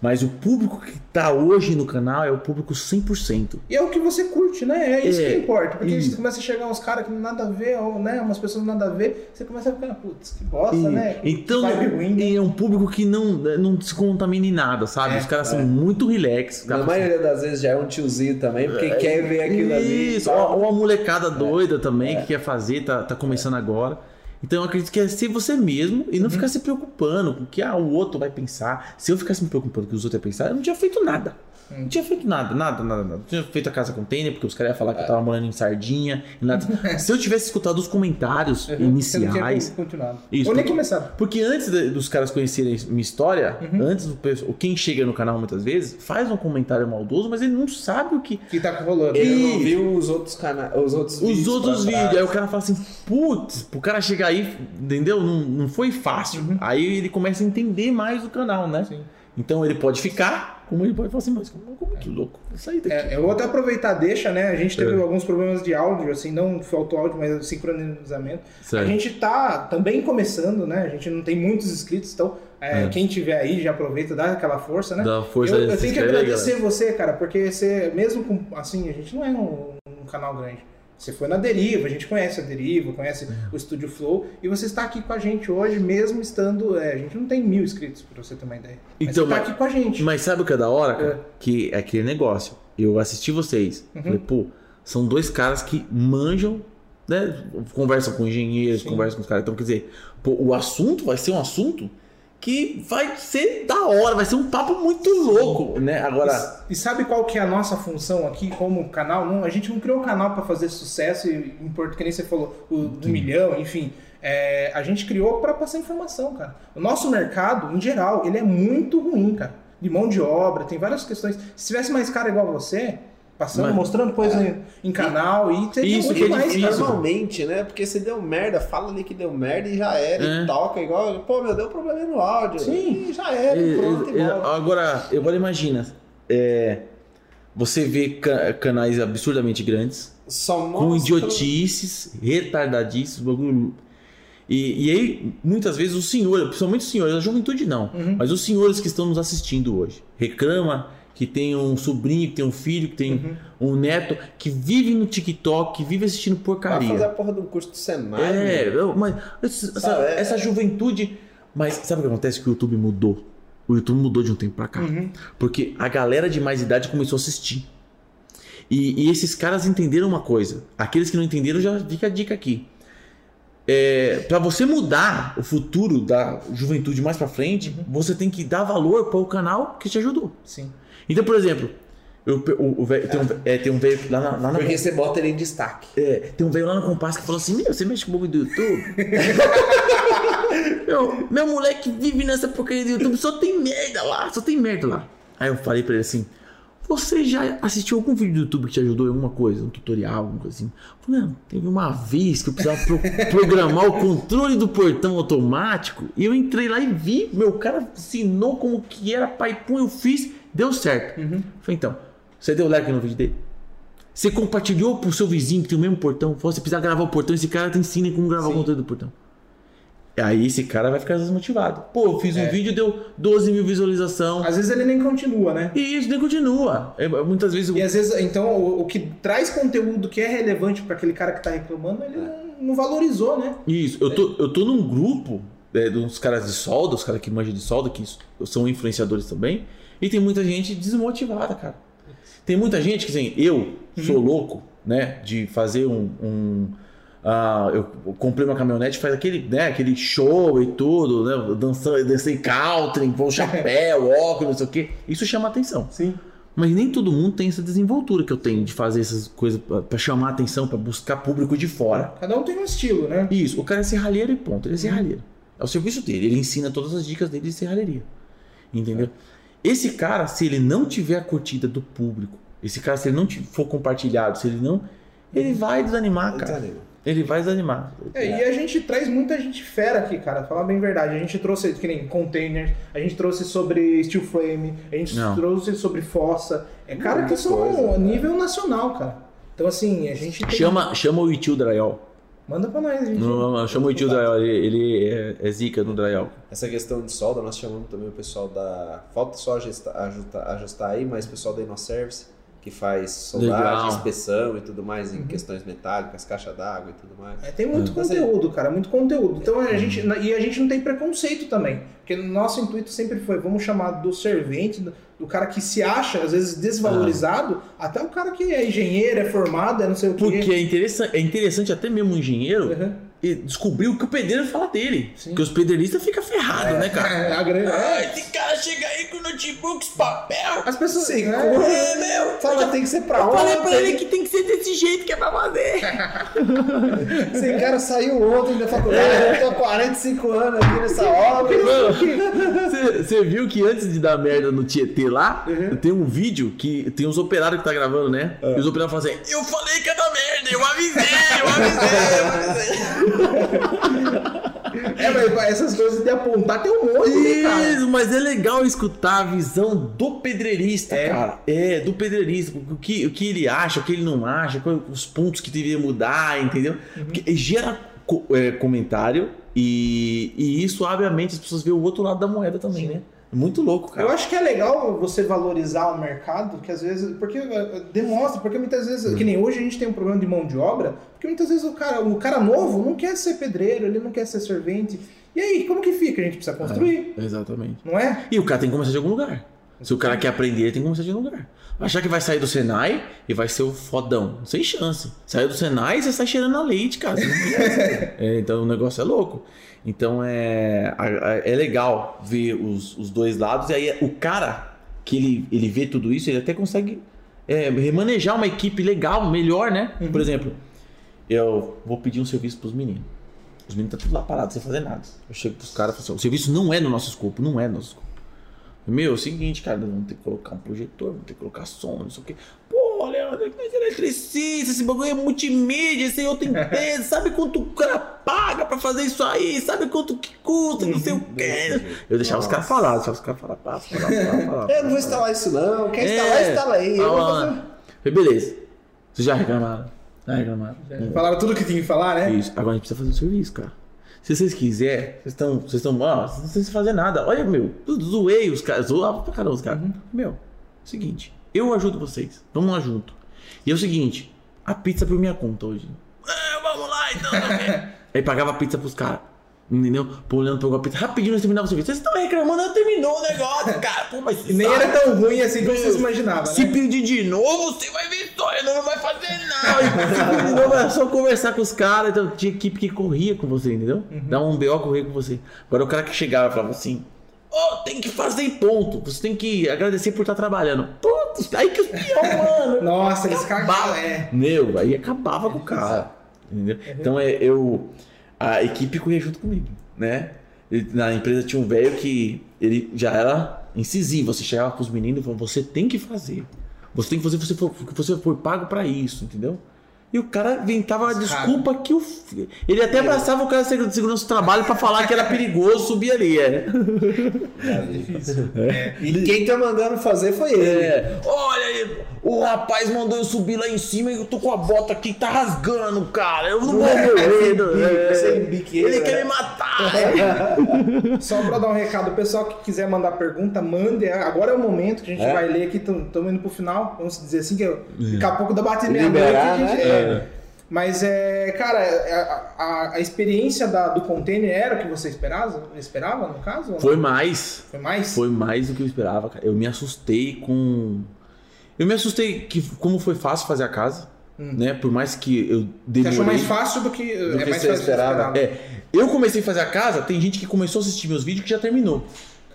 Mas o público que tá hoje no canal é o público 100%. E é o que você curte, né? É isso É, que importa. Porque isso. você começa a chegar uns caras que nada a ver, ou, né? Umas pessoas nada a ver, você começa a ficar, putz, que bosta, E- né? Então ruim. é um público que não, não se contamina em nada, sabe? É, Os caras é. são muito relax. Na maioria das vezes já é um tiozinho também, porque quer ver aquilo ali. Isso, e tal. ou ou a molecada doida também que quer fazer, tá, tá começando agora. Então eu acredito que é ser você mesmo e não ficar se preocupando com o que ah, o outro vai pensar. Se eu ficasse me preocupando com o que os outros iam pensar, eu não tinha feito nada. Não tinha feito nada, nada, nada, nada. Não tinha feito a casa container, porque os caras iam falar que eu tava morando em sardinha. e nada. Se eu tivesse escutado os comentários Uhum. Você não tinha iniciais. continuado. Isso, ou nem porque- começado. Porque antes de- dos caras conhecerem minha história, antes do pessoal, quem chega no canal muitas vezes faz um comentário maldoso, mas ele não sabe o que, Que tá rolando. Ele não viu os outros canais, os outros os vídeos. outros pra trás. vídeos. Aí o cara fala assim, putz, pro cara chegar aí, entendeu? Não, não foi fácil. Aí ele começa a entender mais o canal, né? Sim. Então ele pode ficar, como ele pode falar assim, mas como, como que louco? Sair daqui. É, eu vou até aproveitar, deixa, né? A gente teve É. alguns problemas de áudio, assim, não faltou áudio, mas sincronizamento. Certo. A gente tá também começando, né? A gente não tem muitos inscritos, então é, É. quem tiver aí já aproveita, dá aquela força, né? Dá força eu, eu tenho que inscreve aí, agradecer você, cara, porque você, mesmo com, assim, a gente não é um, um canal grande. Você foi na Deriva, a gente conhece a Deriva, conhece o Estúdio Flow, e você está aqui com a gente hoje, mesmo estando. é, a gente não tem mil inscritos, pra você ter uma ideia. Mas Então, você tá mas- aqui com a gente. Mas sabe o que é da hora, cara? É. Que é aquele negócio. Eu assisti vocês. Uhum. Falei, pô, são dois caras que manjam, né? Conversam com engenheiros, Sim. conversam com os caras. Então, quer dizer, pô, o assunto vai ser um assunto que vai ser da hora, vai ser um papo muito louco, né? Agora. E sabe qual que é a nossa função aqui como canal? Não, a gente não criou um canal para fazer sucesso e importa que nem você falou, o do milhão, enfim. É, a gente criou para passar informação, cara. O nosso mercado, em geral, ele é muito ruim, cara. De mão de obra, tem várias questões. Se tivesse mais cara igual você, passando, Mas- mostrando coisa em, em canal e teria Isso que é mais, difícil. Normalmente, né? Porque se deu merda, fala ali que deu merda e já era. É. E toca igual. Pô, meu, deu problema no áudio. Sim. E já era, e pronto, e É, é, bola. agora, agora imagina. é, você vê ca- canais absurdamente grandes, Só com idiotices, retardadices, bagulho. E, e aí, muitas vezes, os senhores, principalmente os senhores, a juventude não, Uhum. mas os senhores que estão nos assistindo hoje, reclama que tem um sobrinho, que tem um filho, que tem Uhum. um neto, que vive no TikTok, que vive assistindo Vai fazer a porcaria. porra de um curso do Senai. É, meu. mas essa, Sabe, é- essa juventude. Mas sabe o que acontece? Que o YouTube mudou. O YouTube mudou de um tempo pra cá. Uhum. Porque a galera de mais idade começou a assistir. E, e esses caras entenderam uma coisa. Aqueles que não entenderam, já fica a dica aqui. É, para você mudar o futuro da juventude mais pra frente, Uhum. você tem que dar valor para o canal que te ajudou. Sim. Então, por exemplo, eu, o, o velho- tem, um, é, tem um velho lá na, lá na Porque você bota ele em destaque. é, tem um velho lá no Compasso que falou assim: Meu, você mexe com o bagulho do YouTube? meu, meu moleque vive nessa porcaria do YouTube, só tem merda lá, só tem merda lá. Aí eu falei pra ele assim: Você já assistiu algum vídeo do YouTube que te ajudou em alguma coisa, um tutorial, alguma coisa assim? Eu falei: Não, teve uma vez que eu precisava pro- programar o controle do portão automático e eu entrei lá e vi, meu cara ensinou como que era pai pum, eu fiz, deu certo. Eu Falei: Então, você deu like no vídeo dele? Você compartilhou pro seu vizinho que tem o mesmo portão. Falou, Você precisa gravar o portão, esse cara te ensina como gravar o conteúdo do portão. Aí esse cara vai ficar desmotivado. Pô, eu fiz um É. vídeo, deu 12 mil visualização. Às vezes ele nem continua, né? E isso nem continua. É, muitas vezes. E às vezes, então, o, o que traz conteúdo que é relevante para aquele cara que tá reclamando, ele não, não valorizou, né? Isso, eu tô, eu tô num grupo é, dos caras de solda, os caras que manjam de solda, que são influenciadores também, e tem muita gente desmotivada, cara. Tem muita gente que, assim, eu sou louco, né? De fazer um. um ah, eu comprei uma caminhonete, faz aquele, né, aquele show e tudo, né? Dançando, dancei country, o chapéu, óculos, não sei o quê. Isso chama atenção. Sim. Mas nem todo mundo tem essa desenvoltura que eu tenho de fazer essas coisas pra chamar atenção, pra buscar público de fora. Cada um tem um estilo, né? Isso, o cara é serralheiro e ponto. Ele é serralheiro. É o serviço dele. Ele ensina todas as dicas dele de serralheria. Entendeu? Esse cara, se ele não tiver a curtida do público, esse cara, se ele não for compartilhado, se ele não. Ele vai desanimar, cara. Desanima. Ele vai desanimar. É, e a gente traz muita gente fera aqui, cara. Falar bem a verdade. A gente trouxe, que nem containers, a gente trouxe sobre steel frame, a gente Não. trouxe sobre fossa. É cara que são coisa, nível nacional, cara. Então, assim, a gente tem... Chama, chama o Itil Drayal. Manda pra nós, gente. Não, não, chama o Itil Drayal. Ele, ele é, é zica no Drayal. Essa questão de solda, nós chamamos também o pessoal da. Falta só ajustar, ajustar, ajustar aí, mas o pessoal da InnoService, que faz soldagem, Legal. inspeção e tudo mais em questões metálicas, caixa d'água e tudo mais. É, tem muito é- conteúdo, cara, muito conteúdo. Então a gente e a gente não tem preconceito também, porque o nosso intuito sempre foi, vamos chamar do servente, do, do cara que se acha às vezes desvalorizado, até o cara que é engenheiro, é formado, é não sei o quê. Porque é interessante, é interessante até mesmo um engenheiro Uhum. E descobrir o que o pedreiro fala dele. Sim. Porque os pedreiristas ficam ferrados, né, cara? É, a grande, Ah, é. esse cara chega aí com notebooks, papel. As pessoas Sim, é, É, meu. Fala, tem que ser pra Eu falei pra ontem. ele que tem que ser desse jeito que é pra fazer. Esse cara saiu ontem da faculdade, eu tô há 45 anos aqui nessa obra. Você viu que antes de dar merda no Tietê lá, Uhum. tem um vídeo que tem uns operários que tá gravando, né? E os operários falam assim: Eu falei que ia dar merda, eu avisei, eu avisei, eu avisei. é, mas essas coisas de apontar tem um monte, né, cara? Isso, mas é legal escutar a visão do pedreirista, É. cara. É, do pedreirista. O que, o que ele acha, o que ele não acha, quais os pontos que deveria mudar, entendeu? Uhum. Porque gera co- é, comentário e, e isso abre a mente, as pessoas veem o outro lado da moeda também, né? É muito louco, cara. Eu acho que é legal você valorizar o mercado, que às vezes. Porque eh, demonstra, porque muitas vezes. Que nem hoje a gente tem um problema de mão de obra, porque muitas vezes o cara, o cara novo não quer ser pedreiro, ele não quer ser servente. E aí, como que fica? A gente precisa construir, Exatamente. não é? E o cara tem que começar de algum lugar. Se o cara quer aprender, ele tem que começar de algum lugar. Achar que vai sair do Senai e vai ser o fodão. Sem chance. Saiu do Senai e você sai cheirando a leite, cara. É, então o negócio é louco. Então é, é legal ver os, os dois lados. E aí o cara que ele, ele vê tudo isso, ele até consegue é, remanejar uma equipe legal, melhor, né? Por exemplo, eu vou pedir um serviço pros meninos. Os meninos estão tudo lá parados, sem fazer nada. Eu chego pros caras e falo assim: o serviço não é no nosso escopo, não é no nosso escopo. Meu, é o seguinte, cara, vamos ter que colocar um projetor, vamos ter que colocar som, não sei o quê. Pô, Leandro, é eletricista, esse bagulho é multimídia, esse é outra empresa, sabe quanto o cara paga pra fazer isso aí, sabe quanto que custa, não sei o quê. Eu deixava os caras falar, deixava os caras falar, falar, falar, falar, falar. Eu não vou instalar isso não, quer instalar, É. instala aí. Eu vou Ah, fazer... Beleza. Vocês já reclamaram? Já reclamaram? Falaram tudo que tinha que falar, né? Isso. Agora a gente precisa fazer o serviço, cara. Se vocês quiserem, vocês estão. Vocês estão. Ó, vocês não precisam fazer nada. Olha, meu, eu zoei os caras, zoava pra caramba os caras. Meu, seguinte, eu ajudo vocês. Vamos lá junto. E é o seguinte, a pizza por minha conta hoje. É, vamos lá então. Aí pagava a pizza pros caras. Entendeu? Pô, o Leandro pegou a pizza. Rapidinho nós terminava o serviço. Vocês estão reclamando, eu terminou o negócio, cara. Pô, mas nem sabe? era tão ruim assim como vocês imaginavam, Se né? pedir de novo, você vai ele não vai fazer não. E se pedir de novo, é só conversar com os caras. Então tinha equipe que corria com você, entendeu? Dava um BO, corria com você. Agora o cara que chegava e falava assim: Ô, tem que fazer ponto. Você tem que agradecer por estar trabalhando. Putz, aí que os pior, mano. Nossa, eles cagavam. É. Meu, aí acabava com o cara. Entendeu? Então é, eu. A equipe corria junto comigo, né? Na empresa tinha um velho que ele já era incisivo. Você chegava pros meninos e falava, você tem que fazer. Você tem que fazer, você foi, você foi pago pra isso, entendeu? E o cara inventava a desculpa que o. Ele até abraçava o cara de segurança do trabalho pra falar que era perigoso subir ali. É. E quem tá mandando fazer foi ele. É, olha aí, o rapaz mandou eu subir lá em cima e eu tô com a bota aqui que tá rasgando, cara. Eu não vou morrer. bico, é. Ele quer me matar. Só pra dar um recado, o pessoal que quiser mandar pergunta, mande. Agora é o momento que a gente É? vai ler aqui, estamos indo pro final, vamos dizer assim, que daqui a pouco da bate meia-noite Liberar, a gente. Né? é. Mas é, cara, a, a- a experiência da- do container era o que você esperava? Esperava, no caso? Foi mais. Foi mais? Foi mais do que eu esperava, cara. Eu me assustei com. Eu me assustei que como foi fácil fazer a casa. né? Por mais que eu Você demorei... achou mais fácil do que. Do é que você esperava. É, eu comecei a fazer a casa, tem gente que começou a assistir meus vídeos que já terminou.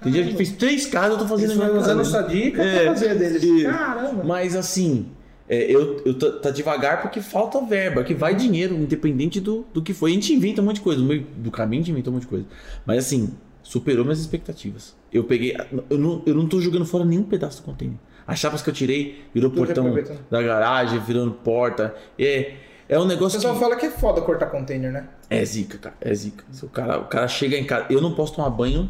Tem gente que fez três casas, eu tô fazendo Eles a minha foram usando casa. sua dica É, pra fazer deles. e- Caramba. Mas assim, é, eu, eu tá, tá devagar porque falta verba, que vai dinheiro, independente do, do que foi. A gente inventa um monte de coisa, no meio do caminho a gente inventa um monte de coisa. Mas assim, superou minhas expectativas. Eu peguei. Eu não, eu não tô jogando fora nenhum pedaço do container. As chapas que eu tirei, virou Tudo portão da garagem, virando porta. É, é um O negócio pessoal que. fala que é foda cortar container, né? É zica, cara. É zica. O cara, o cara chega em casa. Eu não posso tomar banho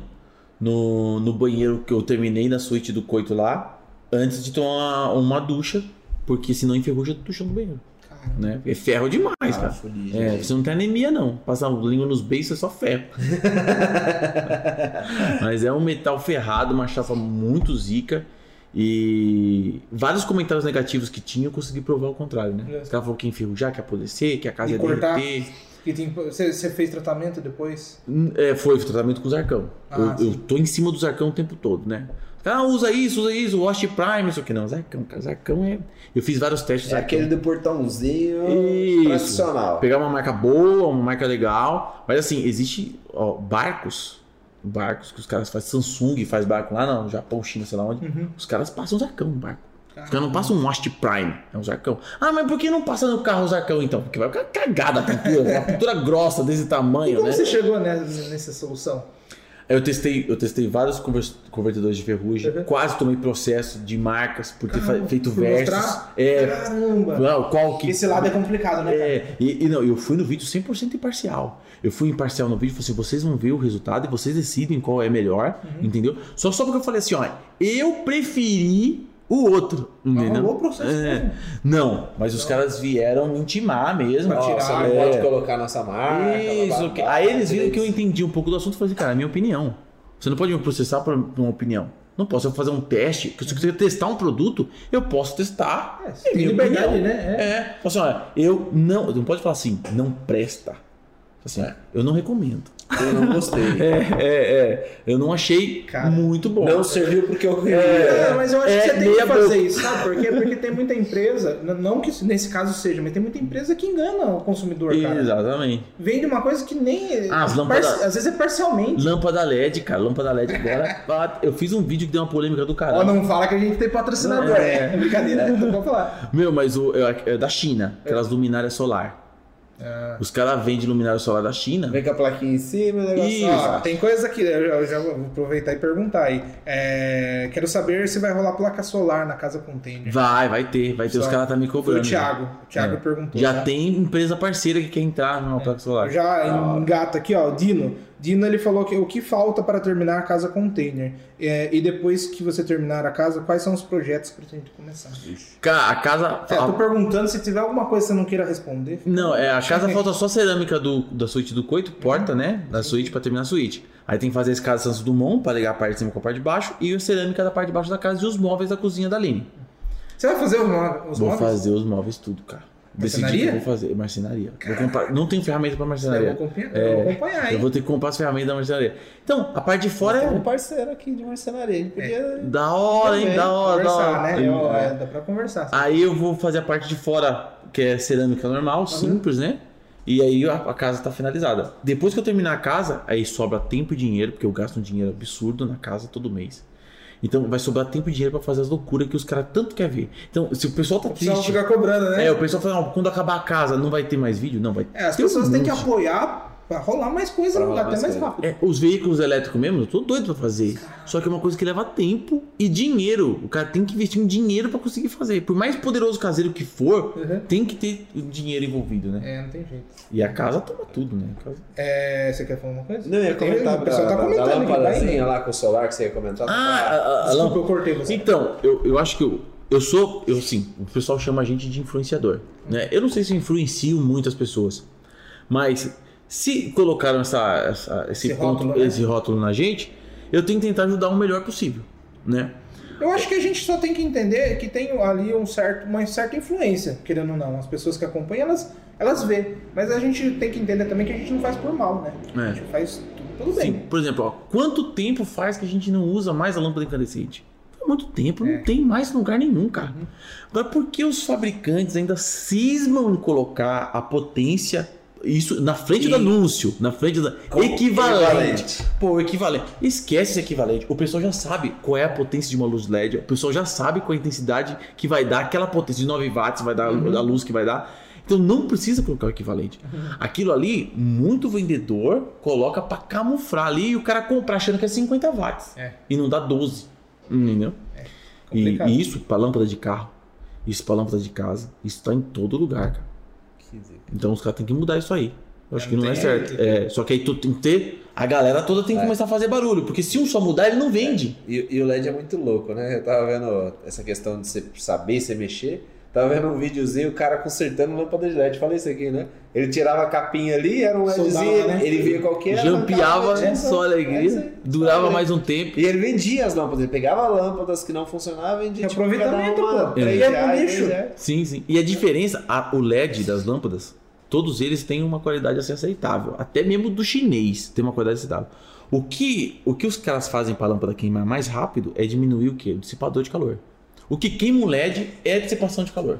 no, no banheiro que eu terminei na suíte do coito lá antes de tomar uma ducha, porque senão enferruja a ducha no banheiro. Caramba. Né? É ferro demais, Ah, cara. fudi, É, você não tem anemia, não. Passar língua nos beiços é só ferro. Mas é um metal ferrado, uma chapa muito zica. E vários comentários negativos que tinha, eu consegui provar o contrário, né? É. Os caras falaram que ia enferrujar, que ia apodrecer, que a casa E ia cortar? derreter. Tem- você, você fez tratamento depois? É, foi tratamento com o Zarcão. Ah, eu, eu tô em cima do Zarcão o tempo todo, né? Ah, usa isso, usa isso, Wash Prime, isso aqui. Não, Zarcão, cara, Zarcão é. Eu fiz vários testes. É aquele do portãozinho Isso. tradicional. Pegar uma marca boa, uma marca legal. Mas assim, existe ó, barcos. Barcos que os caras fazem. Samsung faz barco lá no Japão, China, sei lá onde. Uhum. Os caras passam Zarcão no barco. Os caras não passam um Wash Prime, é um Zarcão. Ah, mas por que não passa no carro o Zarcão então? Porque vai ficar cagada a pintura, uma pintura grossa desse E tamanho, como né? você chegou nessa, nessa solução? Eu testei, eu testei vários conver- convertedores de ferrugem, Uhum. quase tomei processo de marcas por ter Caramba, feito versos. mostrar? É, Caramba! não, qual que. Esse lado é complicado, né? É, e, e não, eu fui no vídeo 100% imparcial. Eu fui imparcial no vídeo e falei assim: vocês vão ver o resultado e vocês decidem qual é melhor, Uhum. entendeu? Só, só porque eu falei assim: ó, eu preferi o outro, entendeu? rolou o processo É. Não, mas os caras vieram me intimar mesmo. Pra tirar, não é. pode colocar nossa marca. Isso, blá, blá, blá. Aí eles viram que eu entendi um pouco do assunto e falei assim, cara, é minha opinião. Você não pode me processar por uma opinião. Não posso eu fazer um teste. porque Se eu quiser testar um produto, eu posso testar. É, É tem liberdade, opinião. né? É. É. Assim, olha, eu não. Não pode falar assim, não presta. Assim, olha, eu não recomendo. Eu não gostei. É, é, é. Eu não achei Cara, muito bom. Não serviu porque eu queria. É, mas eu acho É, que você tem que fazer boca. isso, sabe? Por quê? Porque tem muita empresa, não que nesse caso seja, mas tem muita empresa que engana o consumidor, cara. Exatamente. Vende uma coisa que nem. Ah, as lâmpadas- Às vezes é parcialmente. Lâmpada LED, cara. Lâmpada LED agora. eu fiz um vídeo que deu uma polêmica do Ó, caralho. não fala que a gente tem patrocinador. É. É, brincadeira, não pode falar. Meu, mas o, é, é da China, aquelas luminárias solar. Ah. Os caras vendem luminária solar da China. Vem com a plaquinha em cima, o negócio. Isso. Ó, tem coisa aqui, eu já vou aproveitar e perguntar aí. É, quero saber se vai rolar placa solar na casa container. Vai, vai ter, vai ter. Os Só- caras tá me Foi cobrando. o Thiago. O Thiago É. perguntou. Já tem empresa parceira que quer entrar numa placa solar. Eu já engato aqui, ó, o Dino. Dino ele falou que o que falta para terminar a casa container. É, e depois que você terminar a casa, quais são os projetos que pretende começar? Cara, a casa. É, a- tô perguntando se tiver alguma coisa que você não queira responder. Não, é, a casa falta só cerâmica do, da suíte do coito, porta, né? Da suíte pra terminar a suíte. Aí tem que fazer a escada Santos Dumont pra ligar a parte de cima com a parte de baixo e a cerâmica da parte de baixo da casa e os móveis da cozinha da Aline. Você vai fazer os, os Vou móveis? fazer os móveis tudo, cara. Decidi que eu vou fazer marcenaria. Vou comprar, não tenho ferramenta Eu marcenaria. vou acompanhar, É, eu vou acompanhar, hein? Eu vou ter que comprar as ferramentas da marcenaria. Então, a parte de fora é um parceiro aqui de marcenaria. Ele podia. da hora, hein? Da hora, da hora. né? Eu- É. é, dá pra conversar. Aí eu vou fazer a parte de fora, que é cerâmica normal, simples, né? E aí a, a casa tá finalizada. Depois que eu terminar a casa, aí sobra tempo e dinheiro, porque eu gasto um dinheiro absurdo na casa todo mês. Então vai sobrar tempo e dinheiro pra fazer as loucuras que os caras tanto querem ver. Então, se o pessoal tá Precisava triste. ficar cobrando, né? É, o pessoal fala, quando acabar a casa, não vai ter mais vídeo? Não, vai É, as pessoas um têm que apoiar pra rolar mais coisa, rolar até mais mais rápido. É, os veículos elétricos mesmo, eu tô doido pra fazer. Só que é uma coisa que leva tempo e dinheiro. O cara tem que investir um dinheiro pra conseguir fazer. Por mais poderoso caseiro que for, Uhum. tem que ter dinheiro envolvido, né? É, não tem jeito. E a casa toma tudo, né? A casa- É, você quer falar uma coisa? Não, eu ia comentar O pessoal tá comentando vai. lâmpadazinha lá com o solar que você ia comentar. Ah, a, a, a Desculpa, lâmpada. eu cortei você. Então, eu, eu acho que eu, eu sou, eu sim, o pessoal chama a gente de influenciador, né? Eu não sei se eu influencio muitas pessoas, mas se colocaram essa, essa- esse, Esse ponto, rótulo, né? esse rótulo na gente, eu tenho que tentar ajudar o melhor possível, né? Eu acho que a gente só tem que entender que tem ali um certo, uma certa influência, querendo ou não. As pessoas que acompanham, elas, elas vê. Mas a gente tem que entender também que a gente não faz por mal, né? É. A gente faz tudo pelo Sim, bem. por exemplo, ó, quanto tempo faz que a gente não usa mais a lâmpada incandescente? muito tempo, É. não tem mais lugar nenhum, cara. Agora, por que os fabricantes ainda cismam em colocar a potência, isso na frente do anúncio, na frente da. Equivalente. Pô, equivalente. Esquece esse equivalente. O pessoal já sabe qual é a potência de uma luz LED, o pessoal já sabe qual é a intensidade que vai dar, aquela potência de 9 watts vai dar, Uhum. a luz que vai dar. Então não precisa colocar o equivalente. Aquilo ali, muito vendedor coloca pra camuflar ali e o cara compra achando que é 50 watts. É. E não dá 12. Entendeu? E, complicado. e isso pra lâmpada de carro, isso pra lâmpada de casa, isso tá em todo lugar, cara. Então os caras têm que mudar isso aí. Eu acho É, que não é certo. É, só que aí tu tem que ter. A galera toda tem que É. começar a fazer barulho. Porque se um só mudar, ele não vende. E, e o LED é muito louco, né? Eu tava vendo essa questão de você saber você mexer. Tava vendo um videozinho, o cara consertando lâmpada de LED. Falei isso aqui, né? Ele tirava a capinha ali, era um LEDzinho, né? ele via qual que era. Jampeava, arrancava, só é alegria. aí. Durava mais um tempo. E ele vendia as lâmpadas, ele pegava lâmpadas que não funcionavam e vendia tipo, Aproveitamento, uma pô. Ia pro reais, lixo. reais. Sim, sim. E a diferença, a- o LED das lâmpadas, todos eles têm uma qualidade assim aceitável. Até mesmo do chinês tem uma qualidade aceitável. O que, o que os caras fazem para a lâmpada queimar mais rápido é diminuir o quê? O dissipador de calor. O que queima o LED é a dissipação de calor.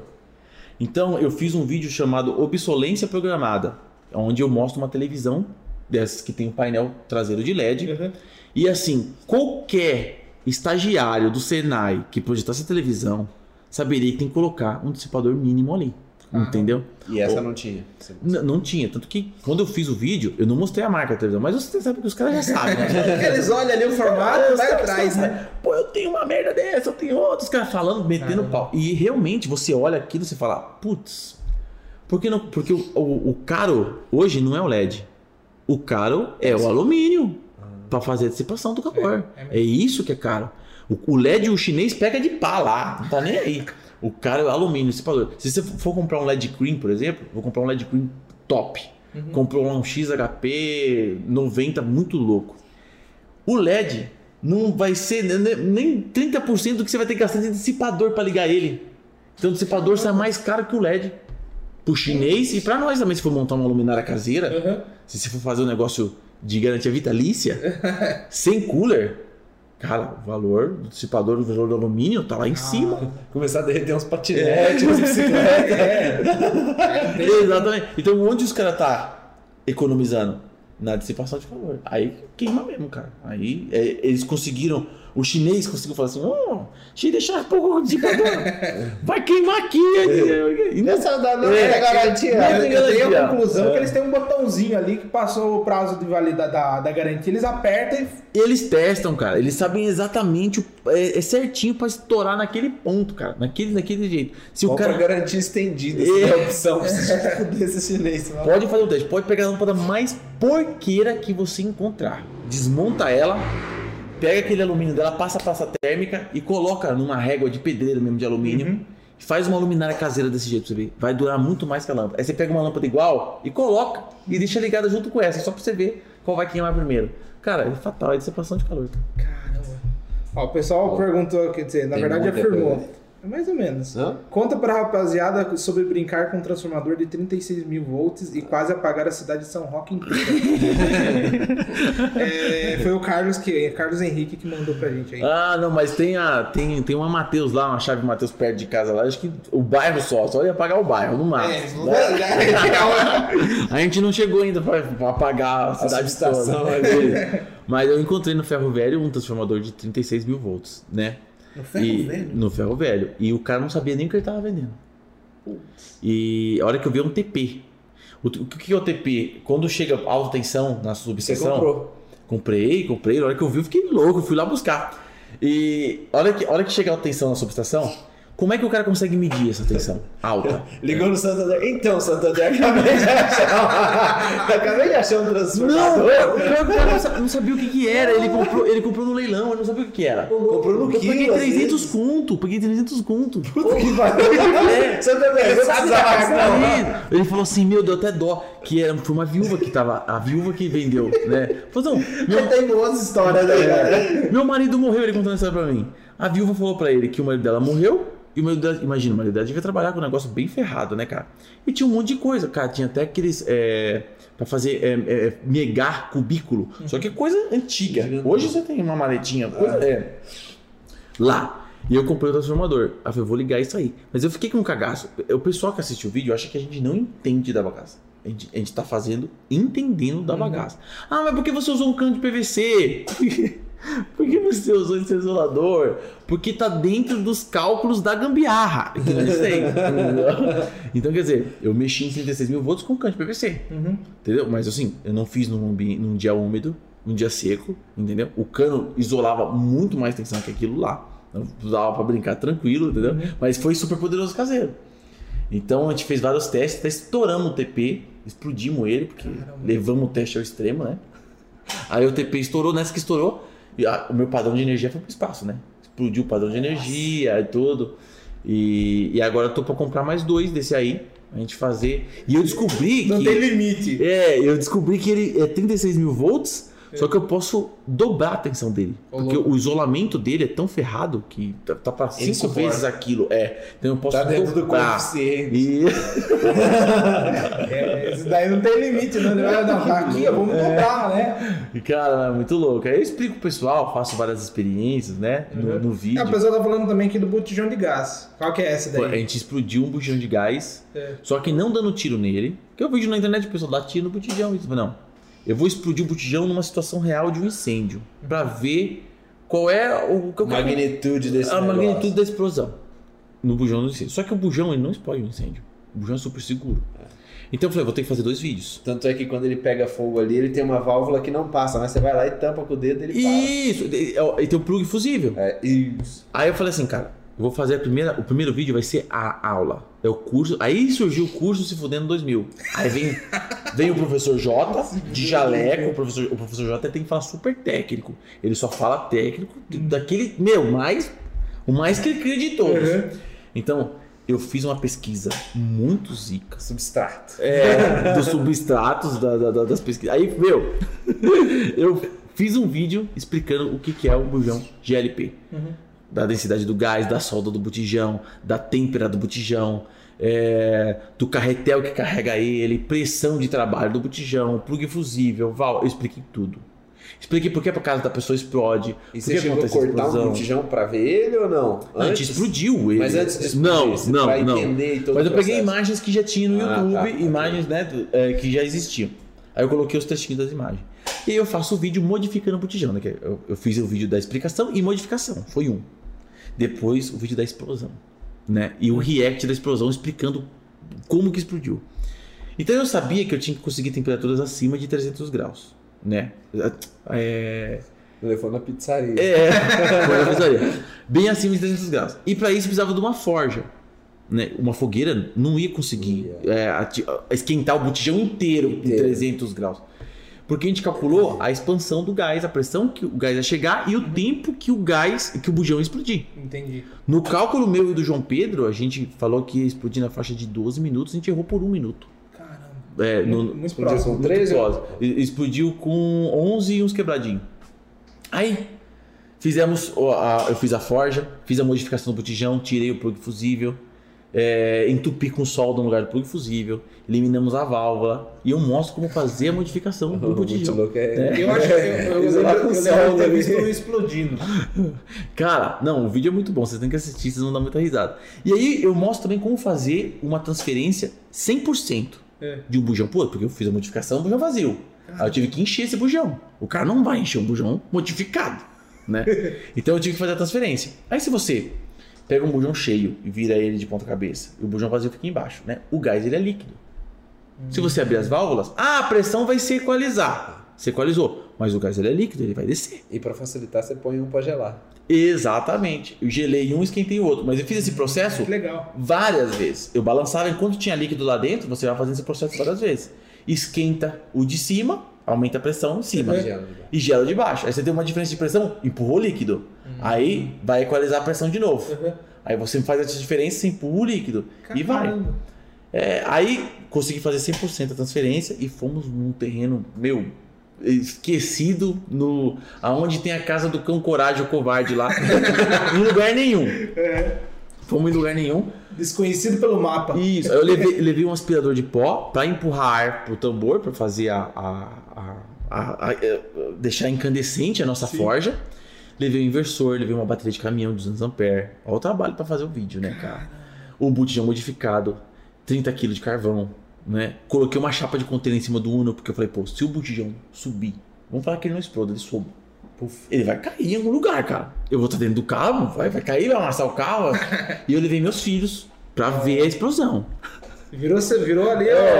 Então eu fiz um vídeo chamado Obsolência Programada, onde eu mostro uma televisão dessas que tem um painel traseiro de LED. Uhum. E assim, qualquer estagiário do Senai que projetasse a televisão saberia que tem que colocar um dissipador mínimo ali. Entendeu? E essa Ou- não tinha. N- não tinha. Tanto que quando eu fiz o vídeo, eu não mostrei a marca da televisão, mas você sabe que os caras já sabem, né? Eles olham ali o formato, Os vai atrás, né? Pô, eu tenho uma merda dessa, eu tenho outra. Os caras falando, metendo pau. E realmente, você olha aquilo e você fala, putz, por que não? Porque o, o, o caro hoje não é o LED. O caro é o alumínio pra fazer a dissipação do calor. É, É, isso que é caro. O, o LED o chinês pega de pá lá, não tá nem aí. O caro é o alumínio, dissipador. Se você for comprar um LED cream, por exemplo, vou comprar um LED cream top. Comprou um XHP 90 muito louco. O LED não vai ser ne- nem 30% do que você vai ter que gastar de dissipador para ligar ele. Então o dissipador sai mais caro que o LED. Pro chinês e para nós também, se for montar uma luminária caseira, Uhum. se você for fazer um negócio de garantia vitalícia, sem cooler, cara, o valor do dissipador, o valor do alumínio tá lá em cima. Começar a derreter uns patinetes, umas bicicletas. Exatamente. Então onde os caras tá economizando? Na dissipação de calor. Aí queima mesmo, cara. Aí é, eles conseguiram. O chinês conseguiu falar assim: oh, eu deixar pouco de. Vai queimar aqui. E não- Essa da não É, é, garantia. não tem eu tenho a conclusão É. que eles têm um botãozinho ali que passou o prazo de validade da, da garantia, eles apertam e Eles testam, cara. Eles sabem exatamente. o- é, é certinho pra estourar naquele ponto, cara. Naquele, naquele jeito. Se o cara. garantia estendida, É. der opção pra você fuder esse chinês. mano. Pode fazer o teste, pode pegar a lâmpada mais porqueira que você encontrar. Desmonta ela, pega aquele alumínio dela, passa a pasta térmica e coloca numa régua de pedreiro mesmo de alumínio. E faz uma luminária caseira desse jeito pra você ver. Vai durar muito mais que a lâmpada. Aí você pega uma lâmpada igual e coloca e deixa ligada junto com essa, só pra você ver qual vai queimar primeiro. Cara, é fatal, é dissipação de calor. Caramba. Ó, o pessoal perguntou, quer dizer, na verdade afirmou. coisa. É mais ou menos. Hã? Conta pra rapaziada sobre brincar com um transformador de 36 mil volts e quase apagar a cidade de São Roque inteira. É, foi o Carlos que Carlos Henrique que mandou pra gente aí. Ah, não, mas tem, a, tem, tem uma Mateus lá, uma chave Mateus perto de casa lá. Acho que o bairro só, só ia pagar o bairro, no máximo. É, A gente não chegou ainda pra, pra apagar a cidade toda. Mas eu encontrei no Ferro Velho um transformador de 36 mil volts, né? No ferro E- velho? No Ferro Velho. E o cara não sabia nem o que ele tava vendendo. E a hora que eu vi é um TP. O, o que é o TP? Quando chega alta tensão na Você subseção. comprou. Comprei, comprei. Na hora que eu vi, eu fiquei louco, fui lá buscar. E a hora que, a hora que chega a tensão na subestação, como é que o cara consegue medir essa tensão alta? Ligou no Santander. Então, Santander, acabei de achar. acabei de achar um Não, transformador. o pior que o cara não sa- não sabia o que, que era. Ele comprou, ele comprou no leilão, ele não sabia o que, que era. Comprou no Eu paguei quilo. às 300 vezes. conto, paguei 300 conto. Puta que pariu. É. Santander, não Sabe precisava não. Ele falou assim, meu, deu até dó. Que era, foi uma viúva que tava, a viúva que vendeu, né? Falou assim, meu, Tem boas histórias, né, cara? Meu marido morreu, ele contando isso pra mim. A viúva falou pra ele que o marido dela morreu. E o marido dela, imagina, o marido dela devia trabalhar com um negócio bem ferrado, né, cara? E tinha um monte de coisa, cara. Tinha até aqueles. É, pra fazer é, é, megar cubículo. Só que coisa antiga. Gigantão. Hoje você tem uma maletinha. Coisa, é. Lá. E eu comprei o transformador. Aí eu falei, vou ligar isso aí. Mas eu fiquei com um cagaço. O pessoal que assiste o vídeo acha que a gente não entende da bagaça. A gente, a gente tá fazendo entendendo da bagaça. Ah, mas por que você usou um cano de PVC? Por que você usou esse isolador? Porque tá dentro dos cálculos da gambiarra. Que não então, quer dizer, eu mexi em 36 mil volts com cano de PVC. Entendeu? Mas assim, eu não fiz num, num dia úmido, num dia seco, entendeu? O cano isolava muito mais tensão que aquilo lá. Então, dava pra brincar tranquilo, entendeu? Mas foi super poderoso caseiro. Então a gente fez vários testes, até estouramos o TP, explodimos ele, porque levamos o teste ao extremo, né? Aí o TP estourou, nessa que estourou, a- o meu padrão de energia foi pro espaço, né? Explodiu o padrão de energia e tudo. E, e agora eu tô pra comprar mais dois desse aí, a gente fazer. E eu descobri Não que. tem limite. É, eu descobri que ele é 36 mil volts, só que eu posso dobrar a tensão dele. Ô, porque louco. o isolamento dele é tão ferrado que tá, tá pra cinco suporta. vezes aquilo. É, então eu posso Tá dentro do dobrar. coeficiente. E... É, esse daí não tem limite, vai, não, tá aqui, vamos dobrar, né? e, Cara, é muito louco. Aí eu explico pro pessoal, faço várias experiências, né? No, no É, vídeo. o pessoal tá falando também aqui do botijão de gás. Qual que é essa Pô, A daí? gente explodiu um bujão de gás, É. só que não dando tiro nele. Porque eu vejo na internet o pessoal dá tiro no botijão. Isso, não. Eu vou explodir o botijão numa situação real de um incêndio. Pra ver qual é o. Que é o- Magnitude desse a negócio. magnitude da explosão no bujão do incêndio. Só que o bujão ele não explode no incêndio. O bujão é super seguro. Então eu falei, vou ter que fazer dois vídeos. Tanto é que quando ele pega fogo ali, ele tem uma válvula que não passa, mas você vai lá e tampa com o dedo e ele Isso! E e tem o plug fusível. para. É, isso. Aí eu falei assim, cara, eu vou fazer a primeira. O primeiro vídeo vai ser a aula. É o curso. Aí surgiu o curso Se Fudendo 2000. Aí vem, vem o professor J, de jaleco. O professor, o professor J tem que falar super técnico. Ele só fala técnico daquele. Meu, mais. O mais que ele cria de todos. Uhum. Então, eu fiz uma pesquisa muito zica. Substrato. É, dos substratos da- da- da- das pesquisas. Aí, meu, eu fiz um vídeo explicando o que, que é o bujão GLP. Da densidade do gás, da solda do botijão, da têmpera do botijão, é, do carretel que carrega ele, pressão de trabalho do botijão, plug fusível, val. Eu expliquei tudo. Expliquei por que a casa da pessoa explode. E você chegou a cortar um botijão pra ver ele ou não? Não, a gente explodiu ele. Mas antes de explodir, Não, você- não, pra não. entender todo Mas eu peguei imagens que já tinha no Ah, YouTube, tá, tá. imagens né, do- é, que já existiam. Aí eu coloquei os textinhos das imagens. E aí eu faço o vídeo modificando o botijão. Né? que Eu, eu fiz o vídeo da explicação e modificação. Foi um. Depois o vídeo da explosão. Né? E o react da explosão explicando como que explodiu. Então eu sabia que eu tinha que conseguir temperaturas acima de 300 graus. Né? É, Levou na pizzaria. é, foi na pizzaria. Bem acima de 300 graus. E para isso precisava de uma forja. Né? Uma fogueira não ia conseguir é, ati- esquentar o botijão inteiro, em Inteiro. 300 graus. Porque a gente calculou a expansão do gás, a pressão que o gás ia chegar e o tempo que o gás, que o bujão ia explodir. Entendi. No cálculo meu e do João Pedro, a gente falou que ia explodir na faixa de 12 minutos, a gente errou por um minuto. Caramba. É, no, Muito, próximo. com muito 13? próximo. Explodiu com 11 e uns quebradinhos. Aí, fizemos, a- eu fiz a forja, fiz a modificação do botijão, tirei o plug fusível, é, entupi com solda no lugar do plug fusível, eliminamos a válvula e eu mostro como fazer a modificação do botijão. louco, é. Eu acho que eu, eu, eu, lembro- eu lembro visto um explodindo. Cara, não, o vídeo é muito bom, vocês têm que assistir, vocês vão dar muita risada. E aí eu mostro também como fazer uma transferência 100% É. de um bujão pro outro, porque eu fiz a modificação, o bujão vazio. Aí eu tive que encher esse bujão. O cara não vai encher um bujão modificado, né? Então eu tive que fazer a transferência. Aí se você pega um bujão cheio e vira ele de ponta cabeça, e o bujão vazio fica embaixo, né? O gás ele é líquido. Se você abrir as válvulas, ah, a pressão vai se equalizar. Se equalizou, mas o gás ele é líquido, ele vai descer. E pra facilitar, você põe um pra gelar. Exatamente. Eu gelei um e esquentei o outro. Mas eu fiz esse processo legal. várias vezes. Eu balançava enquanto tinha líquido lá dentro, você vai fazendo esse processo várias vezes. Esquenta o de cima, aumenta a pressão em cima. Gela, né? E gela de baixo. Aí você tem uma diferença de pressão, empurrou o líquido. Aí vai equalizar a pressão de novo. Uhum. Aí você faz essa diferença, você empurra o líquido. E vai. Caramba. É, aí consegui fazer 100% a transferência e fomos num terreno, meu, esquecido no aonde tem a casa do cão coragem o covarde lá. em lugar nenhum. Fomos em lugar nenhum. Desconhecido pelo mapa. Isso. Eu levei, levei um aspirador de pó para empurrar ar pro tambor, para fazer a, a- a- a- a- deixar incandescente a nossa forja. Levei o inversor, levei uma bateria de caminhão de 200 ampere. Olha o trabalho pra fazer o vídeo, né, cara? O botijão modificado, 30 kg de carvão, né? Coloquei uma chapa de container em cima do Uno, porque eu falei, pô, se o botijão subir, vamos falar que ele não exploda, ele sobe. Ele vai cair em algum lugar, cara. Eu vou estar dentro do carro, vai, vai cair, vai amassar o carro. e eu levei meus filhos pra ver a explosão. Virou, virou ali É.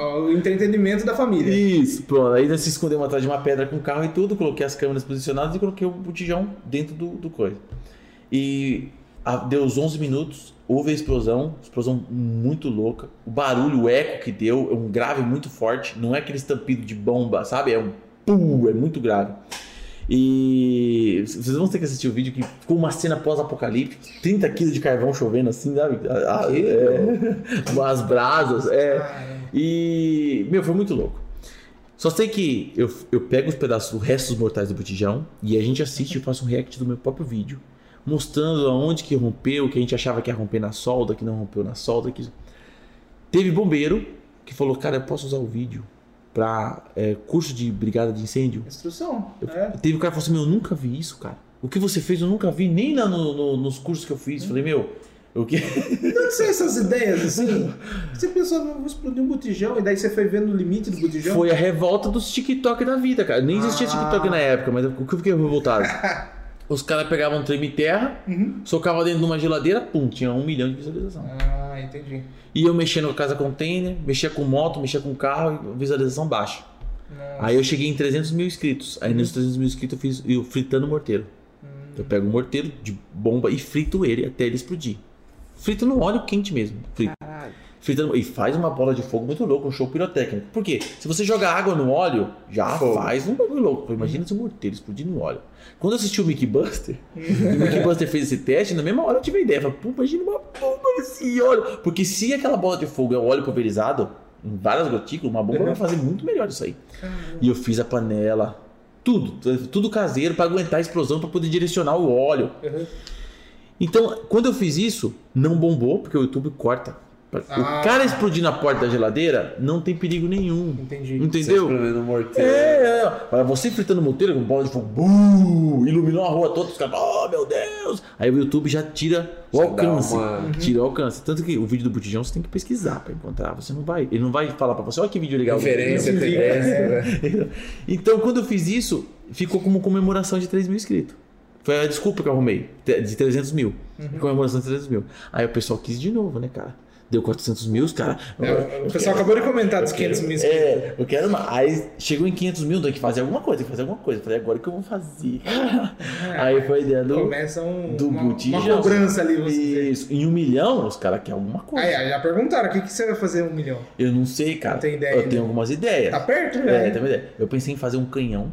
ó, o entretenimento da família. Isso, pronto. Aí nós se escondemos atrás de uma pedra com o carro e tudo, coloquei as câmeras posicionadas e coloquei o botijão dentro do, do coisa. E a- deu uns 11 minutos, houve a explosão, explosão muito louca. O barulho, o eco que deu é um grave muito forte, não é aquele estampido de bomba, sabe? É um pum, é muito grave. E vocês vão ter que assistir o vídeo que ficou uma cena pós-apocalíptica, 30 quilos de carvão chovendo assim, sabe? A- a- é, as brasas, é. E, meu, foi muito louco. Só sei que eu, eu pego os pedaços, os restos mortais do botijão e a gente assiste e faço um react do meu próprio vídeo, mostrando aonde que rompeu, que a gente achava que ia romper na solda, que não rompeu na solda. Que... Teve bombeiro que falou, cara, eu posso usar o vídeo pra é, curso de brigada de incêndio? Instrução. Eu- É. Teve um cara que falou assim, meu, eu nunca vi isso, cara. O que você fez eu nunca vi, nem lá no- no- nos cursos que eu fiz. Falei, meu, o que... Não sei essas ideias assim. Você pensou, vou explodir um botijão, e daí você foi vendo o limite do botijão? Foi a revolta dos TikTok da vida, cara. Nem existia Ah. TikTok na época, mas o que eu fiquei revoltado? Os caras pegavam um treme terra, Uhum. socavam dentro de uma geladeira, pum, tinha um milhão de visualização. Ah, entendi. E eu mexendo com a casa container, mexia com moto, mexia com carro, visualização baixa. Nossa. Aí eu cheguei em 300 mil inscritos. Aí nos 300 mil inscritos eu fiz eu fritando o morteiro. Eu pego o morteiro de bomba e frito ele até ele explodir. Frito no óleo quente mesmo. Frito. Fritando, e faz uma bola de fogo muito louco, um show pirotécnico. Por quê? Se você jogar água no óleo, já Fogo. faz um bagulho louco. Imagina se o morteiro explodir no óleo. Quando eu assisti o Mickey Buster, e o Mickey Buster fez esse teste, na mesma hora eu tive a ideia. Falei, pô, imagina uma bomba nesse óleo. Porque se aquela bola de fogo é óleo pulverizado, em várias gotículas, uma bomba vai fazer muito melhor isso aí. E eu fiz a panela, tudo, tudo caseiro para aguentar a explosão, para poder direcionar o óleo. Uhum. Então, quando eu fiz isso, não bombou, porque o YouTube corta. Ah. O cara explodir na porta da geladeira não tem perigo nenhum. Entendi. Você Entendeu? morteiro. É, é. Mas você fritando morteiro com bola de fogo, bum, iluminou a rua toda, os caras, oh meu Deus! Aí o YouTube já tira o Já alcance. uma- Tira o alcance. Tanto que o vídeo do Botijão você tem que pesquisar pra encontrar. Você não vai. Ele não vai falar pra você, olha que vídeo legal. Referência, tendência, né? Então, quando eu fiz isso, ficou como comemoração de 3 mil inscritos. Foi a desculpa que eu arrumei, de 300 mil. Comemoração de 300 mil. Aí o pessoal quis de novo, né, cara? Deu 400 mil, os caras. É, o pessoal acabou de comentar dos 500 mil. É, eu quero mais. Aí chegou em 500 mil, tem que fazer alguma coisa, tem que fazer alguma coisa. Eu falei, agora que eu vou fazer? Aí foi a ideia do. Começa um, do uma, uma botijão. cobrança ali, dizer. Isso. Em um milhão, os caras querem alguma coisa. Aí, aí já perguntaram, o que, que você vai fazer um milhão? Eu não sei, cara. Não tem ideia eu tenho algumas ideias. Tá perto, É, velho? tem uma ideia. Eu pensei em fazer um canhão.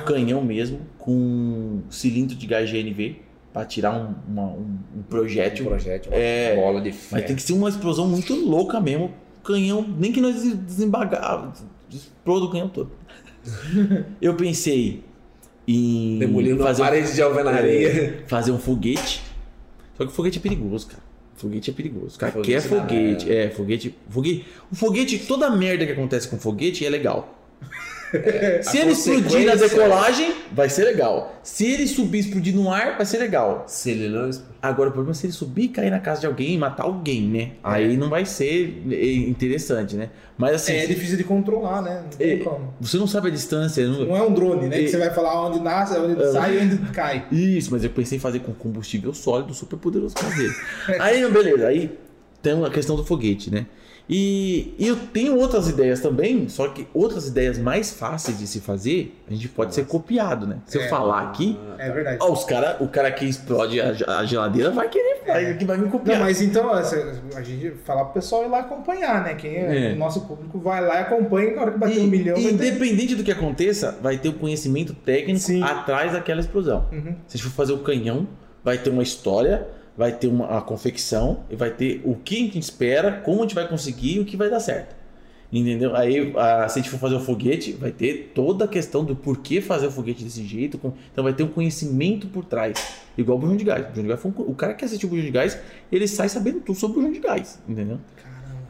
Um canhão mesmo, com cilindro de gás GNV, pra tirar um, uma- um, um projétil. Um projétil, uma É, bola de Mas ferro. tem que ser uma explosão muito louca mesmo. Canhão, nem que nós desembagar, exploda o canhão todo. Eu pensei em Demolindo fazer uma um- parede de alvenaria. é, fazer um foguete. Só que o foguete é perigoso, cara. Foguete é perigoso. Cara, Foguete quer não, foguete. É, foguete, foguete. O foguete, toda merda que acontece com foguete é legal. Se ele explodir na decolagem, vai ser legal. Se ele subir e explodir no ar, vai ser legal. Se ele não... Agora, o problema é se ele subir e cair na casa de alguém e matar alguém, né? Aí não vai ser é, interessante, né? Mas assim, É, difícil de controlar, né? Não tem É. como. você não sabe a distância. não- Não é um drone, né? E- Que você vai falar onde nasce, onde É. sai e onde cai. Isso, mas eu pensei em fazer com combustível sólido super poderoso caseiro. aí, beleza, aí tem a questão do foguete, né? E, e eu tenho outras ideias também, só que outras ideias mais fáceis de se fazer, a gente pode ser copiado, né? Se eu É. falar aqui, É verdade. ó, os cara, o cara que explode a, a geladeira vai querer, vai, que vai me copiar. Não, mas então, a gente falar pro pessoal ir lá acompanhar, né? Quem é, É. o nosso público vai lá e acompanha, na hora que bater E- um milhão, ter... independente do que aconteça, vai ter o conhecimento técnico Sim. atrás daquela explosão. Uhum. Se a gente for fazer o canhão, vai ter uma história, vai ter uma a confecção e vai ter o que a gente espera, como a gente vai conseguir e o que vai dar certo. Entendeu? Aí, a- se a gente for fazer o foguete, vai ter toda a questão do porquê fazer o foguete desse jeito. com- Então, vai ter um conhecimento por trás. Igual o bujão de gás. O, de gás um o cara que assistiu o bujão de gás, ele sai sabendo tudo sobre o bujão de gás. Entendeu?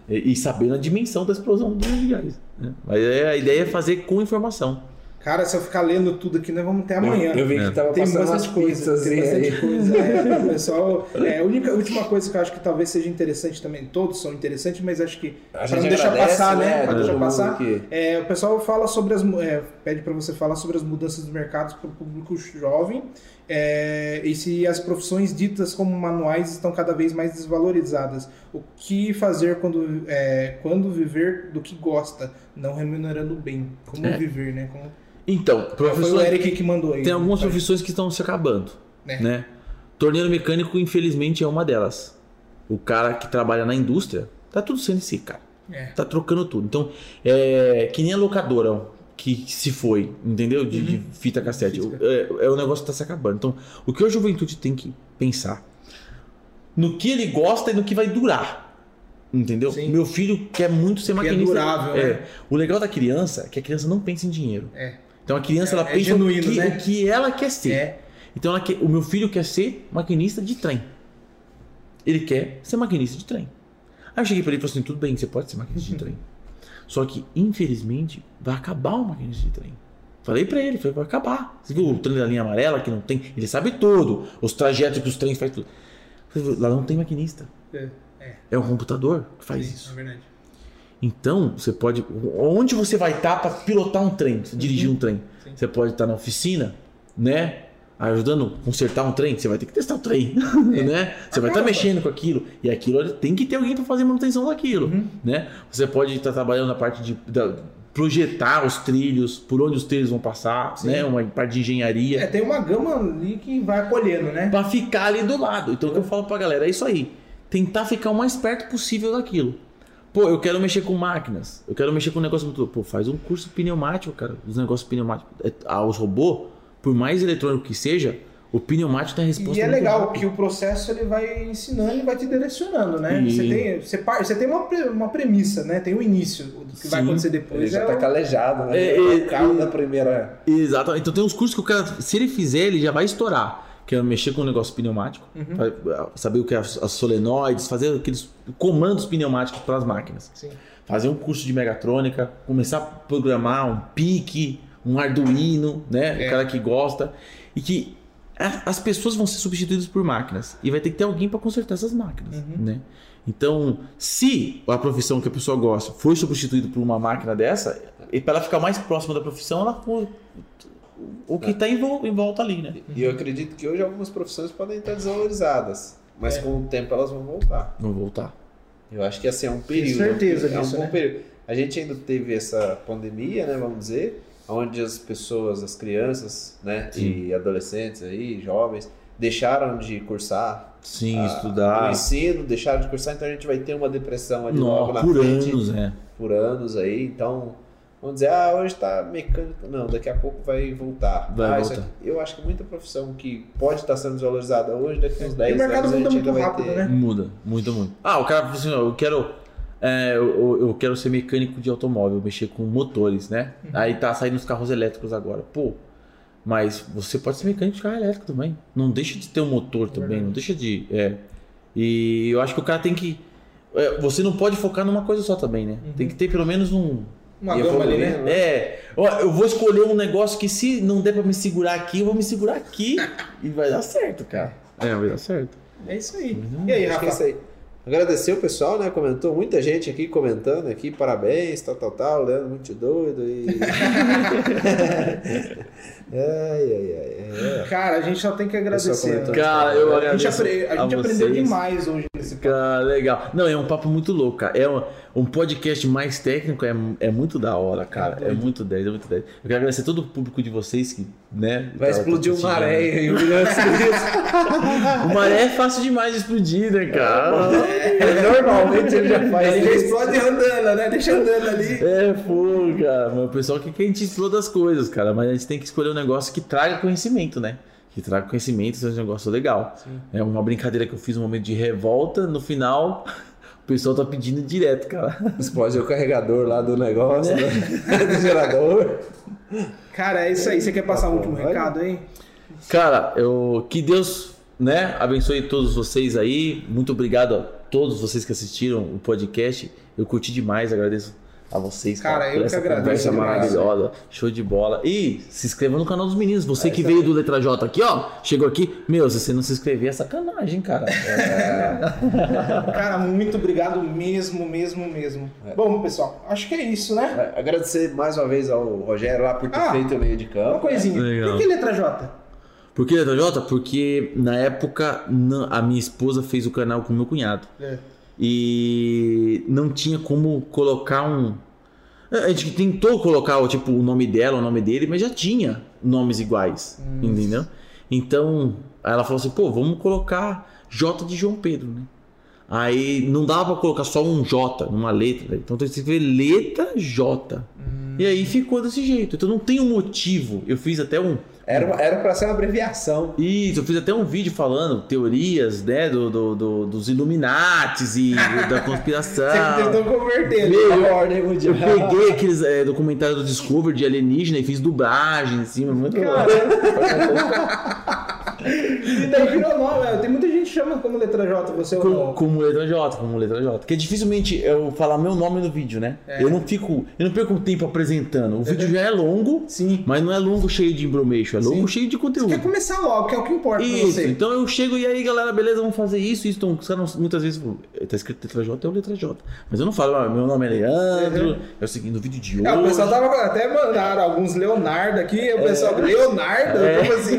E, e sabendo a dimensão da explosão do bujão de gás. né? Mas é- a ideia é fazer com informação. Cara, se eu ficar lendo tudo aqui, nós vamos até amanhã. Eu vi É. que tava Tem passando umas bastante coisa, pizzas tem bastante aí. coisa. É, pessoal, é, a única, última coisa que eu acho que talvez seja interessante também, todos são interessantes, mas acho que A pra gente não deixar agradece, passar, né? né, Pra deixar passar. É, o pessoal fala sobre as. é, pede para você falar sobre as mudanças do mercado para o público jovem é, e se as profissões ditas como manuais estão cada vez mais desvalorizadas. O que fazer quando, é, quando viver do que gosta, não remunerando bem? Como É. viver, né? Como, Então, foi o professor, Eric que mandou aí. tem né? algumas Vai. profissões que estão se acabando, É. né? Torneiro mecânico, infelizmente, é uma delas. O cara que trabalha na indústria, tá tudo sendo esse cara. É. Tá trocando tudo. Então, é que nem a locadora que se foi, entendeu? De, de fita cassete. Física. É, é o negócio que tá se acabando. Então, o que a juventude tem que pensar? No que ele gosta e no que vai durar. Entendeu? Sim. Meu filho quer muito ser Que é maquinista. durável, É. né? O legal da criança é que a criança não pensa em dinheiro. É. Então a criança É- ela é pensa genuíno, o, que, né? o que ela quer ser. É. Então ela quer- o meu filho quer ser maquinista de trem. Ele quer ser maquinista de trem. Aí eu cheguei pra ele e falei assim: tudo bem, você pode ser maquinista de trem. Só que, infelizmente, vai acabar o maquinista de trem. Falei pra ele, falei, vai acabar. Você viu o trem da linha amarela que não tem? Ele sabe tudo, os trajetos que os trens fazem tudo. Falei, Lá não tem maquinista. É. É um computador que faz Sim, isso. É verdade. Então, você pode. Onde você vai estar para pilotar um trem, dirigir um trem? Uhum. Sim. Você pode estar na oficina, né? Ajudando a consertar um trem, você vai ter que testar o trem, né? Você vai estar É. Mexendo com aquilo. E aquilo tem que ter alguém para fazer manutenção daquilo, Uhum. né? Você pode estar trabalhando na parte de da- projetar os trilhos, por onde os trilhos vão passar, Sim. né? Uma parte de engenharia. É, tem uma gama ali que vai acolhendo, né? Pra ficar ali do lado. Então o que eu falo pra galera é isso aí. Tentar ficar o mais perto possível daquilo. Pô, eu quero mexer com máquinas. Eu quero mexer com um negócio muito. Pô, faz um curso pneumático, cara. Os negócios pneumáticos. Ah, os robôs, por mais eletrônico que seja, o pneumático tem a resposta. E é legal rápida. que o processo ele vai ensinando e vai te direcionando, né? E- Você tem, você, par- você tem uma, pre- uma premissa, né? Tem o início. O que vai Sim. acontecer Ele depois já é tá o- calejado, né? É, É, é, o carro é. da primeira. Exatamente. Então tem uns cursos que o cara, se ele fizer, ele já vai estourar. Que é mexer com um negócio pneumático, Uhum. saber o que é as, as solenoides, fazer aqueles comandos pneumáticos para as máquinas. Sim. fazer um curso de megatrônica, começar a programar um PIC, um Arduino, né? É. O cara que gosta. E que as pessoas vão ser substituídas por máquinas. E vai ter que ter alguém para consertar essas máquinas, Uhum. né? Então, se a profissão que a pessoa gosta foi substituída por uma máquina dessa, e para ela ficar mais próxima da profissão, ela for o que está em, vol- em volta ali, né? E eu acredito que hoje algumas profissões podem estar desvalorizadas, mas É. com o tempo elas vão voltar. Vão voltar. Eu acho que assim é um período. certeza é um disso, bom né? período. A gente ainda teve essa pandemia, né, vamos dizer, onde as pessoas, as crianças, né, e adolescentes aí, jovens, deixaram de cursar Sim, a- o estudar. ensino, deixaram de cursar, então a gente vai ter uma depressão ali Não, logo na por frente, anos, né? por anos aí, então vamos dizer, ah, hoje tá mecânico, não, daqui a pouco vai voltar. Vai Ah, voltar. aqui- eu acho que muita profissão que pode estar sendo desvalorizada hoje, daqui a uns 10 o mercado anos a muda ainda muito vai rápido, ter. né? Muda, muda muito. Ah, o cara falou assim, ó, eu quero. é, eu, eu quero ser mecânico de automóvel, mexer com motores, né? Aí tá saindo os carros elétricos agora. Pô, mas você pode ser mecânico de carro elétrico também. Não deixa de ter um motor também, não deixa de. É. E eu acho que o cara tem que. é, você não pode focar numa coisa só também, né? Tem que ter pelo menos um. Uma E gama ali, né? É, ó, eu vou escolher um negócio que se não der pra me segurar aqui, eu vou me segurar aqui e vai dar certo, cara. É, vai dar certo. É isso aí. E aí, que é isso Rafa? aí. Agradecer o pessoal, né? Comentou muita gente aqui comentando aqui, parabéns, tal, tal, tal, Leandro muito doido e. ai, ai, ai, ai. Cara, a gente só tem que agradecer. né? Cara, eu a gente, agradeço apre- a a gente aprendeu vocês. demais hoje nesse papo. Cara, legal. Não, é um papo muito louco, cara. É um, um podcast mais técnico, é, é muito da hora, cara. É muito 10, é muito 10. Eu quero agradecer todo o público de vocês que, né? Vai tá- explodir tá um maré inscritos. O maré é fácil demais de explodir, né, cara? É, Normalmente ele já faz Ele já explode andando, né? Deixa andando ali. É, pô, cara. Mas o pessoal quer que a gente exploda as coisas, cara. Mas a gente tem que escolher um negócio que traga conhecimento, né? Que traga conhecimento, seja um negócio legal. É uma brincadeira que eu fiz um momento de revolta. No final, o pessoal tá pedindo direto, cara. Explode o carregador lá do negócio, né? do gerador. Cara, é isso aí. Você quer passar um último Olha. recado aí? Cara, eu que Deus, né, abençoe todos vocês aí. Muito obrigado a todos vocês que assistiram o podcast. Eu curti demais, agradeço a vocês, Cara, eu por que essa agradeço conversa maravilhosa. Show de bola. E se inscreva no canal dos meninos. Você que isso veio do Letra J aqui, ó, chegou aqui. Meu, se você não se inscrever, é sacanagem, cara. Cara, muito obrigado mesmo, mesmo, mesmo. Bom, pessoal, acho que é isso, né? É, Agradecer mais uma vez ao Rogério lá por ter Ah, feito o meio de Uma campo. coisinha. Legal. Por que letra J? Por que Letra J? Porque na época a minha esposa fez o canal com meu cunhado. É. E não tinha como colocar um. A gente tentou colocar o tipo o nome dela, o nome dele, mas já tinha nomes iguais, entendeu? Então, aí ela falou assim: "Pô, vamos colocar J de João Pedro, né?" Aí não dava pra colocar só um J numa letra, né? então tem que escrever letra J. E aí ficou desse jeito. Então não tem um motivo. Eu fiz até um Era, uma- era pra ser uma abreviação. isso, eu fiz até um vídeo falando teorias, né, do, do- do- dos Illuminates e da conspiração. Você tentou converter. Meu, A eu, ordem eu peguei aqueles é, documentários do Discovery de alienígena e fiz dublagem em cima, muito Cara, e daí virou nome. Tem muita gente que chama como letra J, você ou como, não. como letra J, como letra J. Porque dificilmente eu falar meu nome no vídeo, né? É. Eu não fico, eu não perco tempo apresentando. O vídeo já é longo, Sim. mas não é longo cheio de embromeixo, é longo Sim. cheio de Você conteúdo. quer começar logo, que é o que importa Isso, você. então eu chego e aí, galera, beleza, vamos fazer isso, isso. Então, os caras muitas vezes falam, tá escrito letra J, é o letra J. Mas eu não falo, ah, meu nome é Leandro, Uhum. é o seguinte, no vídeo de hoje. É, o pessoal tava até mandaram alguns Leonardo aqui, o pessoal, Leonardo? É. Como assim?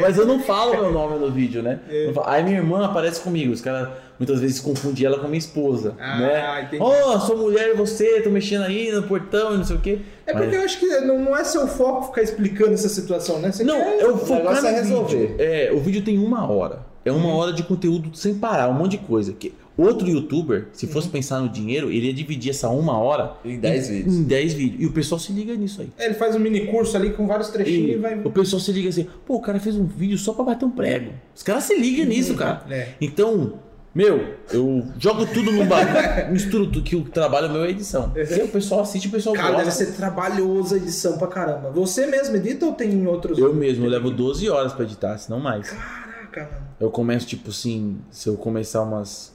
Mas eu não falo meu nome no vídeo, né? É. Aí minha irmã aparece comigo, os caras muitas vezes confundem ela com minha esposa, Ah, né? entendi. Oh, sua mulher e você, tô mexendo aí no portão e não sei o quê. É Mas- porque eu acho que não, não é seu foco ficar explicando essa situação, né? Você Não, quer... eu focar negócio no é resolver. vídeo. É, o vídeo tem uma hora. É uma hora de conteúdo sem parar, um monte de coisa. Que outro youtuber, se fosse pensar no dinheiro, ele ia dividir essa uma hora Em 10 vídeos. em 10 vídeos. E o pessoal se liga nisso aí. Ele faz um mini curso ali com vários trechinhos e, E vai. o pessoal se liga assim, pô, o cara fez um vídeo só pra bater um prego. Os caras se ligam nisso, cara. É. Então, meu, eu jogo tudo num bagulho, misturo tudo, que o trabalho meu é edição. E o pessoal assiste, o pessoal Cara, deve gosta. ser trabalhoso a edição pra caramba. Você mesmo edita ou tem outros? Eu mesmo, eu levo 12 horas pra editar, se não mais. Caraca, mano. Eu começo, tipo assim, se eu começar umas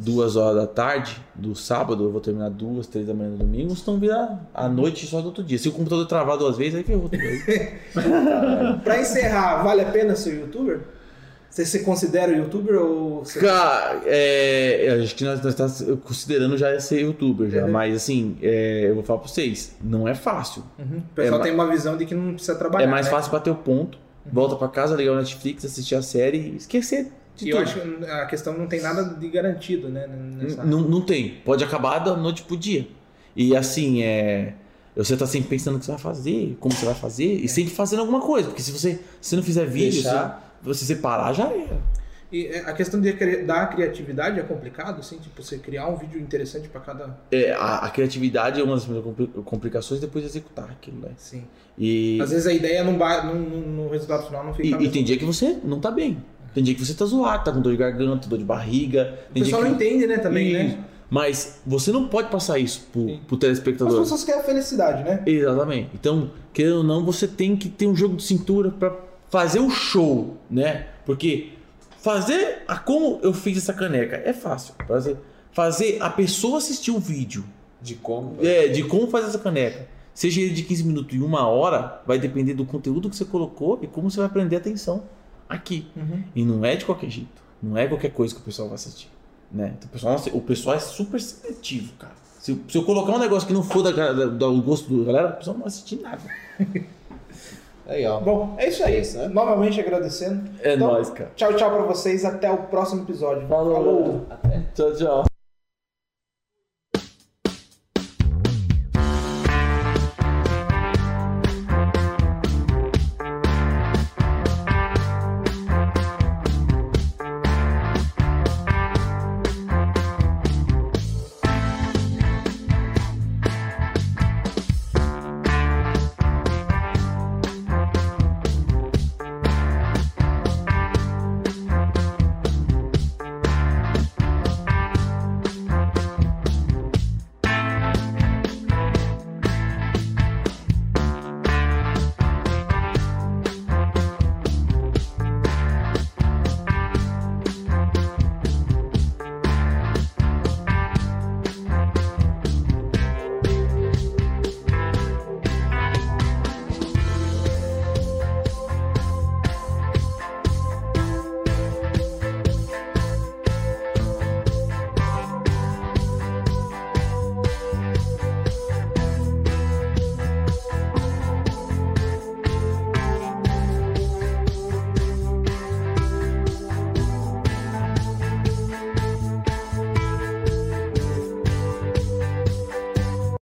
duas horas da tarde do sábado, eu vou terminar duas, três da manhã no domingo, senão vira a noite só do outro dia. Se o computador travar duas vezes, aí ferrou. Pra encerrar, vale a pena ser youtuber? Você se considera youtuber ou. Cara, é, acho que nós estamos considerando já ser youtuber já, Uhum. mas assim, é, eu vou falar pra vocês, não é fácil. Uhum. O pessoal É tem uma visão de que não precisa trabalhar. é mais né? fácil bater o ponto, volta pra casa, ligar o Netflix, assistir a série e esquecer de E eu tudo. acho que a questão não tem nada de garantido, né? nessa- Não, não tem. Pode acabar da noite pro dia. E assim, é. Você tá sempre pensando o que você vai fazer, como você vai fazer, e sempre fazendo alguma coisa. Porque se você, se não fizer vídeo, Deixar. se você separar, já era. E é, a questão de, da criatividade é complicado, assim, tipo, você criar um vídeo interessante pra cada. É, a, a criatividade é uma das complicações depois de executar aquilo, né? Sim. E, Às vezes a ideia não ba- no, resultado final não fica. e, e tem dia que você não tá bem. Tem dia que você tá zoado, tá com dor de garganta, dor de barriga. O pessoal que... não entende, né, também, Isso. né? Mas você não pode passar isso pro, Sim. pro As telespectador. pessoas querem a felicidade, né? Exatamente. Então, querendo ou não, você tem que ter um jogo de cintura pra fazer o show, né? Porque fazer a como eu fiz essa caneca é fácil. Fazer, fazer a pessoa assistir o vídeo De como. é, de como fazer essa caneca, seja ele de 15 minutos e uma hora, vai depender do conteúdo que você colocou e como você vai prender atenção aqui. Uhum. E não é de qualquer jeito. Não é qualquer coisa que o pessoal vai assistir. Né? Então, o, pessoal, o pessoal é super seletivo, cara. Se, eu- se eu colocar um negócio que não for da, da- do gosto da galera, o pessoal não vai assistir nada. Legal. Bom, é isso aí. É isso, né? Novamente agradecendo. É Então, nóis, cara. Tchau, tchau pra vocês. Até o próximo episódio. Falou. Tchau, tchau.